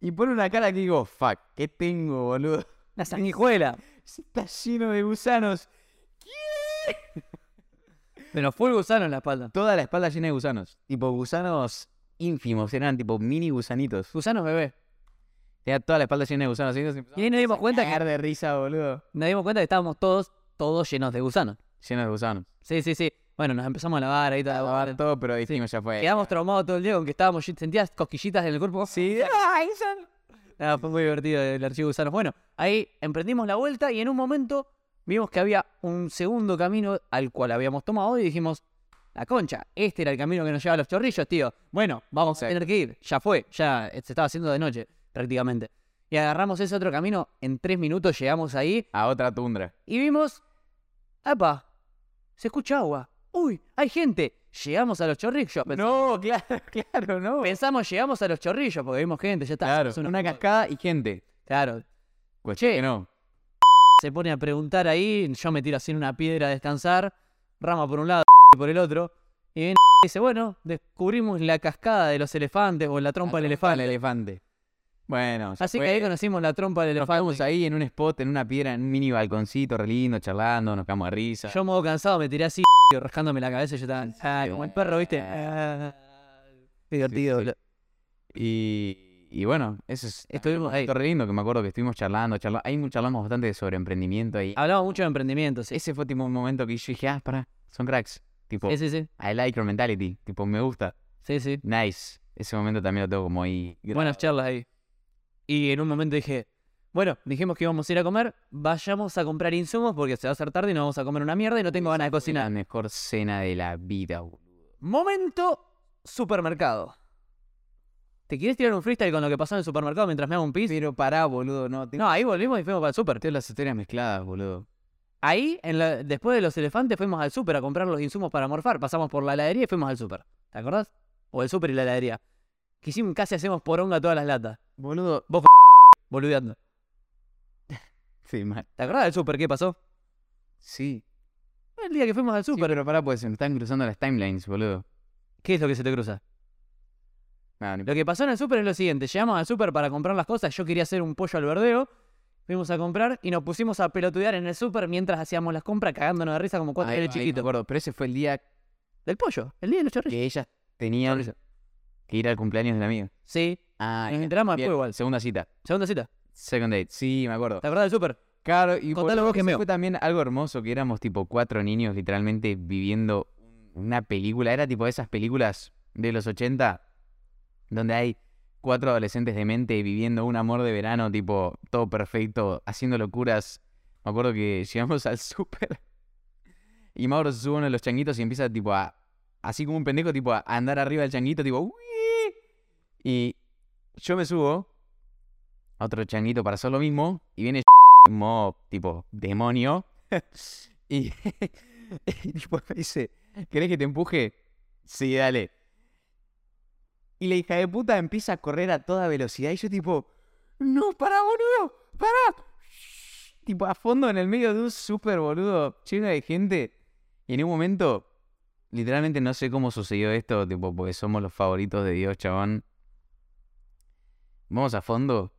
S1: y pone una cara que digo, fuck, ¿qué tengo, boludo? <laughs>
S2: La sanguijuela.
S1: Está lleno de gusanos.
S2: Pero fue el gusano en la espalda.
S1: Toda la espalda llena de gusanos. Tipo gusanos ínfimos, eran tipo mini gusanitos.
S2: Gusanos bebé.
S1: Tenía toda la espalda llena de gusanos. Y,
S2: Y ahí nos dimos cuenta que-
S1: de risa, boludo.
S2: Nos dimos cuenta que estábamos todos, todos llenos de gusanos.
S1: Lleno de gusanos.
S2: Sí, sí, sí. Bueno, nos empezamos a lavar ahí toda la
S1: Lavar todo, pero dijimos ya fue.
S2: Quedamos traumados todo el día, aunque estábamos, sentías cosquillitas en el cuerpo.
S1: Sí,
S2: Ah, fue muy divertido el archivo de gusanos. Bueno, ahí emprendimos la vuelta y en un momento vimos que había un segundo camino al cual habíamos tomado y dijimos, la concha, este era el camino que nos lleva a los chorrillos, tío. Bueno, vamos a tener que ir. Ya fue, ya se estaba haciendo de noche, prácticamente. Y agarramos ese otro camino, en tres minutos llegamos ahí
S1: a otra tundra.
S2: y vimos, ¡apa! Se escucha agua. ¡Uy! ¡Hay gente! Llegamos a los chorrillos.
S1: No, claro, <laughs> claro, no.
S2: Pensamos, llegamos a los chorrillos porque vimos gente, ya está.
S1: Claro,
S2: una-
S1: una cascada y gente.
S2: Claro,
S1: Cuestión
S2: Che.
S1: que no.
S2: se pone a preguntar ahí, yo me tiro así en una piedra a descansar, rama por un lado por el otro, y viene y dice, bueno, descubrimos la cascada de los elefantes o la trompa del
S1: El
S2: elefante.
S1: elefante. Bueno,
S2: Así
S1: fue.
S2: que ahí conocimos la trompa del
S1: Nos
S2: elefante.
S1: quedamos ahí en un spot, en una piedra, en un mini balconcito, re lindo, charlando, nos quedamos de risa.
S2: Yo modo cansado me tiré así, <laughs> rascándome la cabeza y yo estaba, ah, como el perro, ¿viste? Ah, qué divertido.
S1: sí. Y, y bueno, eso es.
S2: Estuvimos ahí.
S1: Re lindo que me acuerdo que estuvimos charlando, charlando. Ahí charlamos bastante sobre emprendimiento ahí.
S2: Hablamos mucho de emprendimiento, sí.
S1: Ese fue tipo un momento que yo dije, ah, pará, son cracks. Tipo,
S2: Sí, sí, sí.
S1: I like your mentality. Tipo, me gusta.
S2: Sí, sí.
S1: Nice. Ese momento también lo tengo como ahí.
S2: Buenas charlas ahí. Y en un momento dije, bueno, dijimos que íbamos a ir a comer, vayamos a comprar insumos porque se va a hacer tarde y no vamos a comer una mierda y no tengo ganas de
S1: La
S2: cocinar.
S1: mejor cena de la vida, boludo.
S2: Momento supermercado. ¿Te quieres tirar un freestyle con lo que pasó en el supermercado mientras me hago un pis?
S1: Pero pará, boludo, no. Tengo,
S2: No, ahí volvimos y fuimos para el super.
S1: tengo las historias mezcladas, boludo.
S2: Ahí, en la- después de los elefantes, fuimos al super a comprar los insumos para morfar. Pasamos por la heladería y fuimos al super. ¿Te acordás? O el super y la heladería. Que hicimos, casi hacemos poronga todas las latas.
S1: Boludo. <laughs>
S2: Boludeando.
S1: Sí, mal.
S2: ¿Te acordás del super? ¿Qué pasó?
S1: Sí.
S2: El día que fuimos al
S1: Sí,
S2: super.
S1: pero pará, pues se me están cruzando las timelines, boludo.
S2: ¿Qué es lo que se te cruza?
S1: No, ni-
S2: Lo que pasó en el super es lo siguiente. Llegamos al super para comprar las cosas. Yo quería hacer un pollo al verdeo. Fuimos a comprar y nos pusimos a pelotudear en el súper mientras hacíamos las compras, cagándonos de risa como cuatro
S1: Ahí-
S2: nenes
S1: ahí me
S2: chiquitos.
S1: acuerdo, pero ese fue el día
S2: Del pollo, el día de los chorrillos.
S1: que ellas tenían que ir al cumpleaños de la amiga.
S2: Sí,
S1: Ah,
S2: nos
S1: ya.
S2: enteramos después igual.
S1: Segunda cita.
S2: Segunda cita.
S1: Second date. Sí, me acuerdo.
S2: ¿Te acordás del súper?
S1: Claro, y
S2: Contalo vos que
S1: fue también algo hermoso, que éramos tipo cuatro niños literalmente viviendo una película. Era tipo esas películas de los 80 donde hay cuatro adolescentes de mente viviendo un amor de verano, tipo todo perfecto, haciendo locuras. Me acuerdo que <laughs> llegamos al súper y Mauro se sube uno de los changuitos y empieza tipo a, así como un pendejo, tipo a andar arriba del changuito, tipo, "Uy". Y yo me subo a otro changuito para hacer lo mismo y viene <laughs> tipo demonio <laughs> y, y me dice, ¿querés que te empuje? Sí, dale. Y la hija de puta empieza a correr a toda velocidad y yo tipo, no, para boludo, para. Tipo a fondo en el medio de un súper boludo lleno de gente. Y en un momento, literalmente no sé cómo sucedió esto, tipo, porque somos los favoritos de Dios, chabón. Vamos a fondo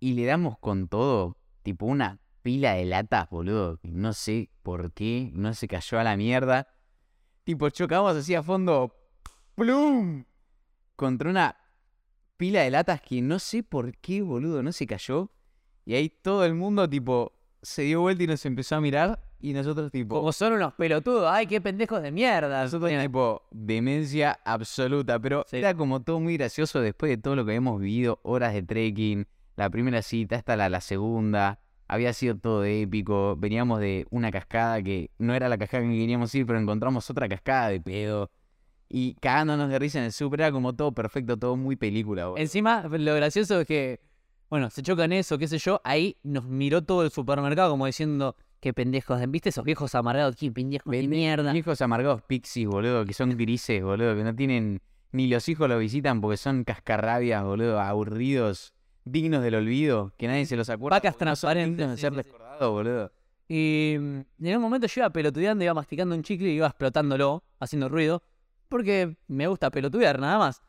S1: y le damos con todo, tipo una pila de latas, boludo. No sé por qué, no se cayó a la mierda. Tipo, chocamos así a fondo, ¡plum! Contra una pila de latas que no sé por qué, boludo, no se cayó. Y ahí todo el mundo, tipo, se dio vuelta y nos empezó a mirar. Y nosotros, tipo,
S2: Como son unos pelotudos. Ay, qué pendejos de mierda.
S1: nosotros tipo demencia absoluta, pero
S2: Sí.
S1: era como todo muy gracioso después de todo lo que habíamos vivido, horas de trekking, la primera cita hasta la, la segunda, había sido todo épico, veníamos de una cascada que no era la cascada que queríamos ir, pero encontramos otra cascada de pedo, y cagándonos de risa en el súper, era como todo perfecto, todo muy película. boludo.
S2: Encima, lo gracioso es que, bueno, se chocan eso, qué sé yo. Ahí nos miró todo el supermercado como diciendo, qué pendejos. ¿Viste esos viejos amargados? Qué pendejos de mierda.
S1: Hijos amargados pixies, boludo, que son grises, boludo, que no tienen. Ni los hijos los visitan porque son cascarrabias, boludo, aburridos, dignos del olvido, que nadie se los acuerda.
S2: Vacas
S1: porque no son
S2: transparentes,
S1: dignos de
S2: sí,
S1: ser
S2: sí, sí.
S1: recordados, boludo.
S2: Y mm, en un momento yo iba pelotudeando, iba masticando un chicle y iba explotándolo, haciendo ruido, porque me gusta pelotudear nada más.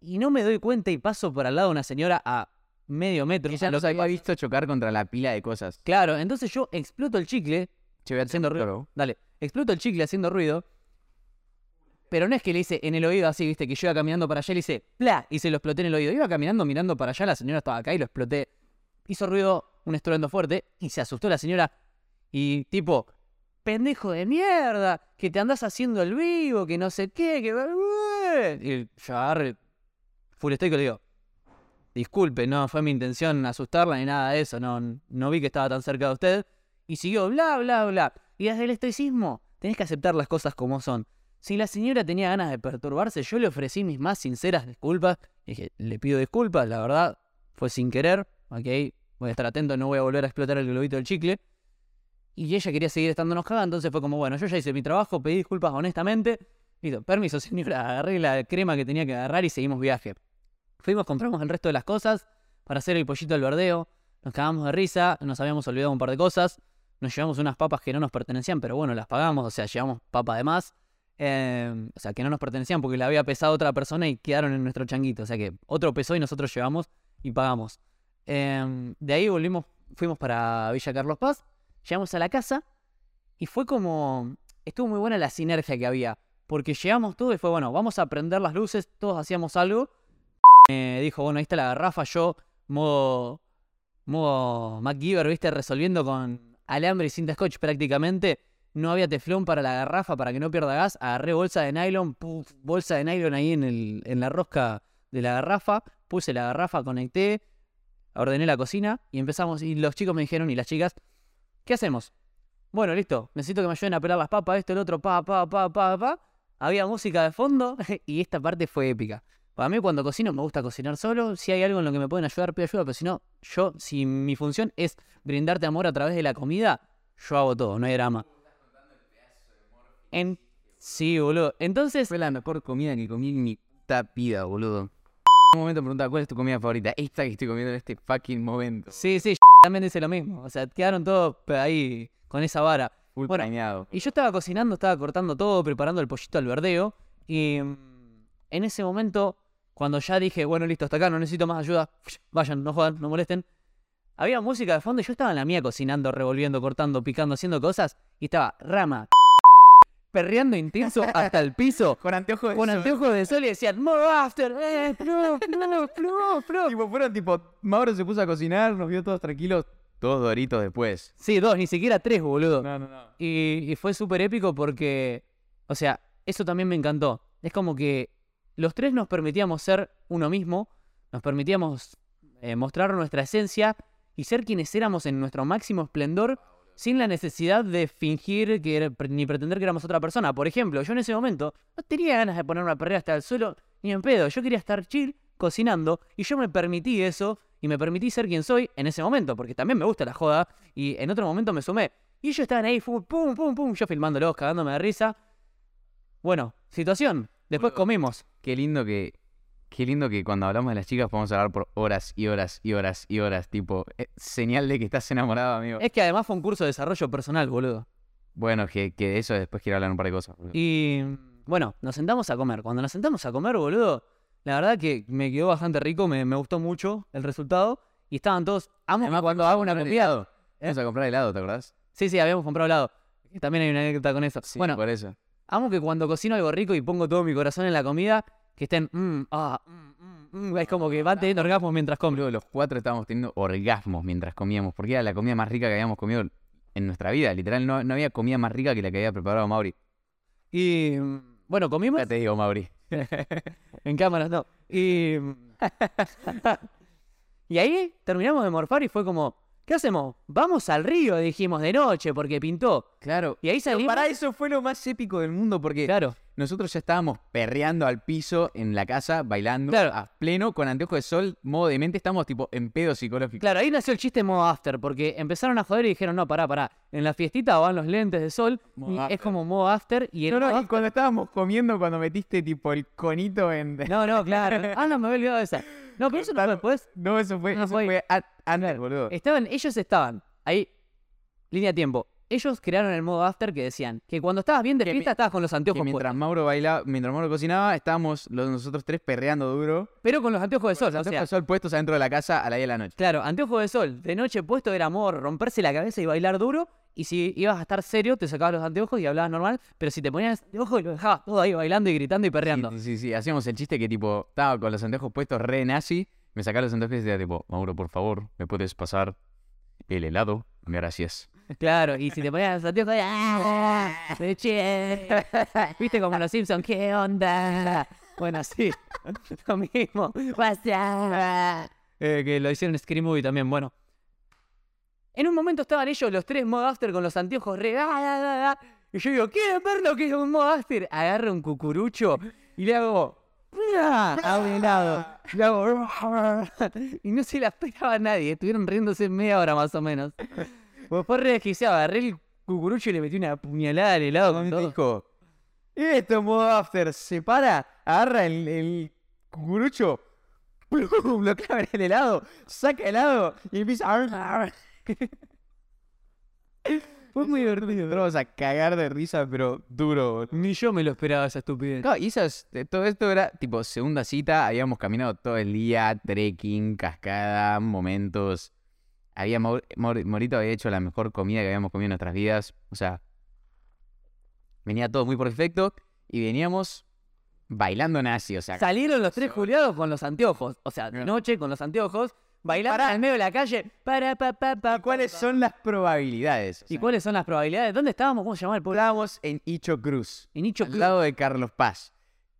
S2: Y no me doy cuenta y paso por al lado de una señora a medio metro.
S1: Que ya los había visto chocar contra la pila de cosas.
S2: Claro, entonces yo exploto el chicle,
S1: Che, voy a
S2: haciendo ruido. Dale, exploto el chicle haciendo ruido. Pero no es que le hice en el oído así, viste, que yo iba caminando para allá y le hice ¡pla! y se lo exploté en el oído. Iba caminando mirando para allá, la señora estaba acá y lo exploté. Hizo ruido, un estruendo fuerte, y se asustó la señora. Y tipo, pendejo de mierda, que te andás haciendo el vivo, que no sé qué, que. Y yo agarré full y le digo, disculpe, no fue mi intención asustarla ni nada de eso, no, no vi que estaba tan cerca de usted. Y siguió, bla, bla, bla. Y desde el estoicismo tenés que aceptar las cosas como son. Si la señora tenía ganas de perturbarse, yo le ofrecí mis más sinceras disculpas. Dije, le pido disculpas, la verdad, fue sin querer, ok, voy a estar atento, no voy a volver a explotar el globito del chicle. Y ella quería seguir estando enojada, entonces fue como, bueno, yo ya hice mi trabajo, pedí disculpas honestamente. Listo, permiso señora, agarré la crema que tenía que agarrar y seguimos viaje. Fuimos, compramos el resto de las cosas para hacer el pollito al verdeo. Nos cagamos de risa, nos habíamos olvidado un par de cosas. Nos llevamos unas papas que no nos pertenecían, pero bueno, las pagamos, o sea, llevamos papa de más. Eh, o sea, que no nos pertenecían porque la había pesado otra persona y quedaron en nuestro changuito. O sea que otro pesó y nosotros llevamos y pagamos. Eh, de ahí volvimos, fuimos para Villa Carlos Paz, llegamos a la casa y fue como. Estuvo muy buena la sinergia que había. Porque llegamos todos y fue bueno, vamos a prender las luces, todos hacíamos algo. Me dijo, bueno, ahí está la garrafa, yo, modo. modo MacGyver, viste, resolviendo con alambre y cinta scotch prácticamente. No había teflón para la garrafa para que no pierda gas. Agarré bolsa de nylon, bolsa de nylon ahí en, el, en la rosca de la garrafa. Puse la garrafa, conecté, ordené la cocina y empezamos. Y los chicos me dijeron, y las chicas, ¿qué hacemos? Bueno, listo, necesito que me ayuden a pelar las papas, esto, el otro, pa, pa, pa, pa, pa. Había música de fondo <laughs> y esta parte fue épica. Para mí cuando cocino me gusta cocinar solo. Si hay algo en lo que me pueden ayudar, pido ayuda. Pero si no, yo, si mi función es brindarte amor a través de la comida, yo hago todo, no hay drama. En... Sí, boludo. Entonces,
S1: Fue la mejor comida que comí en mi puta vida, boludo. En un momento me preguntaba, ¿cuál es tu comida favorita? Esta que estoy comiendo en este fucking momento.
S2: sí, sí, también dice lo mismo. O sea, quedaron todos ahí con esa vara.
S1: Full
S2: Bueno. Y yo estaba cocinando, estaba cortando todo, preparando el pollito al verdeo. Y mm, en ese momento, cuando ya dije, bueno, listo, hasta acá, no necesito más ayuda, vayan, no jodan, no molesten. había música de fondo y yo estaba en la mía cocinando, revolviendo, cortando, picando, haciendo cosas. Y estaba Rama perreando intenso hasta el piso. <laughs>
S1: Con anteojos de
S2: Con
S1: sol.
S2: anteojos de sol y decían, more after, eh, flow, flow". <laughs>
S1: Tipo, fueron tipo, Mauro se puso a cocinar, nos vio todos tranquilos, todos doritos después.
S2: Sí, dos, ni siquiera tres, boludo.
S1: No, no, no.
S2: Y, y fue súper épico porque, o sea, eso también me encantó. Es como que los tres nos permitíamos ser uno mismo, nos permitíamos eh, mostrar nuestra esencia y ser quienes éramos en nuestro máximo esplendor sin la necesidad de fingir que era- ni pretender que éramos otra persona. Por ejemplo, yo en ese momento no tenía ganas de ponerme a perder hasta el suelo ni en pedo. Yo quería estar chill, cocinando, y yo me permití eso y me permití ser quien soy en ese momento, porque también me gusta la joda y en otro momento me sumé. Y ellos estaban ahí, fu- pum, pum, pum, yo filmándolos, cagándome de risa. Bueno, situación. Después comimos.
S1: Qué lindo que. Qué lindo que cuando hablamos de las chicas podemos hablar por horas y horas y horas y horas. Tipo, eh, señal de que estás enamorado, amigo.
S2: Es que además fue un curso de desarrollo personal, boludo.
S1: Bueno, que, que de eso después quiero hablar un par de cosas. boludo.
S2: Y bueno, nos sentamos a comer. Cuando nos sentamos a comer, boludo, la verdad que me quedó bastante rico, me, me gustó mucho el resultado. Y estaban todos. Amo
S1: Además,
S2: cuando hago una comida.
S1: helado. Vamos a comprar helado, ¿te acordás?
S2: Sí, sí, habíamos comprado helado. También hay una anécdota con eso.
S1: Sí,
S2: bueno,
S1: por eso.
S2: amo que cuando cocino algo rico y pongo todo mi corazón en la comida, que estén. mm, ah, mm, mm, mm, es como que van teniendo orgasmos mientras como.
S1: Boludo, los cuatro estábamos teniendo orgasmos mientras comíamos, porque era la comida más rica que habíamos comido en nuestra vida. Literal, no, no había comida más rica que la que había preparado Mauri.
S2: Y bueno, comimos.
S1: Ya te digo, Mauri. <laughs>
S2: En cámaras no. Y. <laughs> y ahí terminamos de morfar y fue como. ¿Qué hacemos? Vamos al río, dijimos de noche, porque pintó.
S1: Claro.
S2: Y ahí
S1: Pero
S2: salimos.
S1: para eso fue lo más épico del mundo, porque
S2: Claro,
S1: nosotros ya estábamos perreando al piso en la casa, bailando
S2: Claro.
S1: a pleno, con anteojos de sol, modo de mente, estamos tipo en pedo psicológico.
S2: claro, ahí nació el chiste modo after, porque empezaron a joder y dijeron, no, pará, pará. En la fiestita van los lentes de sol, y es como modo after, y el
S1: No, no, y cuando estábamos comiendo, cuando metiste tipo el conito en...
S2: No, no, claro. <laughs> Ah, no, me había olvidado de esa. No, pero eso no fue después.
S1: No, eso fue,
S2: No,
S1: eso
S2: fue-
S1: fue antes, boludo.
S2: Estaban, ellos estaban ahí, línea de tiempo. Ellos crearon el modo after que decían que cuando estabas bien de
S1: Que
S2: fiesta estabas con los
S1: Que
S2: anteojos
S1: mientras
S2: puestos.
S1: Mauro bailaba, mientras Mauro cocinaba, estábamos los, nosotros tres perreando duro.
S2: Pero con los anteojos de sol.
S1: Los
S2: o sea,
S1: anteojos de sol puestos adentro de la casa a la 10 de la noche.
S2: Claro, anteojos de sol. De noche puesto era amor, romperse la cabeza y bailar duro. Y si ibas a estar serio, te sacabas los anteojos y hablabas normal. Pero si te ponías anteojos, lo dejabas todo ahí bailando y gritando y perreando.
S1: Sí, sí, sí, hacíamos el chiste que tipo, estaba con los anteojos puestos re nazi, me sacaba los anteojos y decía tipo, Mauro, por favor, ¿me puedes pasar el helado? Gracias.
S2: Claro, y si te ponías los anteojos, ¡ah! ¡Leche! <laughs> ¿Viste como los Simpsons? ¿Qué onda? Bueno, sí, <laughs> lo mismo. Eh, que lo hicieron en Scream Movie también, bueno. En un momento estaban ellos los tres modo after con los anteojos re... ah, ah, ah, Y yo digo, ¿quieren ver lo que es un after? Agarro un cucurucho y le hago... A un helado. Le hago... Y no se la esperaba nadie. Estuvieron riéndose media hora más o menos. Pues fue re desquiciado. Agarré el cucurucho y le metí una puñalada al helado con todo.
S1: dijo, esto modo after, se para, agarra el, el cucurucho, plum, <laughs> lo clava en el helado, saca el helado y empieza a... <laughs> Fue muy divertido. Vamos a cagar de risa, pero duro.
S2: Ni yo me lo esperaba esa estupidez.
S1: Claro, y esas- todo esto era tipo segunda cita, habíamos caminado todo el día, trekking, cascada, momentos. Había Morito había hecho la mejor comida que habíamos comido en nuestras vidas. O sea, venía todo muy perfecto y veníamos bailando nazi. O sea,
S2: Salieron los tres juliados con los anteojos. O sea, de noche con los anteojos. Bailando
S1: Pará.
S2: en medio de la calle. Para, pa, pa, pa,
S1: ¿y ¿cuáles
S2: pa, pa.
S1: son las probabilidades? O
S2: ¿Y cuáles son las probabilidades? ¿Dónde estábamos? ¿Cómo se llamaba el pueblo?
S1: Estábamos en Icho Cruz,
S2: En Nicho
S1: al lado de Carlos Paz.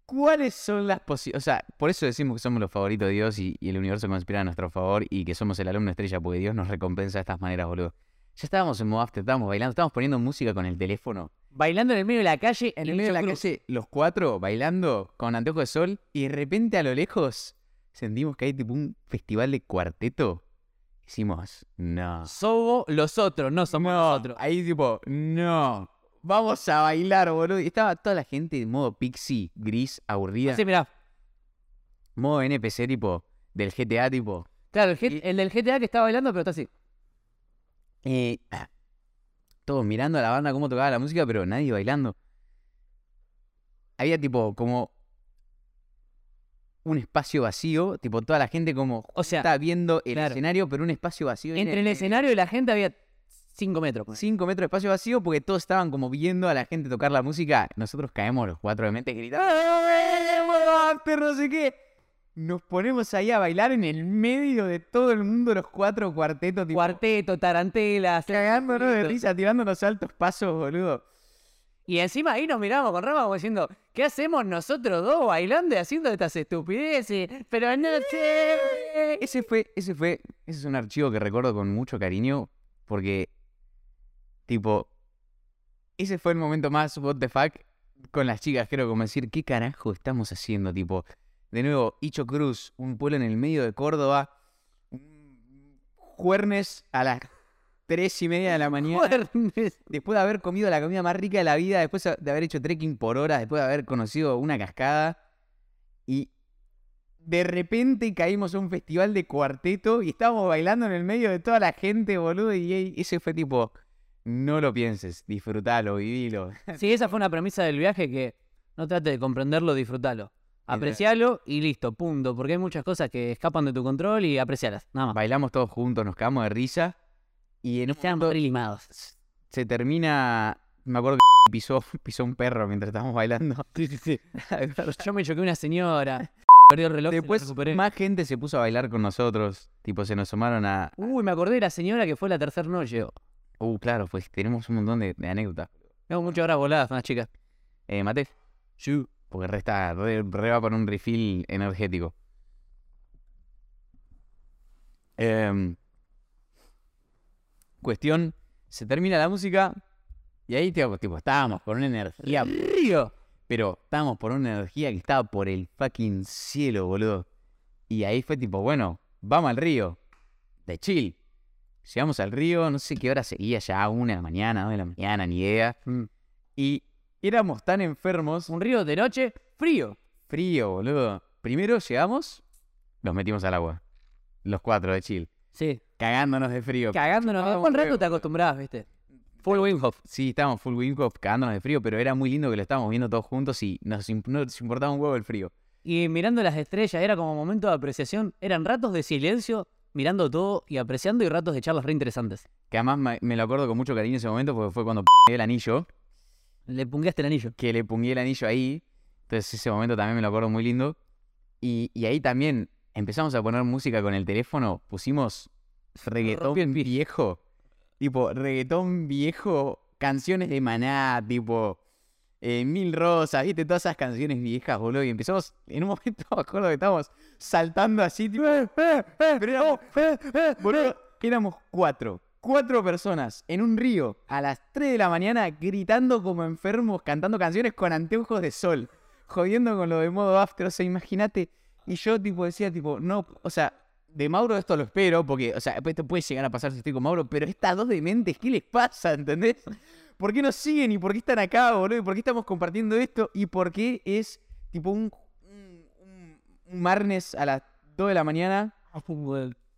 S1: ¿Cuáles son las posibilidades? O sea, por eso decimos que somos los favoritos de Dios y, y el universo conspira a nuestro favor y que somos el alumno estrella porque Dios nos recompensa de estas maneras, boludo. Ya estábamos en modo after, estábamos bailando, estábamos poniendo música con el teléfono.
S2: Bailando en el medio de la calle.
S1: En el medio de la
S2: Cruz.
S1: calle, los cuatro bailando con anteojos de sol y de repente a lo lejos sentimos que hay tipo un festival de cuarteto. Hicimos, no.
S2: Somos los otros, no somos nosotros.
S1: Ahí tipo, no. Vamos a bailar, boludo. Y estaba toda la gente en modo pixie, gris, aburrida.
S2: Sí, mirá.
S1: Modo NPC tipo, del GTA tipo.
S2: Claro, el, del GTA que estaba bailando, pero está así.
S1: eh, ah, todos mirando a la banda cómo tocaba la música, pero nadie bailando. Había tipo como un espacio vacío, tipo toda la gente como
S2: O sea,
S1: está viendo el
S2: claro.
S1: escenario, pero un espacio vacío. en
S2: Entre el escenario y la gente había 5 metros. pues.
S1: 5 metros de espacio vacío porque todos estaban como viendo a la gente tocar la música. Nosotros caemos los cuatro de mente gritando. Pero no sé qué. Nos ponemos ahí a bailar en el medio de todo el mundo, los cuatro cuartetos, tipo,
S2: Cuarteto, tarantelas.
S1: cagándonos de risa, tirándonos altos pasos, boludo.
S2: Y encima ahí nos miramos con Rama como diciendo, ¿qué hacemos nosotros dos bailando y haciendo estas estupideces? Pero no sé.
S1: Ese fue, ese fue, ese es un archivo que recuerdo con mucho cariño porque, tipo, ese fue el momento más what the fuck con las chicas, creo, como decir, ¿qué carajo estamos haciendo? Tipo, de nuevo, Icho Cruz, un pueblo en el medio de Córdoba, un juernes a las tres y media de la mañana,
S2: Juernes.
S1: después de haber comido la comida más rica de la vida, después de haber hecho trekking por horas, después de haber conocido una cascada, y de repente caímos a un festival de cuarteto y estábamos bailando en el medio de toda la gente, boludo, y ese fue tipo, no lo pienses, disfrutalo, vivilo. <laughs>
S2: Sí, esa fue una premisa del viaje que no trate de comprenderlo, disfrutalo. Aprecialo y listo, punto. Porque hay muchas cosas que escapan de tu control y aprecialas, nada más.
S1: Bailamos todos juntos, nos cagamos de risa, y en un
S2: Sean
S1: momento
S2: limados.
S1: se termina, me acuerdo que <laughs> pisó, pisó un perro mientras estábamos bailando.
S2: Sí, sí, sí. <laughs> Yo me choqué una señora. Perdió el reloj.
S1: Después más gente se puso a bailar con nosotros, tipo se nos sumaron a...
S2: Uy, me acordé de la señora que fue la tercera noche.
S1: Uh, claro, pues tenemos un montón de, de anécdotas.
S2: Tengo muchas horas voladas con las chicas.
S1: Eh, Mate,
S2: Sí.
S1: porque resta, re, re va por un refill energético. Em, cuestión, se termina la música y ahí tipo, tipo, estábamos por una energía,
S2: Río.
S1: pero estábamos por una energía que estaba por el fucking cielo, boludo. Y ahí fue tipo, bueno, vamos al río, de chill. Llegamos al río, no sé qué hora seguía ya, una de la mañana, dos de la mañana, ni idea. Y éramos tan enfermos
S2: Un río de noche, frío.
S1: Frío, boludo. Primero llegamos, los metimos al agua. Los cuatro de chill.
S2: Sí.
S1: Cagándonos de frío.
S2: Cagándonos. Después un rato te acostumbrás, ¿viste? Full Winghoff.
S1: Sí, estábamos full Winghoff cagándonos de frío, pero era muy lindo que lo estábamos viendo todos juntos y nos, imp- no nos importaba un huevo el frío.
S2: Y mirando las estrellas, era como momento de apreciación. Eran ratos de silencio, mirando todo y apreciando y ratos de charlas re interesantes.
S1: Que además me, me lo acuerdo con mucho cariño ese momento porque fue cuando <laughs> el anillo,
S2: Le pungueaste el anillo.
S1: que le pungué el anillo ahí. Entonces ese momento también me lo acuerdo muy lindo. Y, y ahí también empezamos a poner música con el teléfono, pusimos reggaetón viejo. Tipo, reggaetón viejo, canciones de Maná, tipo, eh, Mil Rosas, viste, todas esas canciones viejas, boludo. Y empezamos, en un <laughs> momento me acuerdo que estábamos saltando así, tipo, pero éramos, boludo, éramos cuatro. Cuatro personas en un río a las 3 de la mañana gritando como enfermos, cantando canciones con anteojos de sol, jodiendo con lo de modo after. O sea, imagínate. Y yo, tipo, decía, tipo, no, o sea, de Mauro esto lo espero, porque, o sea, esto puede llegar a pasar si estoy con Mauro, pero estas dos dementes, ¿qué les pasa? ¿Entendés? ¿Por qué nos siguen y por qué están acá, boludo? ¿Y por qué estamos compartiendo esto? ¿Y por qué es, tipo, un, un, un- martes a las 2 de la mañana?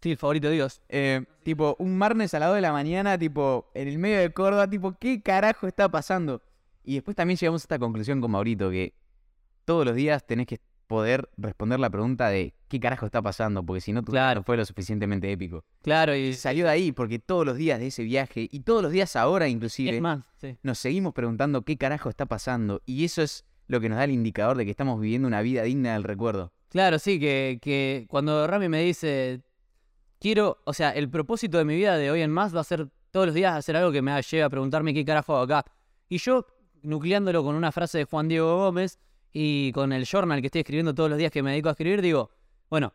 S2: Sí, el favorito de Dios.
S1: Eh, tipo, un martes a las 2 de la mañana, tipo, en el medio de Córdoba, tipo, ¿qué carajo está pasando? Y después también llegamos a esta conclusión con Maurito, que todos los días tenés que poder responder la pregunta de ¿qué carajo está pasando? Porque si no, tu
S2: Claro.
S1: no fue lo suficientemente épico.
S2: Claro, y
S1: salió de ahí, porque todos los días de ese viaje, y todos los días ahora inclusive,
S2: es más. Sí.
S1: nos seguimos preguntando qué carajo está pasando. Y eso es lo que nos da el indicador de que estamos viviendo una vida digna del recuerdo.
S2: Claro, sí, que, que cuando Rami me dice, quiero, o sea, el propósito de mi vida de hoy en más va a ser todos los días hacer algo que me lleve a preguntarme qué carajo hago acá. Y yo, nucleándolo con una frase de Juan Diego Gómez y con el journal que estoy escribiendo todos los días que me dedico a escribir, digo, bueno,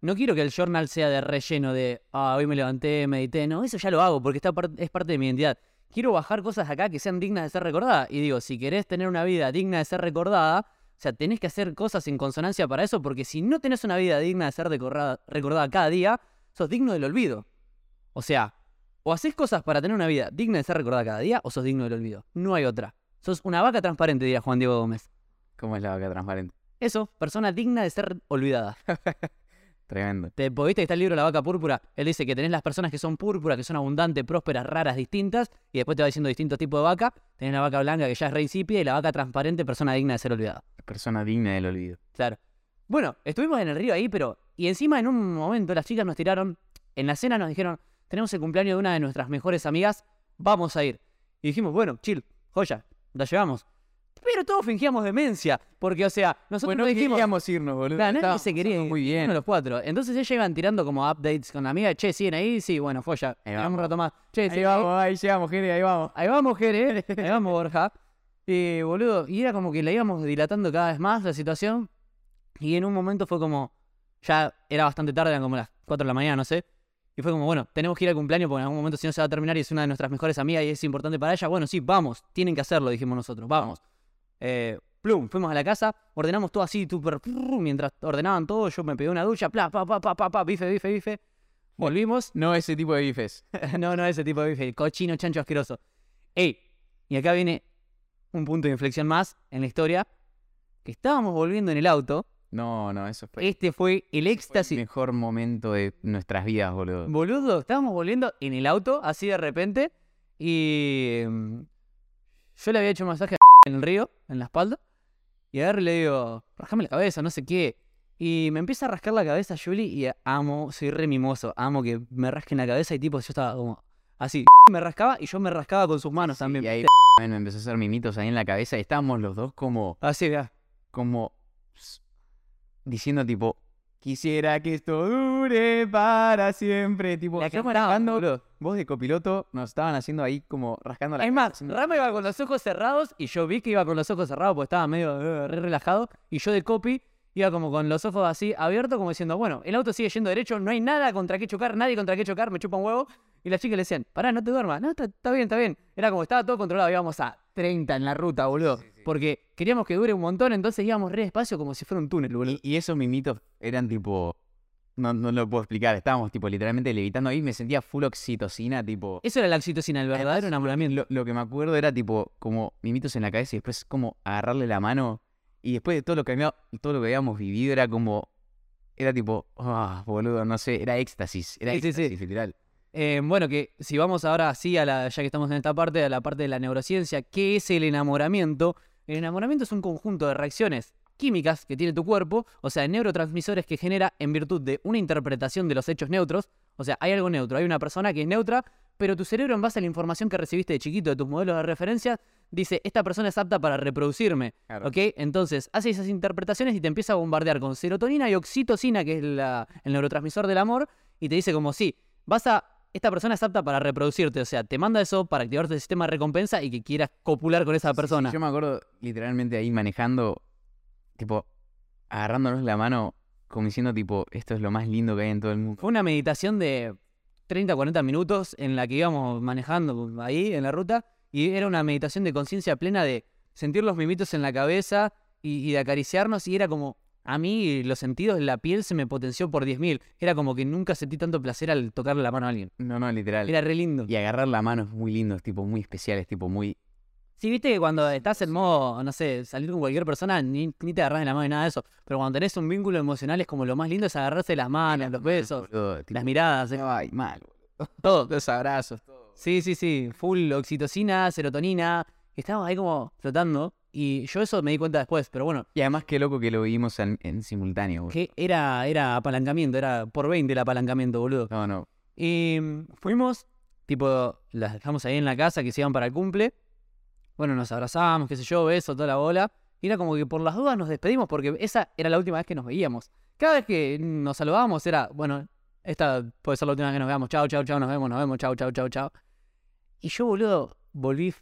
S2: no quiero que el journal sea de relleno de, ah, hoy me levanté, medité, no, eso ya lo hago porque está es parte de mi identidad. Quiero bajar cosas acá que sean dignas de ser recordadas. Y digo, si querés tener una vida digna de ser recordada, o sea, tenés que hacer cosas en consonancia para eso, porque si no tenés una vida digna de ser recordada, recordada cada día, sos digno del olvido. O sea, o haces cosas para tener una vida digna de ser recordada cada día, o sos digno del olvido. No hay otra. Sos una vaca transparente, diría Juan Diego Gómez.
S1: ¿Cómo es la vaca transparente?
S2: Eso, persona digna de ser olvidada. <laughs>
S1: Tremendo.
S2: Te viste que está el libro La vaca púrpura. Él dice que tenés las personas que son púrpura, que son abundantes, prósperas, raras, distintas, y después te va diciendo distintos tipos de vaca. Tenés la vaca blanca que ya es reincipia y la vaca transparente, persona digna de ser olvidada.
S1: Persona digna del olvido.
S2: Claro. Bueno, estuvimos en el río ahí, pero. Y encima en un momento las chicas nos tiraron. En la cena nos dijeron: Tenemos el cumpleaños de una de nuestras mejores amigas, vamos a ir. Y dijimos: Bueno, chill, joya, la llevamos. Pero todos fingíamos demencia, porque, o sea, nosotros
S1: Bueno,
S2: no dijimos.
S1: queríamos irnos, boludo.
S2: Claro, nadie
S1: Estábamos
S2: se quería ir,
S1: Muy bien.
S2: Uno de los cuatro. Entonces ellos iban tirando como updates con la amiga. Che, ¿siguen ahí? Sí, bueno, joya.
S1: Ahí
S2: Vamos un rato más. Che,
S1: Ahí
S2: ¿siguen
S1: vamos, ahí llegamos, gente, ahí vamos.
S2: Ahí vamos, Jere. Ahí vamos, Borja. Y, boludo, y era como que la íbamos dilatando cada vez más la situación. Y en un momento fue como. Ya era bastante tarde, eran como las 4 de la mañana, no sé. Y fue como, bueno, tenemos que ir al cumpleaños porque en algún momento si no se va a terminar y es una de nuestras mejores amigas y es importante para ella. Bueno, sí, vamos, tienen que hacerlo, dijimos nosotros, vamos. Eh, plum, fuimos a la casa, ordenamos todo así, super, mientras ordenaban todo, yo me pegué una ducha, pla, pa, pa, pa, pa, pa, bife, bife, bife. Volvimos,
S1: No ese tipo de bifes. <laughs>
S2: no, no ese tipo de bife, cochino, chancho asqueroso. Ey, y acá viene un punto de inflexión más en la historia, que estábamos volviendo en el auto,
S1: No, no, eso fue,
S2: este fue el
S1: fue el
S2: éxtasis.
S1: mejor momento de nuestras vidas, boludo.
S2: Boludo, estábamos volviendo en el auto, así de repente, y mm, yo le había hecho masaje a en el río, en la espalda, y agarro y le digo, rascame la cabeza, no sé qué. Y me empieza a rascar la cabeza Julie y amo, soy re mimoso, amo que me rasquen la cabeza y tipo yo estaba como así, <laughs> me rascaba y yo me rascaba con sus manos también.
S1: Y ahí <laughs> me empezó a hacer mimitos ahí en la cabeza y estábamos los dos como,
S2: Así, vea.
S1: como diciendo tipo, quisiera que esto dure para siempre. Tipo,
S2: La cámara,
S1: manejando,
S2: boludo.
S1: vos de copiloto nos estaban haciendo ahí como rascando la
S2: Es más,
S1: haciendo-
S2: Rama iba con los ojos cerrados y yo vi que iba con los ojos cerrados porque estaba medio eh, re relajado. Y yo de copy iba como con los ojos así abiertos, como diciendo, bueno, el auto sigue yendo derecho, no hay nada contra qué chocar, nadie contra qué chocar, me chupa un huevo. Y las chicas le decían, pará, no te duermas, no, está, está bien, está bien. Era como estaba todo controlado, íbamos a 30 en la ruta, boludo. Porque queríamos que dure un montón, entonces íbamos re despacio como si fuera un túnel, boludo.
S1: Y, y esos mimitos eran tipo. No, no lo puedo explicar. Estábamos tipo literalmente levitando ahí. Me sentía full oxitocina, tipo.
S2: Eso era la oxitocina, el verdadero enamoramiento.
S1: Lo, lo que me acuerdo era tipo como mimitos en la cabeza y después como agarrarle la mano. Y después de todo lo que, había- todo lo que habíamos vivido era como. Era tipo. Ah, boludo, no sé. Era éxtasis. Era
S2: Sí, sí, sí.
S1: éxtasis, literal.
S2: Eh, bueno, que si vamos ahora así a la, ya que estamos en esta parte, a la parte de la neurociencia, ¿qué es el enamoramiento? El enamoramiento es un conjunto de reacciones químicas que tiene tu cuerpo, o sea, neurotransmisores que genera en virtud de una interpretación de los hechos neutros. O sea, hay algo neutro, hay una persona que es neutra, pero tu cerebro, en base a la información que recibiste de chiquito de tus modelos de referencia, dice, esta persona es apta para reproducirme.
S1: Claro.
S2: ¿Ok? Entonces, hace esas interpretaciones y te empieza a bombardear con serotonina y oxitocina, que es la- el neurotransmisor del amor, y te dice como, sí, vas a... Esta persona es apta para reproducirte, o sea, te manda eso para activarte el sistema de recompensa y que quieras copular con esa
S1: Sí, sí,
S2: persona.
S1: yo me acuerdo literalmente ahí manejando. Tipo. Agarrándonos la mano. Como diciendo tipo. Esto es lo más lindo que hay en todo el mundo.
S2: Fue una meditación de 30, 40 minutos en la que íbamos manejando ahí en la ruta y era una meditación de conciencia plena de sentir los mimitos en la cabeza y, y de acariciarnos y era como, a mí los sentidos, la piel se me potenció por 10.000. Era como que nunca sentí tanto placer al tocarle la mano a alguien.
S1: No, no, literal.
S2: Era re lindo.
S1: Y agarrar la mano es muy lindo, es tipo muy especial, es tipo muy.
S2: Sí, viste que cuando estás en modo, no sé, salir con cualquier persona, ni, ni te agarras de la mano ni nada de eso. Pero cuando tenés un vínculo emocional es como lo más lindo es agarrarse las manos, los besos,
S1: boludo, tipo,
S2: las miradas, eh,
S1: Ay, mal, boludo. <laughs>
S2: todo.
S1: Los abrazos, todo.
S2: Sí, sí, sí. Full oxitocina, serotonina. Estábamos ahí como flotando. Y yo eso me di cuenta después, pero bueno,
S1: Y además qué loco que lo vivimos en, en simultáneo, boludo.
S2: que era, era apalancamiento, era por 20 el apalancamiento, boludo.
S1: No, no.
S2: Y mm, fuimos, tipo, las dejamos ahí en la casa que se iban para el cumple. Bueno, nos abrazamos, qué sé yo, beso, toda la bola. Y era como que por las dudas nos despedimos porque esa era la última vez que nos veíamos. Cada vez que nos saludábamos era, bueno, esta puede ser la última vez que nos veamos. Chao, chao, chao, nos vemos, nos vemos, chao, chao, chao, chao. Y yo, boludo, volví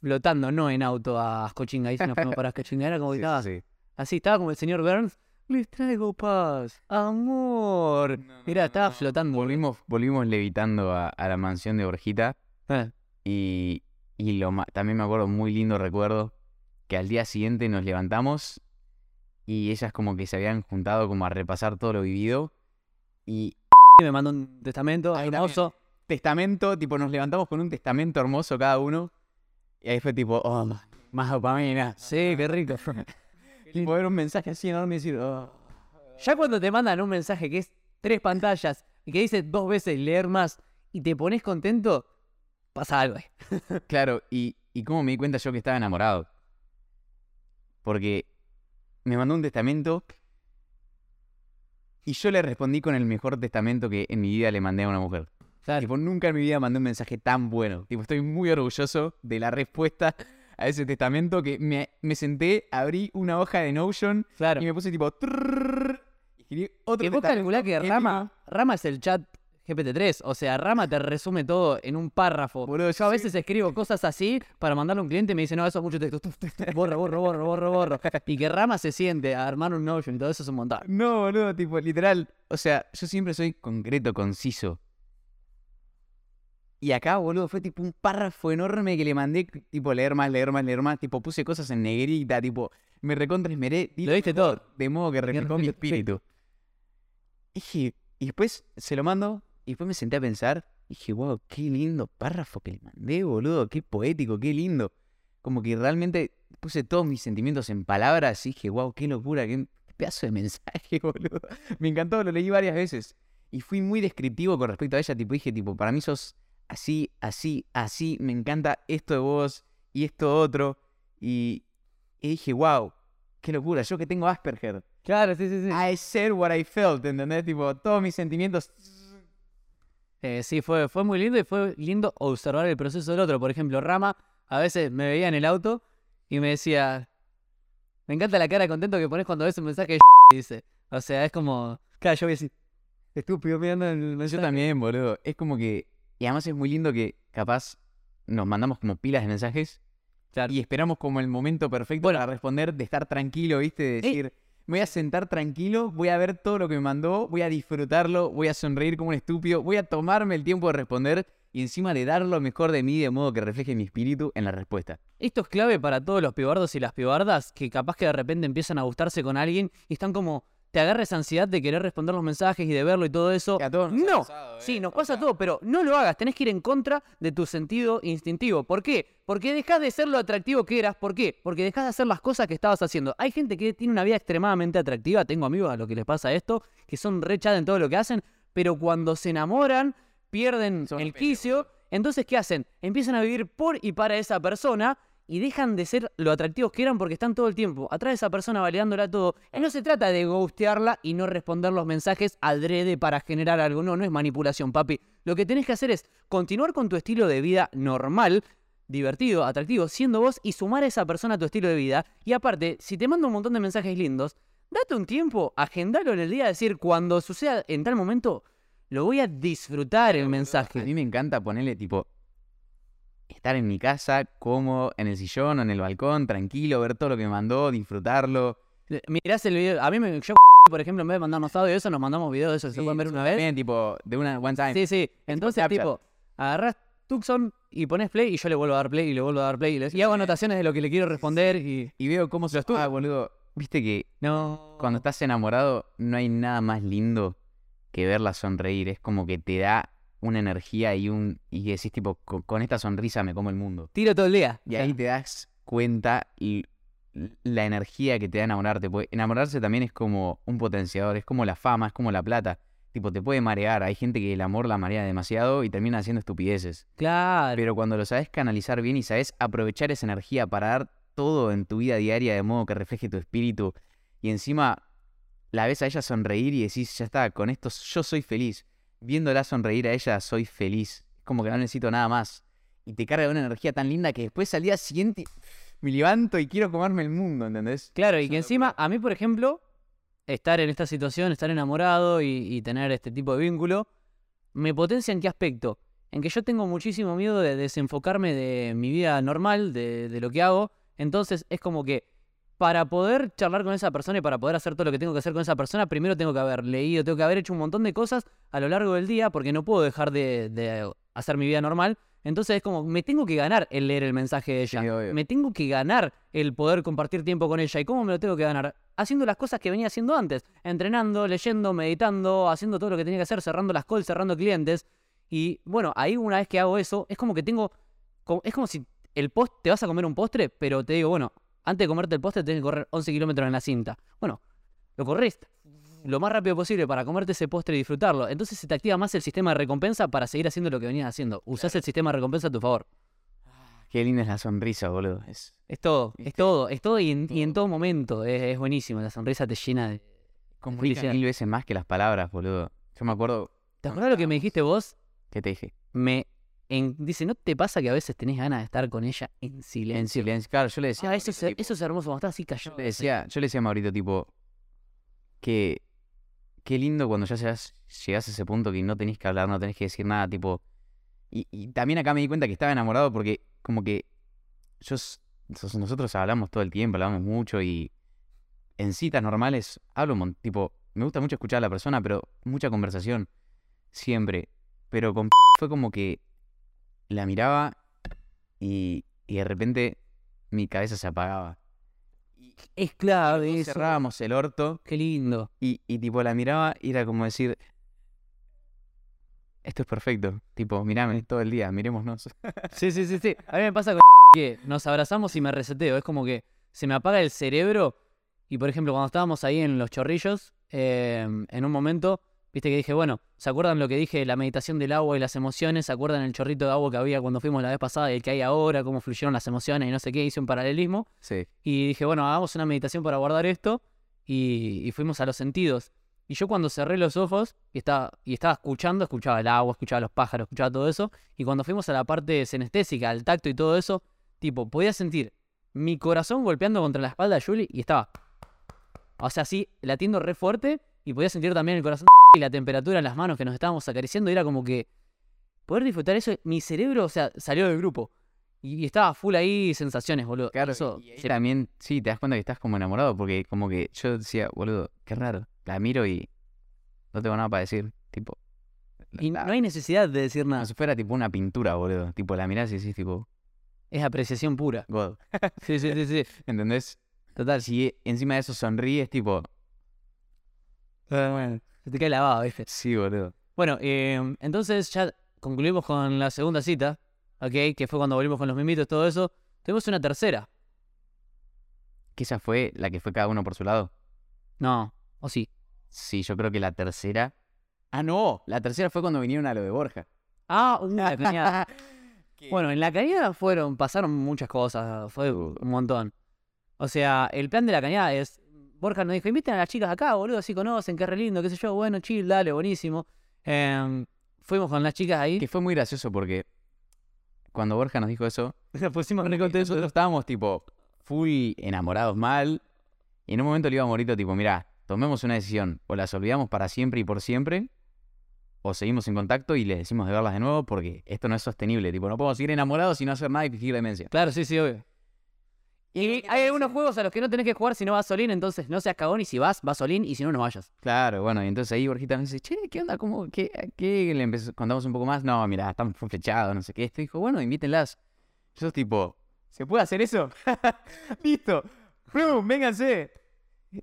S2: flotando, no en auto a Ascochinga. Ahí se nos fuimos para Ascochinga. Era como que <laughs> estaba
S1: sí, sí.
S2: así, estaba como el señor Burns. Les traigo paz, amor. Mira, estaba flotando.
S1: Volvimos, volvimos levitando a, a la mansión de Borjita.
S2: Eh,
S1: Y, y lo también me acuerdo, muy lindo recuerdo, que al día siguiente nos levantamos y ellas como que se habían juntado como a repasar todo lo vivido. Y <laughs>
S2: me mandó un testamento hermoso.
S1: testamento, tipo nos levantamos con un testamento hermoso cada uno. Y ahí fue tipo, oh, más dopamina.
S2: Sí, qué rico. <laughs>
S1: Y poder un mensaje así enorme y decir, oh.
S2: Ya cuando te mandan un mensaje que es tres pantallas y que dice dos veces leer más y te pones contento, pasa algo. <laughs>
S1: Claro, y, y cómo me di cuenta yo que estaba enamorado. Porque me mandó un testamento Y yo le respondí con el mejor testamento que en mi vida le mandé a una mujer.
S2: Claro.
S1: Tipo, nunca en mi vida mandé un mensaje tan bueno. Tipo, estoy muy orgulloso de la respuesta a ese testamento que me, me senté, abrí una hoja de Notion
S2: Claro.
S1: y me puse tipo... trrrr, y escribí otro
S2: Que vos calculás que. Rama, Rama es el chat GPT-3, o sea, Rama te resume todo en un párrafo.
S1: Boludo,
S2: Yo a veces escribo cosas así para mandarle a un cliente y me dice, no, eso es mucho texto. <laughs> Borro, borro, borro, borro, borro. Y que Rama se siente a armar un Notion y todo eso es un montón.
S1: No, boludo, tipo, literal. O sea, yo siempre soy concreto, conciso. Y acá, boludo, fue tipo un párrafo enorme que le mandé, tipo, leer más, leer más, leer más. Tipo, puse cosas en negrita, tipo, me recontra esmeré.
S2: Lo diste
S1: mejor,
S2: todo.
S1: De modo que reflejó mi <laughs> espíritu. Dije, y después se lo mando, y después me senté a pensar. Dije, wow, qué lindo párrafo que le mandé, boludo, qué poético, qué lindo. Como que realmente puse todos mis sentimientos en palabras y dije, wow, qué locura, qué pedazo de mensaje, <laughs> boludo. Me encantó, lo leí varias veces. Y fui muy descriptivo con respecto a ella, tipo, dije, tipo, para mí sos así, así, así, me encanta esto de vos y esto otro. Y, y dije, wow, qué locura, yo que tengo Asperger.
S2: Claro, sí, sí, sí.
S1: I said what I felt, ¿entendés? Tipo, todos mis sentimientos.
S2: Eh, sí, fue, fue muy lindo y fue lindo observar el proceso del otro. Por ejemplo, Rama a veces me veía en el auto y me decía, me encanta la cara de contento que pones cuando ves un mensaje de dice. O sea, es como, claro, yo voy a decir, estúpido mirando el
S1: Yo
S2: mensaje.
S1: también, boludo. Es como que. Y además es muy lindo que capaz nos mandamos como pilas de mensajes
S2: Claro.
S1: y esperamos como el momento perfecto
S2: Bueno.
S1: para responder, de estar tranquilo, ¿viste? De decir, me voy a sentar tranquilo, voy a ver todo lo que me mandó, voy a disfrutarlo, voy a sonreír como un estúpido, voy a tomarme el tiempo de responder y encima de dar lo mejor de mí de modo que refleje mi espíritu en la respuesta.
S2: Esto es clave para todos los pibardos y las pibardas que capaz que de repente empiezan a gustarse con alguien y están como, te agarra esa ansiedad de querer responder los mensajes y de verlo y todo eso.
S1: A todos nos
S2: no,
S1: pasado,
S2: sí,
S1: ¿eh?
S2: nos
S1: O
S2: pasa
S1: sea-
S2: todo, pero no lo hagas, tenés que ir en contra de tu sentido instintivo. ¿Por qué? Porque dejas de ser lo atractivo que eras. ¿Por qué? Porque dejas de hacer las cosas que estabas haciendo. Hay gente que tiene una vida extremadamente atractiva, tengo amigos a los que les pasa esto, que son re chat en todo lo que hacen, pero cuando se enamoran, pierden
S1: Son
S2: el quicio. Entonces, ¿qué hacen? Empiezan a vivir por y para esa persona y dejan de ser lo atractivos que eran porque están todo el tiempo atrás de esa persona validándola todo. Y no se trata de ghostearla y no responder los mensajes adrede para generar algo. No, no es manipulación, papi. Lo que tenés que hacer es continuar con tu estilo de vida normal, divertido, atractivo, siendo vos y sumar a esa persona a tu estilo de vida. Y aparte, si te manda un montón de mensajes lindos, date un tiempo, agendalo en el día, decir, cuando suceda en tal momento, lo voy a disfrutar el
S1: A
S2: mensaje.
S1: mí me encanta ponerle tipo. Estar en mi casa, como en el sillón o en el balcón, tranquilo, ver todo lo que me mandó, disfrutarlo.
S2: Mirás el video, a mí me, yo, por ejemplo, en vez de mandarnos audio de eso, nos mandamos videos de eso, se pueden ver una vez.
S1: también, tipo, de una one time.
S2: Sí, sí. Entonces,
S1: Snapchat.
S2: tipo, agarrás Tucson y pones play y yo le vuelvo a dar play y le vuelvo a dar play y, le- y hago anotaciones de lo que le quiero responder y...
S1: Y veo cómo se. Ah, boludo. Viste que
S2: No.
S1: cuando estás enamorado no hay nada más lindo que verla sonreír. Es como que te da una energía y un. Y decís, tipo, con, con esta sonrisa me como el mundo.
S2: Tiro todo el día.
S1: Y ahí te das cuenta y la energía que te da enamorarte. Porque enamorarse también es como un potenciador, es como la fama, es como la plata. Tipo, te puede marear. Hay gente que el amor la marea demasiado y termina haciendo estupideces.
S2: Claro.
S1: Pero cuando lo sabes canalizar bien y sabes aprovechar esa energía para dar todo en tu vida diaria de modo que refleje tu espíritu y encima la ves a ella sonreír y decís, ya está, con esto yo soy feliz. Viéndola sonreír a ella soy feliz. Es como que no necesito nada más. Y te carga de una energía tan linda que después al día siguiente <laughs> me levanto y quiero comerme el mundo, ¿entendés?
S2: Claro, y que encima, a mí, por ejemplo, estar en esta situación, estar enamorado y, y tener este tipo de vínculo, me potencia en qué aspecto. En que yo tengo muchísimo miedo de desenfocarme de mi vida normal, de, de lo que hago. Entonces es como que para poder charlar con esa persona y para poder hacer todo lo que tengo que hacer con esa persona, primero tengo que haber leído, tengo que haber hecho un montón de cosas a lo largo del día, porque no puedo dejar de, de hacer mi vida normal. Entonces es como, me tengo que ganar el leer el mensaje de ella.
S1: Sí,
S2: me tengo que ganar el poder compartir tiempo con ella. ¿Y cómo me lo tengo que ganar? Haciendo las cosas que venía haciendo antes. Entrenando, leyendo, meditando, haciendo todo lo que tenía que hacer, cerrando las calls, cerrando clientes. Y bueno, ahí una vez que hago eso, es como que tengo... Es como si el post, te vas a comer un postre, pero te digo, bueno, antes de comerte el postre tenés que correr 11 kilómetros en la cinta. Bueno, lo corres lo más rápido posible para comerte ese postre y disfrutarlo. Entonces se te activa más el sistema de recompensa para seguir haciendo lo que venías haciendo. Usás el sistema de recompensa a tu favor.
S1: Qué linda es la sonrisa, boludo. Es...
S2: Es todo, es todo, es todo y en, y en
S1: Todo.
S2: momento. Es, es buenísimo. La sonrisa te llena de.
S1: Comunica mil veces más que las palabras, boludo. Yo me acuerdo.
S2: ¿Te acuerdas lo que me dijiste vos?
S1: ¿Qué te dije?
S2: Me en- dice, ¿no te pasa que a veces tenés ganas de estar con ella en
S1: En
S2: silencio?
S1: silencio. Claro, yo le decía.
S2: Ah, eso es,
S1: Maurito, tipo-
S2: eso es hermoso, cuando estás así
S1: yo
S2: callado.
S1: le decía, yo le decía a Maurito, tipo, que qué lindo cuando ya seas, llegás a ese punto que no tenés que hablar, no tenés que decir nada, tipo. Y, y también acá me di cuenta que estaba enamorado porque, como que yo, nosotros hablamos todo el tiempo, hablamos mucho y en citas normales hablo un tipo, me gusta mucho escuchar a la persona, pero mucha conversación, siempre. Pero con fue como que la miraba y, y de repente mi cabeza se apagaba.
S2: Es clave eso.
S1: cerrábamos el orto
S2: Qué lindo.
S1: y, y tipo la miraba y era como decir, esto es perfecto, tipo, mirame todo el día, mirémonos. <laughs>
S2: Sí, sí, sí, sí. A mí me pasa con <laughs> que nos abrazamos y me reseteo. Es como que se me apaga el cerebro. Y por ejemplo, cuando estábamos ahí en los chorrillos, eh, en un momento, viste que dije, bueno, ¿se acuerdan lo que dije? La meditación del agua y las emociones. ¿Se acuerdan el chorrito de agua que había cuando fuimos la vez pasada y el que hay ahora? Cómo fluyeron las emociones y no sé qué. Hice un paralelismo.
S1: Sí.
S2: Y dije, bueno, hagamos una meditación para guardar esto. Y, y fuimos a los sentidos. Y yo cuando cerré los ojos y estaba, y estaba escuchando, escuchaba el agua, escuchaba los pájaros, escuchaba todo eso. Y cuando fuimos a la parte senestésica, al tacto y todo eso, tipo, podía sentir mi corazón golpeando contra la espalda de Julie y estaba. O sea, así, latiendo re fuerte. Y podía sentir también el corazón <laughs> y la temperatura en las manos que nos estábamos acariciando. Y era como que poder disfrutar eso. Mi cerebro, o sea, salió del grupo. Y, estaba full ahí, sensaciones, boludo.
S1: Claro,
S2: Eso,
S1: y ahí también, sí, te das cuenta que estás como enamorado, porque como que yo decía, boludo, qué raro. La miro y no tengo nada para decir. Tipo.
S2: Y
S1: la-
S2: no hay necesidad de decir
S1: como
S2: nada.
S1: si fuera tipo una pintura, boludo. Tipo, la mirás y decís, tipo,
S2: Es apreciación pura.
S1: God. <laughs>
S2: Sí, sí, sí, sí. <laughs>
S1: ¿Entendés?
S2: Total.
S1: Si encima de eso sonríes, tipo,
S2: Se te cae la baba, ¿viste?
S1: sí, boludo.
S2: Bueno, eh, entonces ya concluimos con la segunda cita, ¿ok? Que fue cuando volvimos con los mimitos y todo eso. Tuvimos una tercera.
S1: Que esa fue la que fue cada uno por su lado.
S2: No, o sí.
S1: Sí, yo creo que la tercera. Ah, no. La tercera fue cuando vinieron a lo de Borja.
S2: Ah, una cañada. <laughs>
S1: ¿Qué?
S2: Bueno, en la cañada fueron, pasaron muchas cosas, fue un montón. O sea, el plan de la cañada es, Borja nos dijo, inviten a las chicas acá, boludo, así conocen, qué re lindo, qué sé yo, bueno, chill, dale, buenísimo. Em, fuimos con las chicas ahí.
S1: Que fue muy gracioso porque cuando Borja nos dijo eso, <laughs>
S2: Nos pusimos re
S1: nosotros
S2: contentos.
S1: estábamos tipo full enamorados mal. Y en un momento le iba a Morito, tipo, mira, tomemos una decisión. O las olvidamos para siempre y por siempre. O seguimos en contacto y les decimos de verlas de nuevo porque esto no es sostenible. Tipo, no podemos seguir enamorados y no hacer nada y fingir demencia.
S2: Claro, sí, sí, obvio. Y hay algunos juegos a los que no tenés que jugar si no vas solín, entonces no seas cagón y si vas, vas solín y si no, no vayas.
S1: Claro, bueno, y entonces ahí Borjita me dice, che, ¿qué onda? ¿Cómo? ¿Qué? qué? Le empezó, contamos un poco más. No, mira, están flechados, no sé qué. Esto dijo, bueno, invítenlas. Yo tipo, ¿se puede hacer eso? <laughs> Listo. ¡Prum! ¡Vénganse!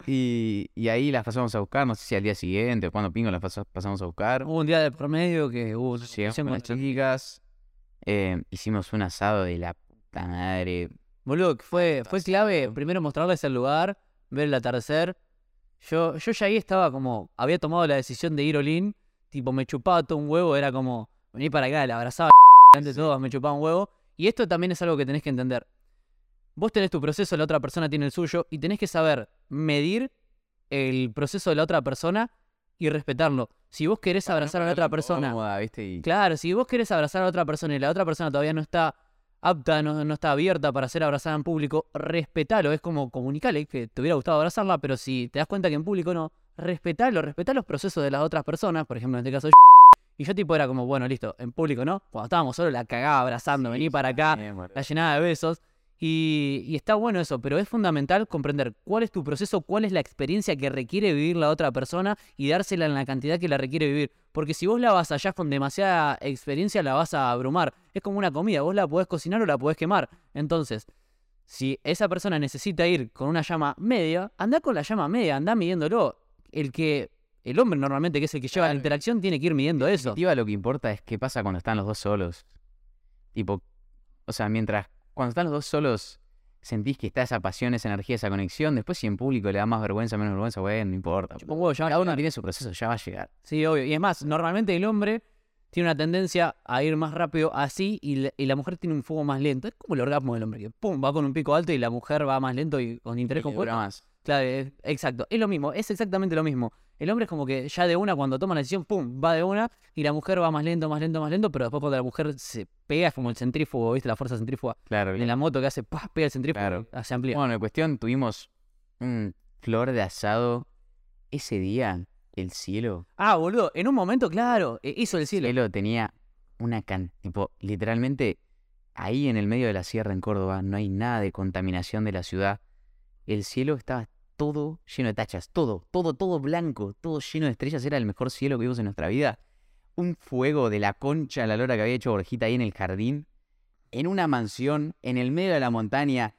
S1: Y, y ahí las pasamos a buscar, no sé si al día siguiente o cuando pingo las pas- pasamos a buscar.
S2: Hubo un día de promedio que hubo
S1: Llegamos con las chicas, eh, hicimos un asado de la puta madre.
S2: Boludo, fue, fue clave primero mostrarles el lugar, ver el atardecer. Yo, yo ya ahí estaba como, había tomado la decisión de ir olín, tipo me chupaba todo un huevo, era como, vení para acá, la abrazaba <laughs> delante de todos, me chupaba un huevo. Y esto también es algo que tenés que entender. Vos tenés tu proceso, la otra persona tiene el suyo, y tenés que saber medir el proceso de la otra persona y respetarlo. Si vos querés abrazar a la otra persona,
S1: Cómoda, ¿viste? Y-
S2: Claro, si vos querés abrazar a otra persona y la otra persona todavía no está apta, no, no está abierta para ser abrazada en público, respetalo. Es como comunicarle que te hubiera gustado abrazarla, pero si te das cuenta que en público no, respetalo, respetá los procesos de las otras personas, por ejemplo, en este caso yo. Y yo tipo era como, bueno, listo, en público no. Cuando estábamos solos la cagaba abrazando, vení para acá,
S1: Bien,
S2: la llenaba de besos. Y, y está bueno eso, pero es fundamental comprender cuál es tu proceso, cuál es la experiencia que requiere vivir la otra persona y dársela en la cantidad que la requiere vivir. Porque si vos la vas allá con demasiada experiencia, la vas a abrumar. Es como una comida, vos la podés cocinar o la podés quemar. Entonces, si esa persona necesita ir con una llama media, anda con la llama media, anda midiéndolo. El que, el hombre normalmente, que es el que lleva la interacción, tiene que ir midiendo
S1: En
S2: eso.
S1: lo que importa es qué pasa cuando están los dos solos. Tipo, o sea, mientras cuando están los dos solos sentís que está esa pasión, esa energía, esa conexión, después si en público le da más vergüenza, menos vergüenza, bueno, no importa.
S2: Ya a
S1: Cada uno tiene su proceso, ya va a llegar.
S2: Sí, obvio. Y es más, normalmente el hombre tiene una tendencia a ir más rápido así y la, y la mujer tiene un fuego más lento. Es como el orgasmo del hombre, que pum, va con un pico alto y la mujer va más lento y con interés
S1: Y
S2: compuesto.
S1: más.
S2: Claro, exacto. Es lo mismo, es exactamente lo mismo. El hombre es como que ya de una, cuando toma la decisión, pum, va de una, y la mujer va más lento, más lento, más lento, pero después cuando la mujer se pega, es como el centrífugo, ¿viste? La fuerza centrífuga.
S1: Claro,
S2: En la moto que hace, ¡pah! pega el centrífugo,
S1: Claro.
S2: ah, se amplía.
S1: Bueno, en cuestión, tuvimos un flor de asado. Ese día, el cielo,
S2: Ah, boludo, en un momento, claro, eh, hizo el
S1: el
S2: cielo.
S1: cielo tenía una can... Tipo, literalmente, ahí en el medio de la sierra en Córdoba, no hay nada de contaminación de la ciudad. El cielo estaba todo lleno de tachas, todo, todo, todo blanco, todo lleno de estrellas. Era el mejor cielo que vimos en nuestra vida. Un fuego de la concha la lora que había hecho Borjita ahí en el jardín. En una mansión, en el medio de la montaña.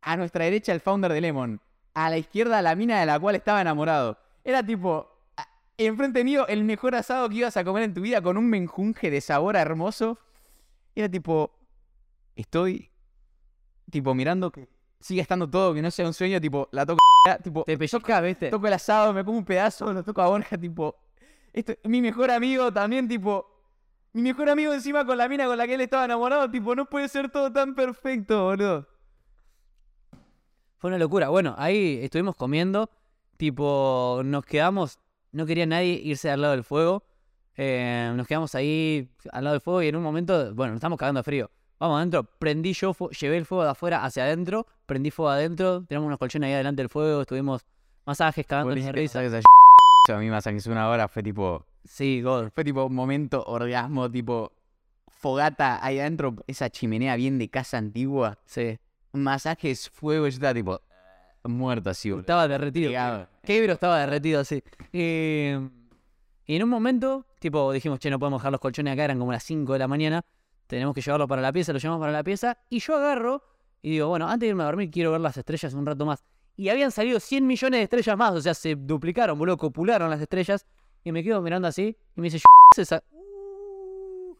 S1: A nuestra derecha el founder de Lemon. A la izquierda la mina de la cual estaba enamorado. Era tipo, enfrente mío el mejor asado que ibas a comer en tu vida con un menjunje de sabor hermoso. Era tipo, estoy tipo mirando que siga estando todo, que no sea un sueño, tipo, la toco, <laughs> tipo,
S2: Te pellizcas, ¿viste?
S1: toco el asado, me como un pedazo, lo toco a Borja, tipo, esto, mi mejor amigo también, tipo, mi mejor amigo encima con la mina con la que él estaba enamorado, tipo, no puede ser todo tan perfecto, boludo.
S2: Fue una locura. Bueno, ahí estuvimos comiendo, tipo, nos quedamos, no quería nadie irse al lado del fuego. eh, nos quedamos ahí al lado del fuego y en un momento, bueno, nos estamos cagando de frío. Vamos adentro, prendí yo, llevé el fuego de afuera hacia adentro, prendí fuego adentro, tenemos unos colchones ahí adelante del fuego, estuvimos masajes, cagándonos de risa. <laughs>
S1: A mí masajes una hora fue tipo,
S2: Sí, God.
S1: fue tipo momento orgasmo, tipo, fogata ahí adentro, esa chimenea bien de casa antigua,
S2: Sí.
S1: masajes, fuego, yo estaba tipo, muerto así, boludo.
S2: Estaba derretido.
S1: Pegado.
S2: Quebro estaba derretido así. Eh, y en un momento, tipo, dijimos, che, no podemos dejar los colchones acá, eran como las 5 de la mañana. Tenemos que llevarlo para la pieza, lo llevamos para la pieza. Y yo agarro y digo, bueno, antes de irme a dormir, quiero ver las estrellas un rato más. Y habían salido 100 millones de estrellas más, o sea, se duplicaron, boludo, copularon las estrellas. Y me quedo mirando así y me dice, "¿Qué es <laughs> esa?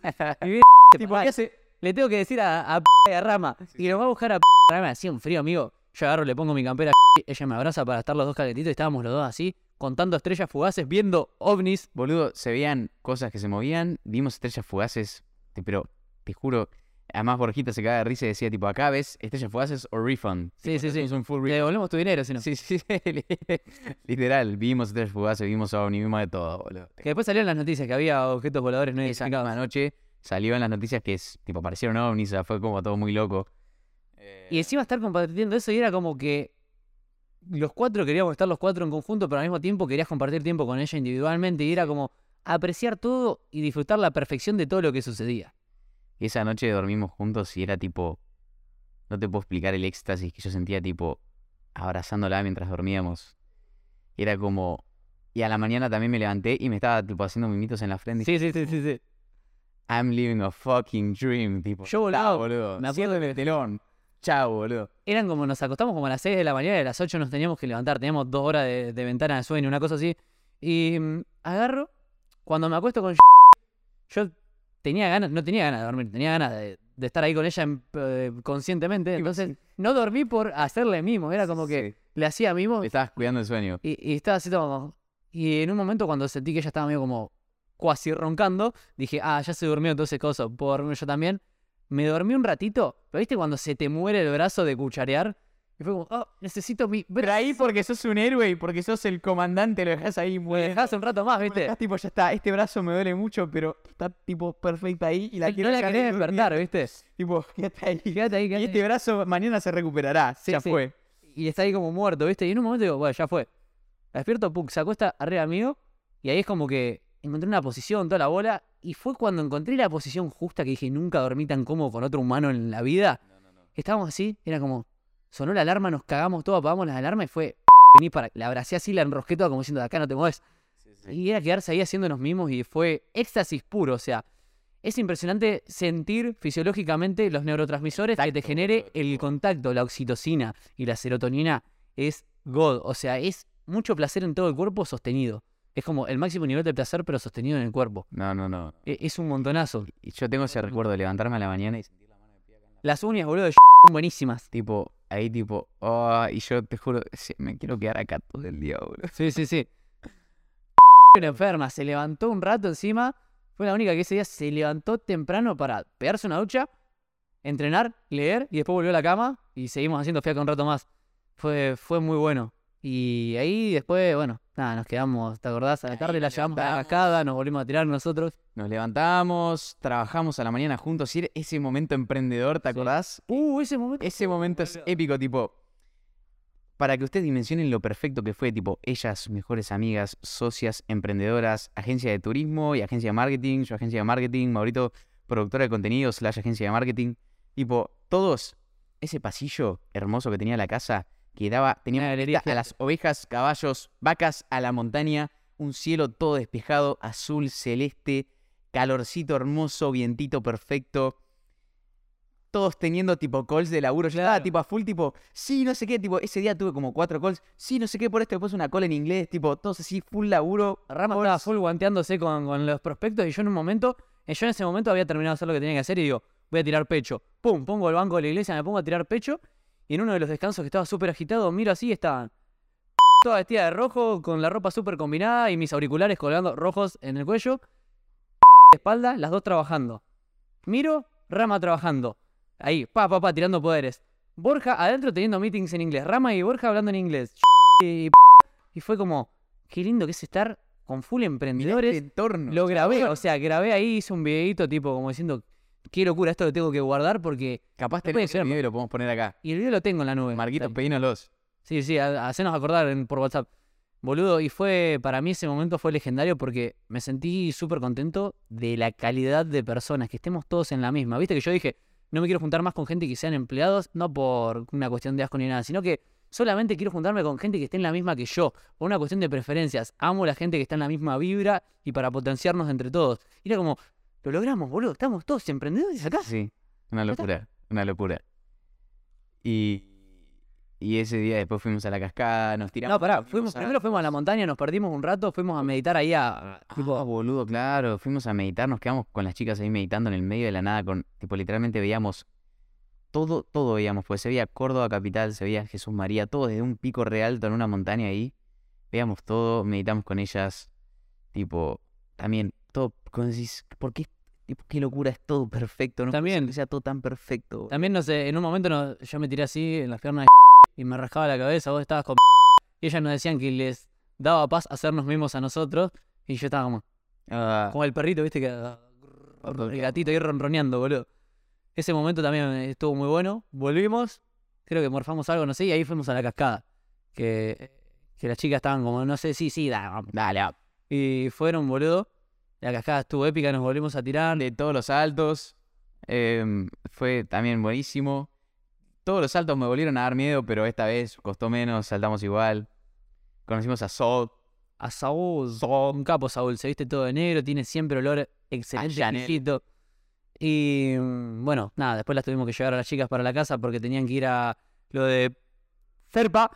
S2: <laughs> Y viene
S1: Tipo, <laughs>
S2: "Ay,
S1: ¿qué hace?
S2: le tengo que decir a, a, y a Rama. Y lo va a buscar a Rama. Hacía un frío, amigo. Yo agarro, le pongo mi campera. Ella me abraza para estar los dos calentitos. Y estábamos los dos así, contando estrellas fugaces, viendo ovnis.
S1: Boludo, se veían cosas que se movían, vimos estrellas fugaces, pero te juro, además Borjita se cagaba de risa y decía tipo, acá ves estrellas fugaces o refund.
S2: Sí, sí, sí.
S1: Es un full
S2: Le
S1: refund.
S2: devolvemos tu dinero, si no.
S1: Sí, sí, sí, <laughs> literal, vimos estrellas fugaces, vimos ovni, vimos de todo, boludo.
S2: Que después salieron las noticias que había objetos voladores no
S1: Esa
S2: identificados.
S1: misma noche salió en las noticias que es, tipo, aparecieron ovnis, fue como todo muy loco.
S2: Y encima estar compartiendo eso y era como que los cuatro queríamos estar los cuatro en conjunto, pero al mismo tiempo querías compartir tiempo con ella individualmente y era como apreciar todo y disfrutar la perfección de todo lo que sucedía.
S1: Y esa noche dormimos juntos y era tipo, no te puedo explicar el éxtasis que yo sentía tipo abrazándola mientras dormíamos. Era como, y a la mañana también me levanté y me estaba tipo haciendo mimitos en la frente.
S2: Sí, sí, sí, sí, sí.
S1: I'm living a fucking dream, tipo.
S2: Yo,
S1: "Chao, boludo.
S2: me acuerdo
S1: Ciérrame el telón. Chao, boludo.
S2: eran como nos acostamos como a las 6 de la mañana y a las 8 nos teníamos que levantar. Teníamos dos horas de, de ventana de sueño, una cosa así. Y mm, agarro, cuando me acuesto con yo tenía ganas, no tenía ganas de dormir, tenía ganas de, de estar ahí con ella eh, conscientemente. <laughs> Entonces no dormí por hacerle mimos, era como que
S1: Sí.
S2: le hacía mimos
S1: Me estabas cuidando el sueño.
S2: y, y estaba así como... Y en un momento cuando sentí que ella estaba medio como cuasi roncando, dije, ah, ya se durmió, entonces cosa, puedo dormir yo también. Me dormí un ratito, pero viste cuando se te muere el brazo de cucharear. Y fue como, oh, necesito mi
S1: Pero ahí porque sos un héroe y porque sos el comandante, lo dejás ahí muy
S2: Me dejás un rato más,
S1: Lo
S2: viste.
S1: dejás tipo, ya está, este brazo me duele mucho, pero está tipo perfecta ahí y la
S2: No
S1: quiero
S2: la querés despertar, viste.
S1: Tipo, <laughs> quédate ahí.
S2: Quédate ahí,
S1: Y
S2: quédate
S1: este
S2: ahí.
S1: brazo mañana se recuperará.
S2: Sí,
S1: ya
S2: sí.
S1: fue.
S2: Y está ahí como muerto, viste. Y en un momento digo, bueno, ya fue. La despierto, pum, se acuesta arriba mío. Y ahí es como que encontré una posición, toda la bola. Y fue cuando encontré la posición justa que dije, nunca dormí tan cómodo con otro humano en la vida. Estábamos así, era como, sonó la alarma, nos cagamos todos, apagamos las alarmas y fue, <laughs> vení para, la abracé así, la enrosqué toda como diciendo, de acá no te mueves. Y era quedarse ahí haciéndonos mismos y fue éxtasis puro, o sea, es impresionante sentir fisiológicamente los neurotransmisores que te genere el contacto, la oxitocina y la serotonina es God, o sea, es mucho placer en todo el cuerpo sostenido. Es como el máximo nivel de placer pero sostenido en el cuerpo.
S1: No, no, no.
S2: E- Es un montonazo.
S1: Y yo tengo ese recuerdo de levantarme a la mañana y sentir la mano de pie acá en la...
S2: Las uñas, boludo, de <laughs> son buenísimas.
S1: Tipo, ahí tipo, oh, y yo te juro, sí, me quiero quedar acá todo el día, boludo.
S2: Sí, sí, sí. <laughs> Era enferma, se levantó un rato encima. Fue la única que ese día se levantó temprano para pegarse una ducha, entrenar, leer y después volvió a la cama y seguimos haciendo fiaca un rato más. Fue, fue muy bueno. Y ahí después, bueno, nada, nos quedamos, ¿te acordás? A la tarde la llevamos a la cascada, nos volvimos a tirar nosotros.
S1: Nos levantamos, trabajamos a la mañana juntos. Y ese momento emprendedor, ¿te
S2: Sí.
S1: acordás?
S2: Uh, ese momento.
S1: Ese momento es épico, tipo. Para que ustedes dimensionen lo perfecto que fue, tipo, ellas, mejores amigas, socias, emprendedoras, agencia de turismo y agencia de marketing, yo agencia de marketing, Maurito, productora de contenido, slash agencia de marketing. Tipo, todos, ese pasillo hermoso que tenía la casa, que daba, tenía
S2: Una galería
S1: a las ovejas, caballos, vacas, a la montaña, un cielo todo despejado, azul, celeste, calorcito hermoso, vientito perfecto. Todos teniendo tipo calls de laburo. Yo estaba
S2: Claro.
S1: tipo a full, tipo, sí, no sé qué, tipo, ese día tuve como cuatro calls, sí, no sé qué, por esto después una call en inglés, tipo, todos así, full laburo.
S2: Rama estaba full guanteándose con, con los prospectos y yo en un momento, eh, yo en ese momento había terminado de hacer lo que tenía que hacer y digo, voy a tirar pecho. Pum, pongo el banco de la iglesia, me pongo a tirar pecho y en uno de los descansos que estaba súper agitado, miro así y estaban toda vestida de rojo, con la ropa súper combinada y mis auriculares colgando rojos en el cuello, de espalda, las dos trabajando. Miro, Rama trabajando. Ahí, pa, pa, pa, tirando poderes. Borja adentro teniendo meetings en inglés. Rama y Borja hablando en inglés. Y, y fue como, qué lindo que es estar con full emprendedores.
S1: este entorno.
S2: Lo grabé, o sea, grabé ahí, hice un videito tipo como diciendo, qué locura, esto lo tengo que guardar porque...
S1: Capaz
S2: puede
S1: tenemos el video y lo podemos poner acá.
S2: Y el video lo tengo en la nube.
S1: Marquitos, pedínoslos.
S2: Sí, sí, ha- hacenos acordar en- por WhatsApp. Boludo, y fue, para mí ese momento fue legendario porque me sentí súper contento de la calidad de personas, que estemos todos en la misma. Viste que yo dije, no me quiero juntar más con gente que sean empleados, no por una cuestión de asco ni nada, sino que solamente quiero juntarme con gente que esté en la misma que yo, por una cuestión de preferencias. Amo la gente que está en la misma vibra y para potenciarnos entre todos. Y era como, lo logramos, boludo, estamos todos emprendedores acá.
S1: Sí, una locura, una locura. Y, y ese día después fuimos a la cascada, nos tiramos.
S2: No, pará, fuimos, primero fuimos a la montaña, nos perdimos un rato, fuimos a meditar ahí a...
S1: Ah,
S2: tipo,
S1: boludo, claro. Fuimos a meditar, nos quedamos con las chicas ahí meditando en el medio de la nada, con, tipo, literalmente veíamos todo, todo veíamos, pues se veía Córdoba capital, se veía Jesús María, todo desde un pico re alto en una montaña ahí. Veíamos todo, meditamos con ellas, tipo, también, todo, como decís, ¿por qué? Tipo, qué locura, es todo perfecto, no
S2: También.
S1: que sea todo tan perfecto.
S2: También, no sé, en un momento no- yo me tiré así en las piernas de <laughs> y me rascaba la cabeza, vos estabas con <laughs> y ellas nos decían que les daba paz hacernos mismos a nosotros y yo estaba como,
S1: Ah,
S2: como el perrito, viste, que el gatito ahí ronroneando, boludo. Ese momento también estuvo muy bueno. Volvimos, creo que morfamos algo, no sé, y ahí fuimos a la cascada. Que, que las chicas estaban como, no sé, sí, sí, da, vamos.
S1: dale.
S2: Y fueron, boludo. La cascada estuvo épica, nos volvimos a tirar.
S1: de todos los saltos. em, fue también buenísimo. Todos los saltos me volvieron a dar miedo, pero esta vez costó menos, saltamos igual. Conocimos a Sol.
S2: A Saúl, un capo Saúl, se viste todo de negro, tiene siempre olor excelente,
S1: Chanel.
S2: Y mm, bueno, nada, después las tuvimos que llevar a las chicas para la casa porque tenían que ir a lo de Ferpa.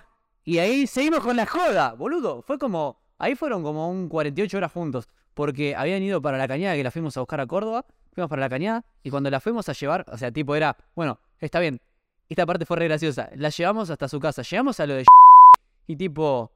S2: Y ahí seguimos con la joda, boludo. Fue como, ahí fueron como un 48 horas juntos. Porque habían ido para la cañada que la fuimos a buscar a Córdoba. Fuimos para la cañada y cuando la fuimos a llevar, o sea, tipo era, bueno, está bien. Esta parte fue re graciosa. La llevamos hasta su casa. Llegamos a lo de y tipo,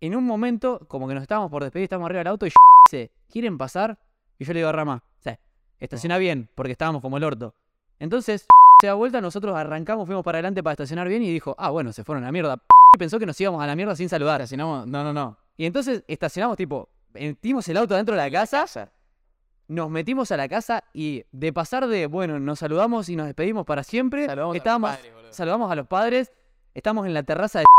S2: en un momento, como que nos estábamos por despedir, estábamos arriba del auto y <laughs> dice, ¿quieren pasar? Y yo le digo a Rama, o sea, estaciona bien, porque estábamos como el orto. Entonces, <laughs> se da vuelta, nosotros arrancamos, fuimos para adelante para estacionar bien y dijo, ah, bueno, se fueron a la mierda. <laughs> Y pensó que nos íbamos a la mierda sin saludar.
S1: Estacionamos, no, no, no.
S2: Y entonces estacionamos, tipo, metimos el auto dentro de la casa, nos metimos a la casa y de pasar de, bueno, nos saludamos y nos despedimos para siempre,
S1: Saludamos a los
S2: estábamos,
S1: padres,
S2: saludamos a los padres, estamos en la terraza de... <laughs>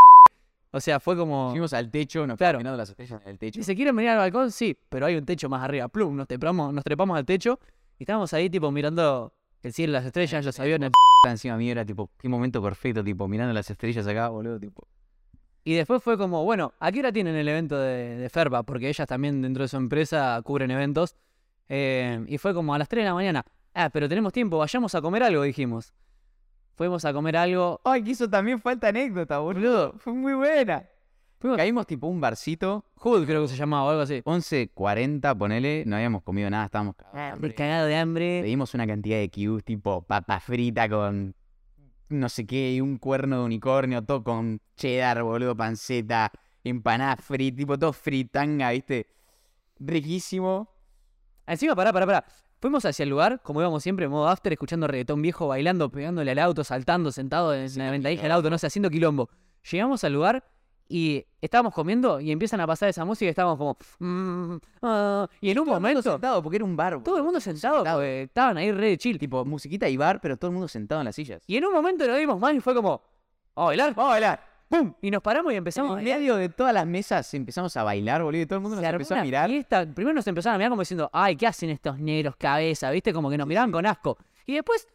S2: O sea, fue como...
S1: Fuimos al techo, nos
S2: Claro.
S1: las estrellas en el techo.
S2: Si se quieren venir al balcón, sí, pero hay un techo más arriba. Plum, nos trepamos, nos trepamos al techo y estábamos ahí, tipo, mirando el cielo, las estrellas, los <laughs> aviones.
S1: Encima mío era tipo, qué momento perfecto, tipo, mirando las estrellas acá, boludo, tipo.
S2: Y después fue como, bueno, ¿a qué hora tienen el evento de, de Ferba? Porque ellas también dentro de su empresa cubren eventos. Eh, y fue como a las 3 de la mañana. Ah, pero tenemos tiempo, vayamos a comer algo, dijimos. Fuimos a comer algo.
S1: Ay, que eso también falta anécdota, boludo. Fue muy buena.
S2: Fuimos
S1: Caímos tipo un barcito,
S2: Hood, creo que se llamaba, o algo así.
S1: 11.40, ponele, no habíamos comido nada, estábamos cagados de hambre.
S2: Cagado de hambre.
S1: Pedimos una cantidad de cubes tipo papa frita con no sé qué, y un cuerno de unicornio, todo con cheddar, boludo, panceta, empanada frita, tipo todo fritanga, ¿viste? Riquísimo.
S2: Encima, pará, pará, pará. Fuimos hacia el lugar, como íbamos siempre, en modo after, escuchando reggaetón viejo, bailando, pegándole al auto, saltando, sentado en la ventanilla del auto, no sé, haciendo quilombo. Llegamos al lugar y estábamos comiendo y empiezan a pasar esa música y estábamos como... "Mm, ah", y en un
S1: Todo el mundo
S2: momento...
S1: sentado, porque era un bar.
S2: Todo el mundo sentado, estaban ahí re de chill.
S1: Tipo, musiquita y bar, pero todo el mundo sentado en las sillas.
S2: Y en un momento nos dimos mal y fue como... ¿Vamos a bailar?
S1: Vamos a bailar.
S2: ¡Pum! Y nos paramos y empezamos a
S1: En medio de todas las mesas empezamos a bailar, boludo, y todo el mundo nos empezó a mirar.
S2: fiesta. Primero nos empezaron a mirar como diciendo, ay, ¿qué hacen estos negros cabeza? ¿Viste? Como que nos miraban con asco. Y después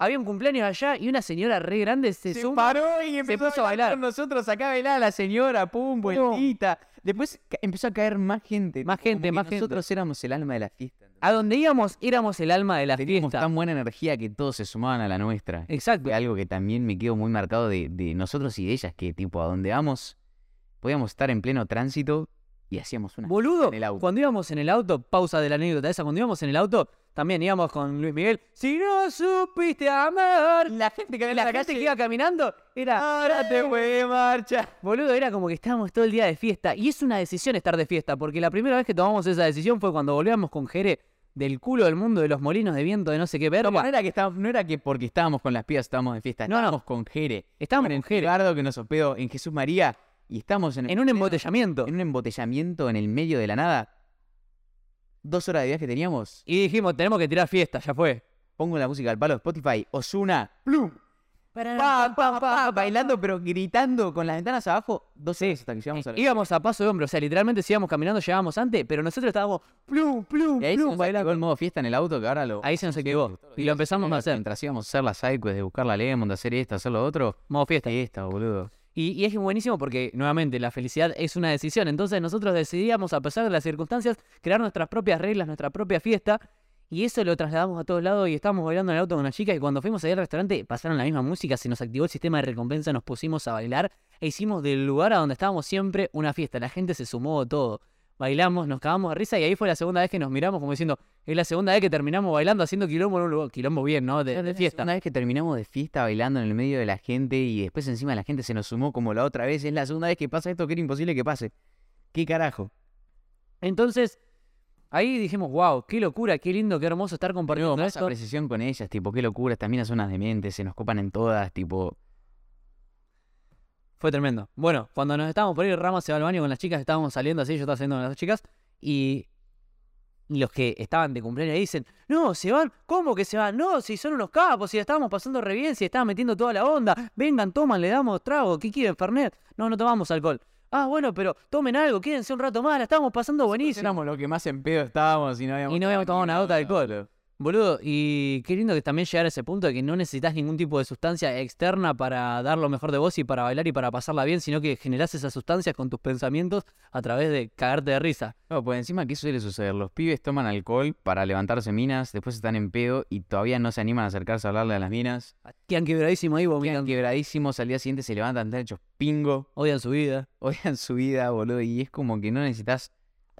S2: había un cumpleaños allá y una señora re grande se,
S1: Se
S2: suma.
S1: paró y empezó
S2: puso a bailar.
S1: con nosotros acá a bailar la señora, pum, vueltita. Después ca- empezó a caer más gente.
S2: Más gente, más gente.
S1: Nosotros éramos el alma de la fiesta.
S2: A donde íbamos, éramos el alma de la
S1: Teníamos
S2: fiesta.
S1: tan buena energía que todos se sumaban a la nuestra.
S2: Exacto.
S1: Algo que también me quedó muy marcado de, de nosotros y de ellas, que tipo, a donde vamos, podíamos estar en pleno tránsito y hacíamos una...
S2: Boludo,
S1: en el auto.
S2: cuando íbamos en el auto, pausa de la anécdota esa, cuando íbamos en el auto, también íbamos con Luis Miguel. Si no supiste amar.
S1: La gente que
S2: Y la gente que iba caminando era.
S1: Ahora te fue marcha.
S2: Boludo, era como que estábamos todo el día de fiesta. Y es una decisión estar de fiesta, porque la primera vez que tomamos esa decisión fue cuando volvíamos con Jere del culo del mundo de los molinos de viento de no sé qué verga.
S1: No, no era que estábamos, no era que porque estábamos con las pibas estábamos de fiesta,
S2: No, no.
S1: estábamos con Jere.
S2: Estábamos
S1: con
S2: con Jere.
S1: Edgardo que nos hospedó en Jesús María y estamos en,
S2: En un embotellamiento.
S1: en un embotellamiento en el medio de la nada. Dos horas de viaje teníamos.
S2: Y dijimos, tenemos que tirar fiesta, ya fue.
S1: Pongo la música al palo de Spotify, Osuna, plum, pa, pa, pa, bailando pero gritando con las ventanas abajo. Dos horas hasta que llegamos a la...
S2: Íbamos a paso de hombro, o sea, literalmente si íbamos caminando llegábamos antes, pero nosotros estábamos plum, plum,
S1: Y ahí se
S2: plum,
S1: nos
S2: bailando.
S1: activó el modo fiesta en el auto que ahora lo...
S2: Ahí se nos equivocó. Y lo empezamos a hacer.
S1: Mientras íbamos a hacer las sidequests de buscar la Lemon, de hacer esto, hacer lo otro.
S2: Modo fiesta.
S1: Fiesta, boludo.
S2: Y, y es buenísimo porque, nuevamente, la felicidad es una decisión. Entonces nosotros decidíamos, a pesar de las circunstancias, crear nuestras propias reglas, nuestra propia fiesta. Y eso lo trasladamos a todos lados y estábamos bailando en el auto con una chica y cuando fuimos ahí al restaurante pasaron la misma música, se nos activó el sistema de recompensa, nos pusimos a bailar e hicimos del lugar a donde estábamos siempre una fiesta. La gente se sumó todo. Bailamos, nos cagamos de risa y ahí fue la segunda vez que nos miramos como diciendo, es la segunda vez que terminamos bailando haciendo quilombo en un lugar, quilombo bien, ¿no? De, de fiesta.
S1: Una vez que terminamos de fiesta bailando en el medio de la gente y después encima la gente se nos sumó como la otra vez, es la segunda vez que pasa esto que era imposible que pase. ¿Qué carajo?
S2: Entonces, ahí dijimos, wow, qué locura, qué lindo, qué hermoso estar compartiendo
S1: Tenemos más
S2: esto.
S1: precisión con ellas, tipo, qué locura, estas minas son unas dementes, se nos copan en todas, tipo...
S2: Fue tremendo. Bueno, cuando nos estábamos por ir, Rama se va al baño con las chicas, estábamos saliendo así, yo estaba saliendo con las chicas, y los que estaban de cumpleaños ahí dicen, no, se van, ¿cómo que se van? No, si son unos capos, si la estábamos pasando re bien, si estaban metiendo toda la onda, vengan, toman, le damos trago, ¿qué quieren, Fernet? No, no tomamos alcohol. Ah, bueno, pero tomen algo, quédense un rato más, la estábamos pasando buenísimo.
S1: Éramos los que más en pedo estábamos y no habíamos...
S2: Y no habíamos tomado una gota de alcohol.
S1: Boludo.
S2: Y qué lindo que también llegar a ese punto de que no necesitas ningún tipo de sustancia externa para dar lo mejor de vos y para bailar y para pasarla bien, sino que generás esas sustancias con tus pensamientos a través de cagarte de risa.
S1: No, pues encima, ¿qué suele suceder? Los pibes toman alcohol para levantarse minas, después están en pedo y todavía no se animan a acercarse a hablarle a las minas.
S2: Quedan quebradísimos ahí,
S1: Quedan
S2: vomitan,
S1: quebradísimos, al día siguiente se levantan están hechos pingo,
S2: odian su vida.
S1: odian su vida, boludo, y es como que no necesitas,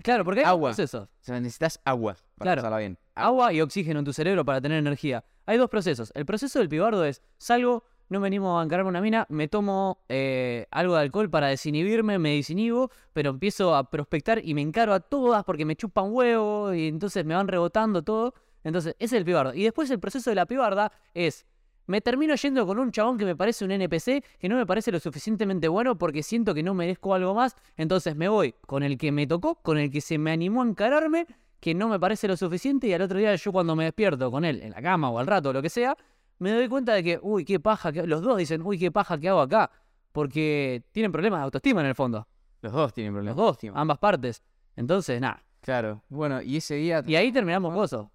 S2: Claro, porque hay
S1: Agua.
S2: procesos.
S1: o sea, necesitas agua para
S2: Claro.
S1: pasarla bien.
S2: Agua y oxígeno en tu cerebro para tener energía. Hay dos procesos. El proceso del pibardo es, salgo, no me animo a encararme una mina, me tomo eh, algo de alcohol para desinhibirme, me desinhibo, pero empiezo a prospectar y me encaro a todas porque me chupan huevo y entonces me van rebotando todo. Entonces, ese es el pibardo. Y después el proceso de la pibarda es, me termino yendo con un chabón que me parece un NPC, que no me parece lo suficientemente bueno porque siento que no merezco algo más. Entonces me voy con el que me tocó, con el que se me animó a encararme, que no me parece lo suficiente y al otro día yo cuando me despierto con él en la cama o al rato o lo que sea, me doy cuenta de que, uy, qué paja, que... los dos dicen, uy, qué paja que hago acá, porque tienen problemas de autoestima en el fondo,
S1: Los dos tienen
S2: los
S1: problemas.
S2: dos,
S1: de autoestima.
S2: ambas partes. Entonces, nada.
S1: Claro, bueno, y ese día...
S2: Y ahí terminamos gozo.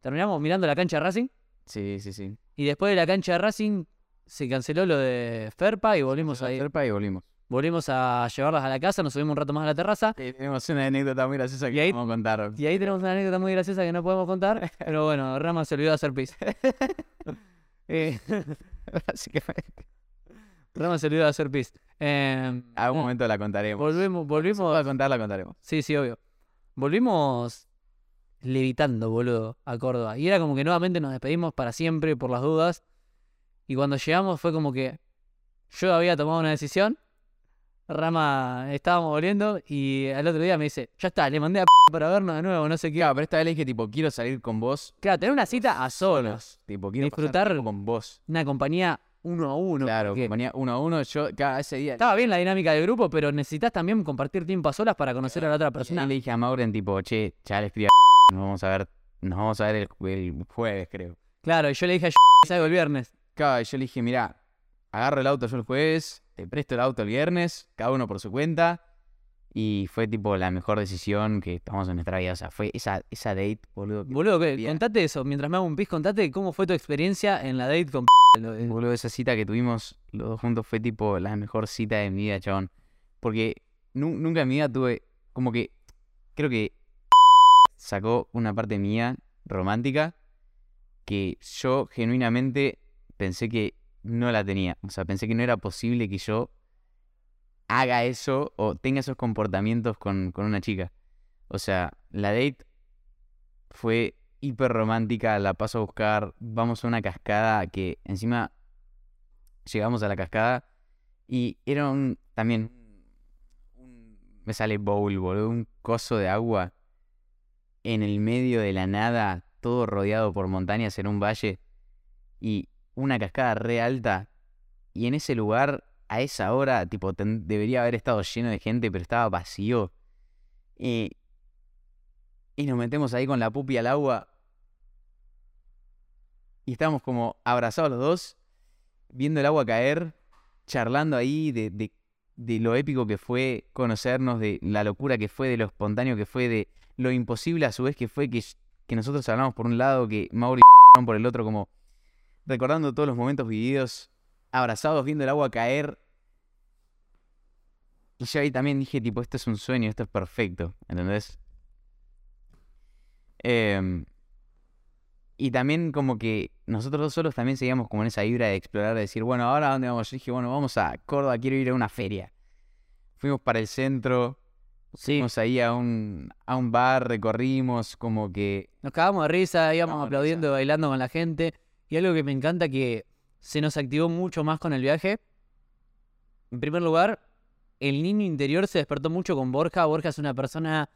S2: Terminamos mirando la cancha de Racing
S1: Sí, sí, sí.
S2: y después de la cancha de Racing se canceló lo de Ferpa y volvimos a ir.
S1: Serpa y volvimos.
S2: Volvimos a llevarlas a la casa, nos subimos un rato más a la terraza.
S1: Sí, tenemos una anécdota muy graciosa que
S2: Y ahí-
S1: a contar.
S2: Y ahí tenemos una anécdota muy graciosa que no podemos contar. <laughs> Pero bueno, Rama se olvidó de hacer pis. <laughs> Eh, <laughs>
S1: Básicamente.
S2: Rama se olvidó de hacer pis. Eh,
S1: A un momento la contaremos.
S2: volvemos, volvimos.
S1: a contar, la contaremos.
S2: Sí, sí, obvio. Volvimos levitando, boludo, a Córdoba. Y era como que nuevamente nos despedimos para siempre por las dudas. Y cuando llegamos fue como que yo había tomado una decisión. Rama estábamos volviendo y al otro día me dice, ya está, le mandé a p para vernos de nuevo, no sé qué.
S1: Claro, pero esta vez le dije, tipo, quiero salir con vos.
S2: Claro, tener una cita a solas.
S1: Tipo, quiero pasar
S2: Disfrutar-
S1: tiempo con vos.
S2: Una compañía uno a uno.
S1: Claro,
S2: porque
S1: ponía uno a uno. Yo, cada ese día.
S2: Estaba bien la dinámica del grupo, pero necesitas también compartir tiempo a solas para conocer a la otra
S1: Y
S2: persona.
S1: le dije a Mauren, tipo, che, ya le escribí a. Nos vamos a ver. Nos vamos a ver el, jue- el jueves, creo.
S2: Claro, y yo le dije a salgo el viernes.
S1: Claro, y yo le dije, mira, agarro el auto yo el jueves, te presto el auto el viernes, cada uno por su cuenta. Y fue tipo la mejor decisión que tomamos en nuestra vida. O sea, fue esa, esa date, boludo. que-
S2: Boludo.
S1: Bien.
S2: contate eso. Mientras me hago un pis, contate cómo fue tu experiencia en la date con de-
S1: Boludo, esa cita que tuvimos los dos juntos fue tipo la mejor cita de mi vida, chabón. Porque nu- nunca en mi vida tuve, como que, creo que <laughs> sacó una parte mía romántica que yo genuinamente pensé que no la tenía. O sea, pensé que no era posible que yo haga eso o tenga esos comportamientos con, con una chica. O sea, la date fue hiper romántica, la paso a buscar, vamos a una cascada que encima llegamos a la cascada y era un, también, un- me sale bowl, boludo, un coso de agua en el medio de la nada, todo rodeado por montañas en un valle y una cascada re alta y en ese lugar a esa hora, tipo, debería haber estado lleno de gente, pero estaba vacío. Y, y nos metemos ahí con la pupi al agua. Y estábamos como abrazados los dos, viendo el agua caer, charlando ahí de, de, lo épico que fue conocernos, de la locura que fue, de lo espontáneo que fue, de lo imposible a su vez que fue que, que nosotros hablamos por un lado, que Mauri y <laughs> por el otro, como recordando todos los momentos vividos, abrazados, viendo el agua caer. Y yo ahí también dije, tipo, esto es un sueño, esto es perfecto, ¿entendés? Em, y también como que nosotros dos solos también seguíamos como en esa vibra de explorar, de decir, bueno, ahora ¿a dónde vamos? Yo dije, bueno, vamos a Córdoba, quiero ir a una feria. Fuimos para el centro,
S2: Sí,
S1: fuimos ahí a un, a un bar, recorrimos, como que...
S2: nos cagamos de risa, íbamos aplaudiendo,
S1: risa.
S2: bailando con la gente. Y algo que me encanta que se nos activó mucho más con el viaje. En primer lugar, el niño interior se despertó mucho con Borja. Borja es una persona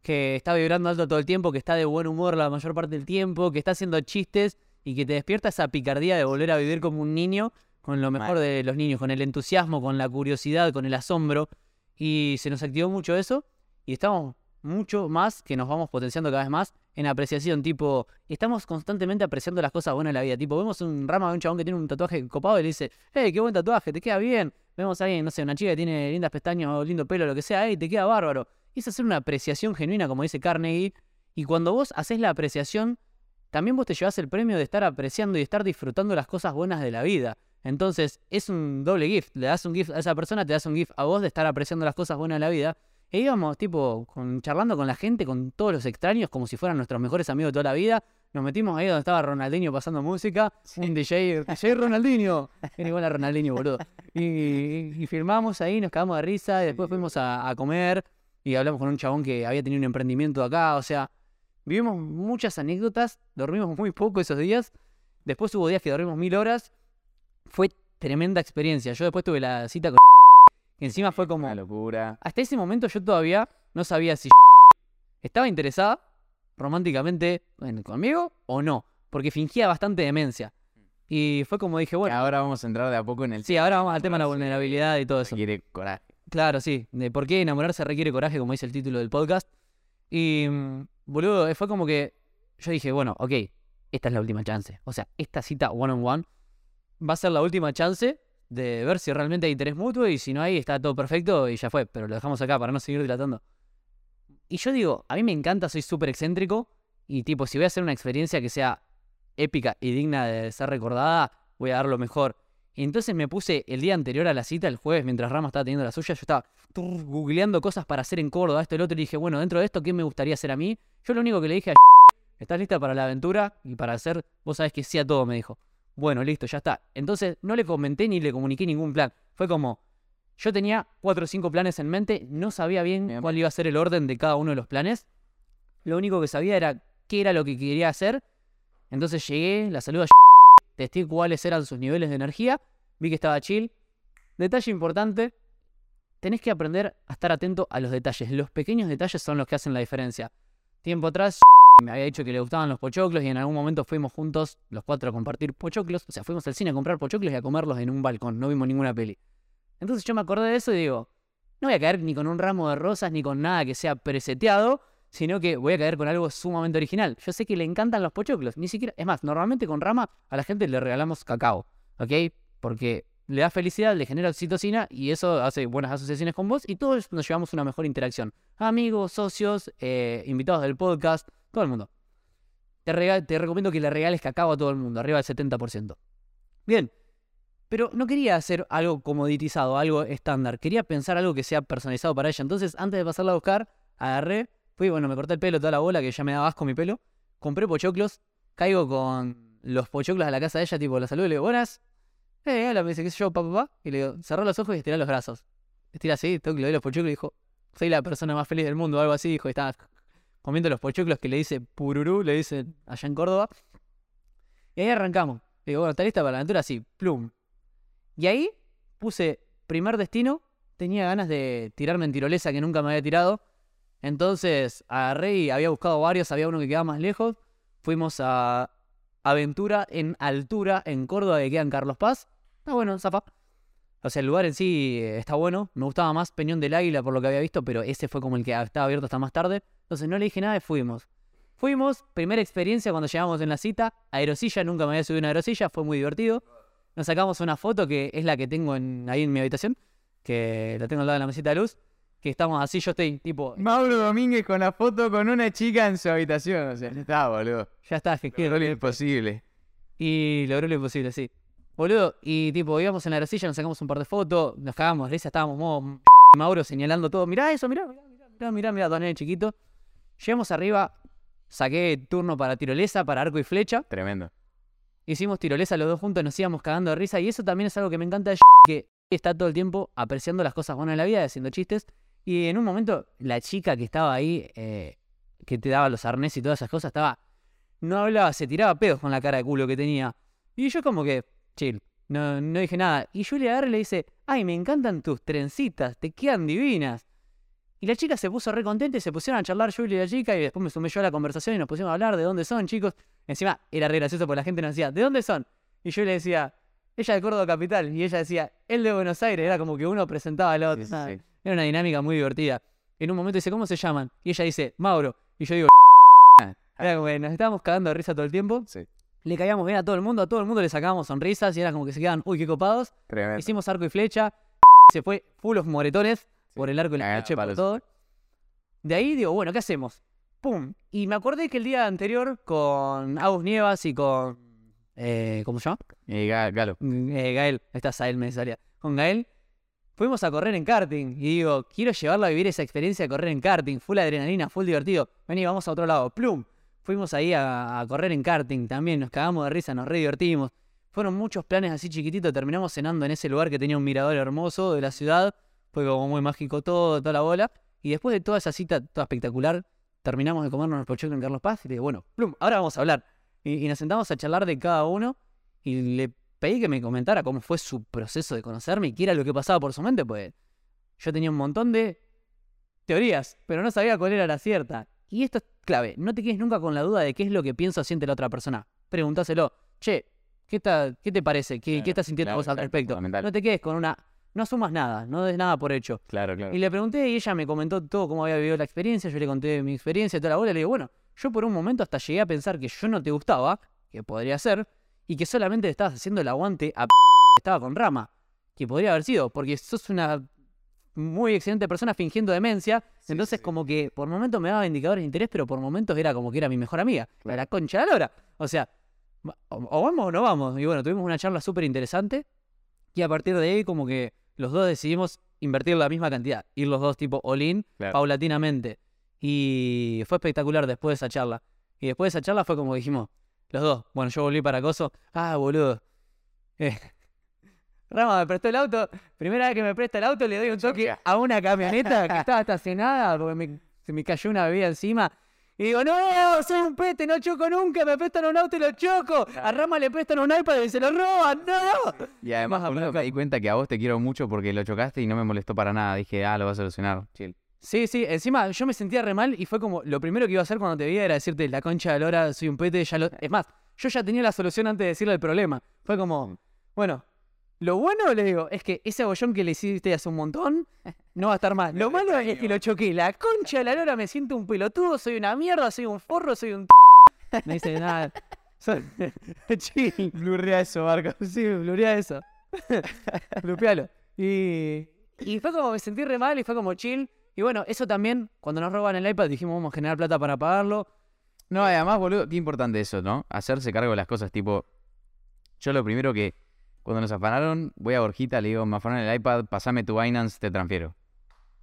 S2: que está vibrando alto todo el tiempo, que está de buen humor la mayor parte del tiempo, que está haciendo chistes y que te despierta esa picardía de volver a vivir como un niño, con lo mejor de los niños, con el entusiasmo, con la curiosidad, con el asombro. Y se nos activó mucho eso y estamos mucho más, que nos vamos potenciando cada vez más, en apreciación, tipo, estamos constantemente apreciando las cosas buenas de la vida, tipo, vemos un rama de un chabón que tiene un tatuaje copado y le dice, hey, qué buen tatuaje, te queda bien, vemos a alguien, no sé, una chica que tiene lindas pestañas o lindo pelo, lo que sea, hey, te queda bárbaro, y es hacer una apreciación genuina, como dice Carnegie, y cuando vos haces la apreciación, también vos te llevas el premio de estar apreciando y estar disfrutando las cosas buenas de la vida. Entonces, es un doble gift. Le das un gift a esa persona, te das un gift a vos de estar apreciando las cosas buenas de la vida. E íbamos, tipo, con, charlando con la gente, con todos los extraños, como si fueran nuestros mejores amigos de toda la vida. Nos metimos ahí donde estaba Ronaldinho pasando música. Un DJ, DJ Ronaldinho. <laughs> Era igual a Ronaldinho, boludo. Y, y, y filmamos ahí, nos cagamos de risa. Y después fuimos a, a comer. Y hablamos con un chabón que había tenido un emprendimiento acá. O sea, vivimos muchas anécdotas. Dormimos muy poco esos días. Después hubo días que dormimos mil horas. Fue tremenda experiencia. Yo después tuve la cita con encima fue como
S1: Una locura.
S2: hasta ese momento yo todavía no sabía si estaba interesada románticamente en- conmigo o no, porque fingía bastante demencia. Y fue como dije, bueno,
S1: Ahora vamos a entrar de a poco en el
S2: sí, ahora vamos al tema de la vulnerabilidad y todo eso.
S1: Quiere coraje.
S2: Claro, sí, de por qué enamorarse requiere coraje, como dice el título del podcast. Y, mm, boludo, eh, fue como que yo dije, bueno, ok, esta es la última chance. O sea, esta cita one on one va a ser la última chance de ver si realmente hay interés mutuo y si no hay, está todo perfecto y ya fue. Pero lo dejamos acá para no seguir dilatando. Y yo digo, a mí me encanta, soy súper excéntrico y tipo, si voy a hacer una experiencia que sea épica y digna de ser recordada, voy a dar lo mejor. Y entonces me puse el día anterior a la cita, el jueves, mientras Rama estaba teniendo la suya, yo estaba googleando cosas para hacer en Córdoba, esto y lo otro, y dije, bueno, dentro de esto, ¿qué me gustaría hacer a mí? Yo lo único que le dije a <laughs> ¿estás lista para la aventura? Y para hacer, vos sabés que sí a todo, me dijo. Bueno, listo, ya está. Entonces no le comenté ni le comuniqué ningún plan. Fue como, yo tenía cuatro o cinco planes en mente, no sabía bien
S1: Bien.
S2: cuál iba a ser el orden de cada uno de los planes. Lo único que sabía era qué era lo que quería hacer. Entonces llegué, la saludo a testé cuáles eran sus niveles de energía, vi que estaba chill. Detalle importante, tenés que aprender a estar atento a los detalles. Los pequeños detalles son los que hacen la diferencia. Tiempo atrás me había dicho que le gustaban los pochoclos y en algún momento fuimos juntos los cuatro a compartir pochoclos. O sea, fuimos al cine a comprar pochoclos y a comerlos en un balcón. No vimos ninguna peli. Entonces yo me acordé de eso y digo, no voy a caer ni con un ramo de rosas ni con nada que sea preseteado, sino que voy a caer con algo sumamente original. Yo sé que le encantan los pochoclos. Ni siquiera, es más, normalmente con rama a la gente le regalamos cacao. ¿Ok? Porque le da felicidad, le genera oxitocina y eso hace buenas asociaciones con vos y todos nos llevamos una mejor interacción. Amigos, socios, eh, invitados del podcast, todo el mundo. Te, recomiendo que le regales cacao a todo el mundo, arriba del 70%. Bien, pero no quería hacer algo comoditizado, algo estándar. Quería pensar algo que sea personalizado para ella. Entonces, antes de pasarla a buscar, agarré, fui, bueno, me corté el pelo, toda la bola, que ya me daba asco mi pelo. Compré pochoclos, caigo con los pochoclos a la casa de ella, tipo, la saludo y le digo, buenas. Eh, hola, me dice, ¿qué sé yo, papá? Y le digo, cerrá los ojos y estira los brazos. Estira así, toque, le doy los pochoclos y dijo, soy la persona más feliz del mundo, algo así. Dijo, y estaba comiendo los pochoclos que le dice pururú, le dicen allá en Córdoba. Y ahí arrancamos. Digo, bueno, ¿está lista para la aventura? Sí, plum. Y ahí puse primer destino. Tenía ganas de tirarme en tirolesa que nunca me había tirado. Entonces agarré y había buscado varios, había uno que quedaba más lejos. Fuimos a Aventura en altura en Córdoba que queda en Carlos Paz. Está bueno, zapa. O sea, el lugar en sí eh, está bueno. Me gustaba más Peñón del Águila por lo que había visto, pero ese fue como el que estaba abierto hasta más tarde. Entonces no le dije nada y fuimos. Fuimos, primera experiencia cuando llegamos en la cita. Aerosilla, nunca me había subido una aerosilla, fue muy divertido. Nos sacamos una foto que es la que tengo en, ahí en mi habitación, que la tengo al lado de la mesita de luz. Que estamos así, yo estoy tipo,
S1: Mauro Domínguez con la foto con una chica en su habitación. O sea, ya está, boludo.
S2: ya está, que
S1: Qué rol imposible.
S2: Y logró lo imposible, sí. Boludo, y tipo, íbamos en la aerosilla, nos sacamos un par de fotos, nos cagamos de risa, estábamos modo Mauro señalando todo. Mirá eso, mirá, mirá, mirá, mirá, mirá, mirá, dos nenes chiquitos. Llegamos arriba, saqué turno para tirolesa, para arco y flecha.
S1: Tremendo.
S2: Hicimos tirolesa los dos juntos, nos íbamos cagando de risa. Y eso también es algo que me encanta de que está todo el tiempo apreciando las cosas buenas de la vida, haciendo chistes. Y en un momento, la chica que estaba ahí, eh, que te daba los arneses y todas esas cosas, estaba. No hablaba, se tiraba pedos con la cara de culo que tenía. Y yo, como que, chill, no, no dije nada. Y yo le agarré y le dice: Ay, me encantan tus trencitas, te quedan divinas. Y la chica se puso re contenta y se pusieron a charlar yo y la chica. Y después me sumé yo a la conversación y nos pusimos a hablar de dónde son, chicos. Encima era re gracioso porque la gente nos decía: ¿De dónde son? Y yo le decía: Ella de Córdoba Capital. Y ella decía: Él de Buenos Aires. Era como que uno presentaba al otro.
S1: Sí, sí,
S2: Nada,
S1: sí.
S2: Era una dinámica muy divertida. En un momento dice, ¿cómo se llaman? Y ella dice, Mauro. Y yo digo, era como que nos estábamos cagando de risa todo el tiempo.
S1: Sí.
S2: Le caíamos bien a todo el mundo, a todo el mundo le sacábamos sonrisas y era como que se quedaban, uy, qué copados.
S1: Tremendo.
S2: Hicimos arco y flecha. Se fue full of moretones por el arco y la por
S1: palos.
S2: todo. De ahí digo, bueno, ¿qué hacemos? ¡Pum! Y me acordé que el día anterior con Agus Nievas y con... eh, ¿Cómo se llama?
S1: Eh, Ga- Galo.
S2: Mm, eh, Gael, esta Sael me salía. Con Gael fuimos a correr en karting. Y digo, quiero llevarlo a vivir esa experiencia de correr en karting. Full adrenalina, full divertido. Vení, vamos a otro lado. Plum. Fuimos ahí a, a correr en karting también. Nos cagamos de risa, nos re divertimos. Fueron muchos planes así chiquititos. Terminamos cenando en ese lugar que tenía un mirador hermoso de la ciudad. Fue como muy mágico todo, toda la bola. Y después de toda esa cita toda espectacular, terminamos de comernos el pochoclo en Carlos Paz. Y le digo, bueno, plum, ahora vamos a hablar. Y, y nos sentamos a charlar de cada uno. Y le pedí que me comentara cómo fue su proceso de conocerme y qué era lo que pasaba por su mente, pues yo tenía un montón de teorías, pero no sabía cuál era la cierta. Y esto es clave, no te quedes nunca con la duda de qué es lo que piensa o siente la otra persona. Preguntáselo, che, ¿qué, está- qué te parece? ¿Qué,
S1: Claro,
S2: qué estás sintiendo
S1: claro,
S2: vos al respecto? No te quedes con una... No asumas nada, no des nada por hecho.
S1: Claro, claro.
S2: Y le pregunté y ella me comentó todo cómo había vivido la experiencia, yo le conté mi experiencia y toda la bola, y le digo, bueno, yo por un momento hasta llegué a pensar que yo no te gustaba, que podría ser, y que solamente le estabas haciendo el aguante a que estaba con Rama, que podría haber sido, porque sos una muy excelente persona fingiendo demencia,
S1: Sí,
S2: entonces
S1: sí.
S2: como que por momentos me daba indicadores de interés, pero por momentos era como que era mi mejor amiga,
S1: Claro.
S2: la concha de la lora. O sea, o, o vamos o no vamos. Y bueno, tuvimos una charla súper interesante y a partir de ahí como que los dos decidimos invertir la misma cantidad, ir los dos tipo all-in
S1: Claro.
S2: paulatinamente. Y fue espectacular después de esa charla. Y después de esa charla fue como dijimos, los dos. Bueno, yo volví para Coso. Ah, boludo. <laughs> Eh, Rama me prestó el auto. Primera vez que me presta el auto, le doy un toque
S1: Choca.
S2: a una camioneta que <laughs> estaba estacionada porque me- se me cayó una bebida encima. Y digo, no, soy un pete, no choco nunca, me prestan un auto y lo choco. A Rama le prestan un iPad y se lo roban, no.
S1: Y además,
S2: Más
S1: boludo, me di cuenta que a vos te quiero mucho porque lo chocaste y no me molestó para nada. Dije, ah, lo vas a solucionar. Chill.
S2: Sí, sí, encima yo me sentía re mal y fue como lo primero que iba a hacer cuando te veía era decirte la concha de Lora, soy un pete, ya lo... <laughs> Es más, yo ya tenía la solución antes de decirle el problema. Fue como, bueno, lo bueno, le digo, es que ese abollón que le hiciste hace un montón no va a estar mal. Lo malo es que lo choqué. La concha de la lora me siento un pelotudo, soy una mierda, soy un forro, soy un... <laughs> No dice nada. Chill. <laughs>
S1: Blurrea eso, Marco.
S2: Sí, blurea eso. <laughs> Blupealo. Y, y fue como me sentí re mal y fue como chill. Y bueno, eso también, cuando nos roban el iPad, dijimos vamos a generar plata para pagarlo.
S1: No, además, boludo, qué importante eso, ¿no? Hacerse cargo de las cosas, tipo... Yo lo primero que... Cuando nos afanaron, voy a Borjita, le digo, me afanaron el iPad, pasame tu Binance, te transfiero.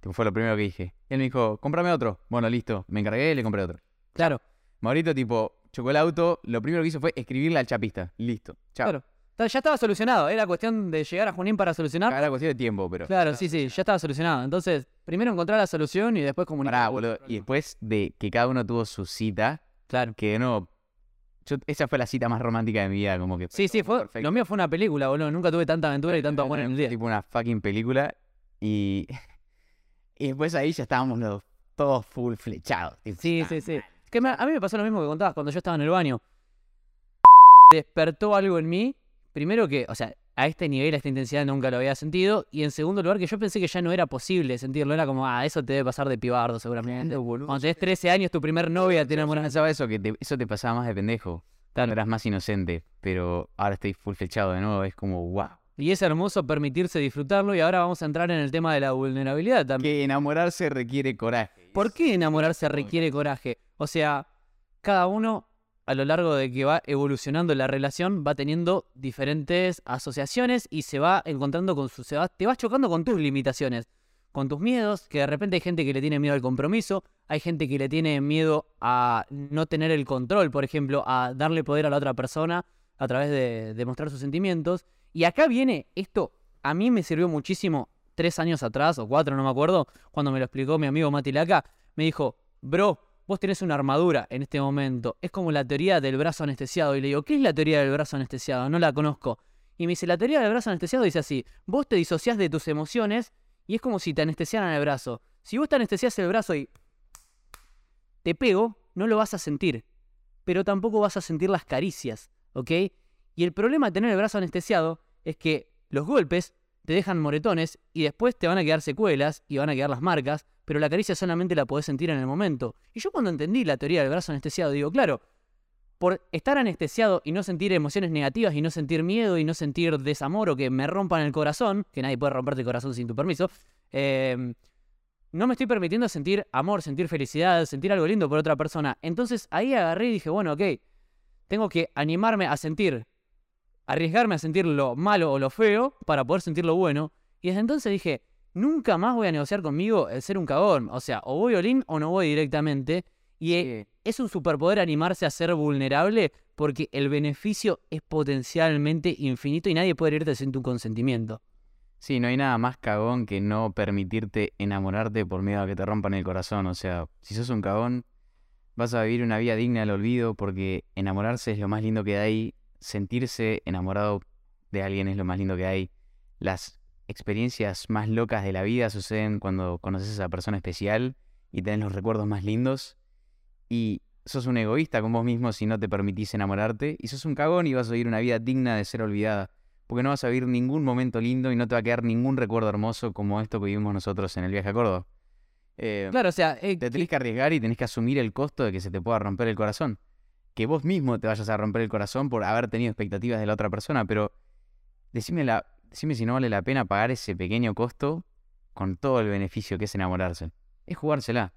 S1: Tipo, fue lo primero que dije. Él me dijo, cómprame otro. Bueno, listo. Me encargué y le compré otro.
S2: Claro,
S1: Maurito, tipo, chocó el auto, lo primero que hizo fue escribirle al chapista. Listo. Chao.
S2: claro. Ya estaba solucionado. Era cuestión de llegar a Junín para solucionar.
S1: Era cuestión de tiempo, pero...
S2: Claro, sí, sí, ya estaba solucionado. Entonces, primero encontrar la solución y después comunicar.
S1: Pará, boludo. Y después de que cada uno tuvo su cita,
S2: Claro.
S1: que no... Yo, esa fue la cita más romántica de mi vida, como que...
S2: Sí, sí, fue,
S1: perfecto.
S2: lo mío fue una película, boludo. Nunca tuve tanta aventura y tanto amor en el día.
S1: Tipo una fucking película. Y... <laughs> y después ahí ya estábamos los, todos full flechados. tipo,
S2: Sí, sí, sí. Que me- a mí me pasó lo mismo que contabas cuando yo estaba en el baño. <laughs> Despertó algo en mí. Primero que, o sea, a este nivel, a esta intensidad nunca lo había sentido. Y en segundo lugar, que yo pensé que ya no era posible sentirlo. Era como, ah, eso te debe pasar de pibardo seguramente. Cuando tenés 13 años, tu primer novia tiene amor.
S1: pensaba eso, que te- eso te pasaba más de pendejo.
S2: Claro.
S1: Eras más inocente, pero ahora estoy full flechado de nuevo. Es como, wow.
S2: Y es hermoso permitirse disfrutarlo. Y ahora vamos a entrar en el tema de la vulnerabilidad también.
S1: Que enamorarse requiere coraje.
S2: ¿Por qué enamorarse requiere coraje? O sea, cada uno a lo largo de que va evolucionando la relación va teniendo diferentes asociaciones y se va encontrando con su, se va- te vas chocando con tus limitaciones, con tus miedos, que de repente hay gente que le tiene miedo al compromiso, hay gente que le tiene miedo a no tener el control, por ejemplo, a darle poder a la otra persona a través de, de mostrar sus sentimientos. Y acá viene esto, a mí me sirvió muchísimo tres años atrás, o cuatro, no me acuerdo, cuando me lo explicó mi amigo Mati Laca, me dijo, bro, vos tenés una armadura en este momento. Es como la teoría del brazo anestesiado. Y le digo, ¿qué es la teoría del brazo anestesiado? No la conozco. Y me dice, la teoría del brazo anestesiado dice así, vos te disociás de tus emociones y es como si te anestesiaran el brazo. Si vos te anestesias el brazo y te pego, no lo vas a sentir, pero tampoco vas a sentir las caricias, ¿ok? Y el problema de tener el brazo anestesiado es que los golpes te dejan moretones y después te van a quedar secuelas y van a quedar las marcas, pero la caricia solamente la podés sentir en el momento. Y yo cuando entendí la teoría del brazo anestesiado, digo, claro, por estar anestesiado y no sentir emociones negativas y no sentir miedo y no sentir desamor o que me rompan el corazón, que nadie puede romperte el corazón sin tu permiso, eh, no me estoy permitiendo sentir amor, sentir felicidad, sentir algo lindo por otra persona. Entonces ahí agarré y dije, bueno, ok, tengo que animarme a sentir, arriesgarme a sentir lo malo o lo feo para poder sentir lo bueno. Y desde entonces dije, nunca más voy a negociar conmigo el ser un cagón. O sea, o voy all-in o no voy directamente. Y es un superpoder animarse a ser vulnerable porque el beneficio es potencialmente infinito y nadie puede herirte sin tu consentimiento.
S1: Sí, no hay nada más cagón que no permitirte enamorarte por miedo a que te rompan el corazón. O sea, si sos un cagón, vas a vivir una vida digna del olvido porque enamorarse es lo más lindo que hay. Sentirse enamorado de alguien es lo más lindo que hay. Las experiencias más locas de la vida suceden cuando conoces a esa persona especial y tenés los recuerdos más lindos. Y sos un egoísta con vos mismo si no te permitís enamorarte. Y sos un cagón y vas a vivir una vida digna de ser olvidada porque no vas a vivir ningún momento lindo y no te va a quedar ningún recuerdo hermoso como esto que vivimos nosotros en el viaje a Córdoba. Eh,
S2: Claro, o sea, eh,
S1: te tenés que arriesgar y tenés que asumir el costo de que se te pueda romper el corazón. Que vos mismo te vayas a romper el corazón por haber tenido expectativas de la otra persona, pero decime, la, decime si no vale la pena pagar ese pequeño costo con todo el beneficio que es enamorarse. Es jugársela.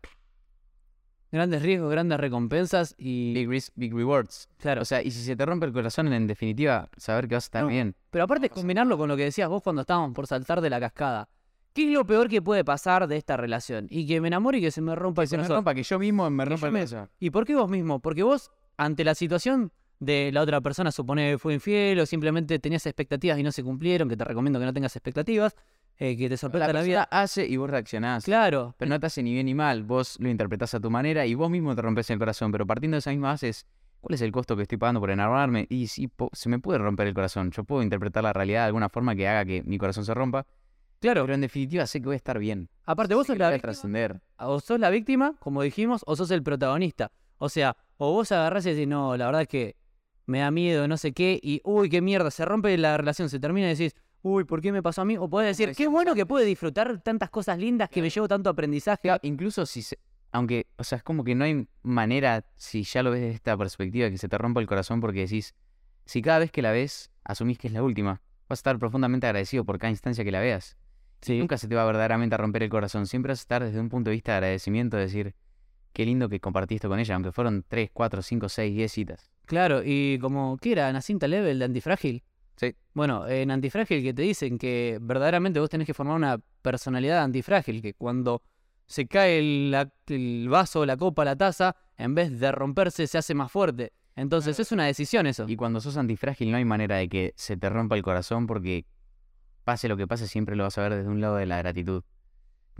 S2: grandes riesgos, grandes recompensas y...
S1: Big risk, big rewards.
S2: Claro,
S1: O sea, y si se te rompe el corazón, en definitiva, saber que vas a estar
S2: No.
S1: bien.
S2: Pero aparte combinarlo con lo que decías vos cuando estábamos por saltar de la cascada. ¿Qué es lo peor que puede pasar de esta relación? Y que me enamore y que se me rompa el
S1: Que se me
S2: corazón.
S1: rompa, que yo mismo me rompa el
S2: me-
S1: corazón.
S2: ¿Y por qué vos mismo? Porque vos, ante la situación de la otra persona, supone que fue infiel o simplemente tenías expectativas y no se cumplieron, que te recomiendo que no tengas expectativas, eh, que te sorprenda
S1: La
S2: la, vida.
S1: hace y vos reaccionás.
S2: Claro,
S1: Pero no te hace ni bien ni mal. Vos lo interpretás a tu manera y vos mismo te rompes el corazón. Pero partiendo de esa misma base es, ¿cuál es el costo que estoy pagando por enamorarme? Y po- se me puede romper el corazón. Yo puedo interpretar la realidad de alguna forma que haga que mi corazón se rompa.
S2: claro.
S1: Pero en definitiva sé que voy a estar bien.
S2: Aparte, vos
S1: Sé
S2: sos
S1: que
S2: la víctima,
S1: trascender.
S2: o sos la víctima, como dijimos, o sos el protagonista. O sea, o vos agarrás y decís, no, la verdad es que me da miedo, no sé qué, y uy, qué mierda, se rompe la relación, se termina y decís, uy, ¿por qué me pasó a mí? O podés decir, qué bueno que pude disfrutar tantas cosas lindas que me llevo tanto aprendizaje.
S1: Claro, incluso si se- aunque, o sea, es como que no hay manera, si ya lo ves desde esta perspectiva, que se te rompa el corazón porque decís, si cada vez que la ves asumís que es la última, vas a estar profundamente agradecido por cada instancia que la veas.
S2: Sí.
S1: Nunca se te va verdaderamente a romper el corazón, siempre vas a estar desde un punto de vista de agradecimiento, de decir, qué lindo que compartí esto con ella, aunque fueron 3, 4, 5, 6, 10 citas.
S2: Claro, y como, ¿qué era? ¿Una cinta level de antifrágil?
S1: Sí.
S2: Bueno, en antifrágil que te dicen que verdaderamente vos tenés que formar una personalidad antifrágil, que cuando se cae el, la- el vaso, la copa, la taza, en vez de romperse se hace más fuerte. Entonces es una decisión eso.
S1: Y cuando sos antifrágil no hay manera de que se te rompa el corazón porque pase lo que pase siempre lo vas a ver desde un lado de la gratitud.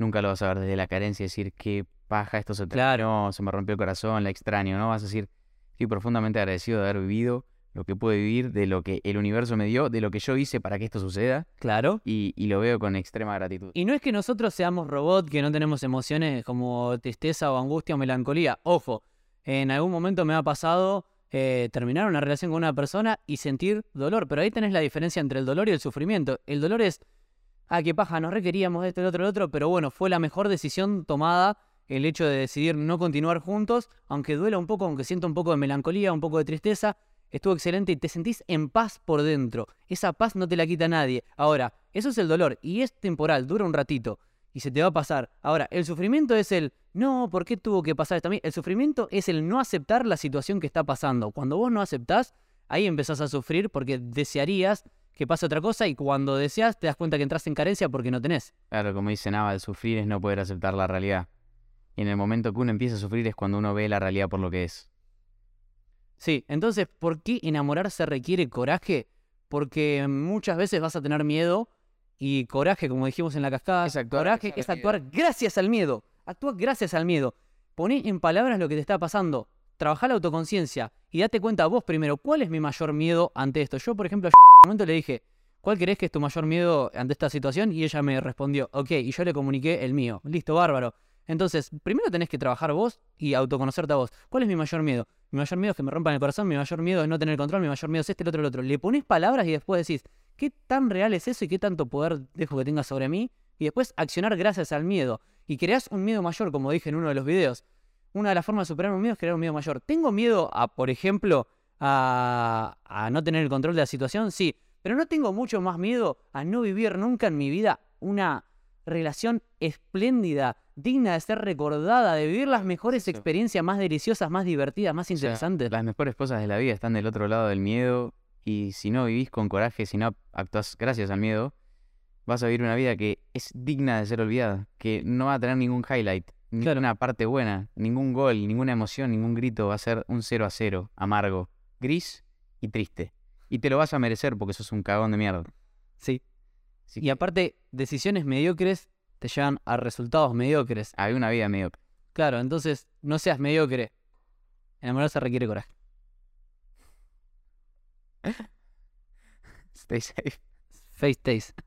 S1: Nunca lo vas a ver desde la carencia y decir qué paja esto se terminó, se me rompió el corazón, la extraño, ¿no? Vas a decir, estoy profundamente agradecido de haber vivido lo que pude vivir, de lo que el universo me dio, de lo que yo hice para que esto suceda
S2: Claro.
S1: y, y lo veo con extrema gratitud.
S2: Y no es que nosotros seamos robots que no tenemos emociones como tristeza o angustia o melancolía. Ojo, en algún momento me ha pasado eh, terminar una relación con una persona y sentir dolor, pero ahí tenés la diferencia entre el dolor y el sufrimiento. El dolor es, ah, qué paja, nos requeríamos de esto, el otro, el otro, pero bueno, fue la mejor decisión tomada el hecho de decidir no continuar juntos, aunque duela un poco, aunque sienta un poco de melancolía, un poco de tristeza. Estuvo excelente y te sentís en paz por dentro. Esa paz no te la quita nadie. Ahora, eso es el dolor y es temporal, dura un ratito y se te va a pasar. Ahora, el sufrimiento es el, no, ¿por qué tuvo que pasar esto a mí? El sufrimiento es el no aceptar la situación que está pasando. Cuando vos no aceptás, ahí empezás a sufrir porque desearías que pase otra cosa y cuando deseas te das cuenta que entras en carencia porque no tenés.
S1: Claro, como dice Nava, el sufrir es no poder aceptar la realidad. Y en el momento que uno empieza a sufrir es cuando uno ve la realidad por lo que es.
S2: Sí, entonces, ¿por qué enamorarse requiere coraje? Porque muchas veces vas a tener miedo y coraje, como dijimos en la cascada,
S1: Es actuar
S2: coraje es actuar gracias al miedo. Actúa gracias al miedo. Poné en palabras lo que te está pasando. Trabajá la autoconciencia y date cuenta vos primero, ¿cuál es mi mayor miedo ante esto? Yo, por ejemplo, <laughs> en un momento le dije, ¿cuál crees que es tu mayor miedo ante esta situación? Y ella me respondió, ok, y yo le comuniqué el mío. Listo, bárbaro. Entonces, primero tenés que trabajar vos y autoconocerte a vos. ¿Cuál es mi mayor miedo? Mi mayor miedo es que me rompan el corazón, mi mayor miedo es no tener control, mi mayor miedo es este, el otro, el otro. Le pones palabras y después decís, ¿qué tan real es eso y qué tanto poder dejo que tenga sobre mí? Y después accionar gracias al miedo. Y creás un miedo mayor, como dije en uno de los videos. Una de las formas de superar un miedo es crear un miedo mayor. ¿Tengo miedo a, por ejemplo, a, a no tener el control de la situación? Sí. Pero no tengo mucho más miedo a no vivir nunca en mi vida una relación espléndida, digna de ser recordada, de vivir las mejores experiencias más deliciosas, más divertidas, más
S1: O sea,
S2: interesantes.
S1: las mejores cosas de la vida están del otro lado del miedo y si no vivís con coraje, si no actúas gracias al miedo, vas a vivir una vida que es digna de ser olvidada, que no va a tener ningún highlight,
S2: Claro.
S1: ninguna parte buena, ningún gol, ninguna emoción, ningún grito, va a ser un 0 a 0, amargo, gris y triste. Y te lo vas a merecer porque sos un cagón de mierda.
S2: Sí. Y aparte, decisiones mediocres te llevan a resultados mediocres.
S1: hay una vida medio...
S2: Claro, entonces no seas mediocre. Enamorarse requiere coraje. <laughs>
S1: Stay safe.
S2: Face taste.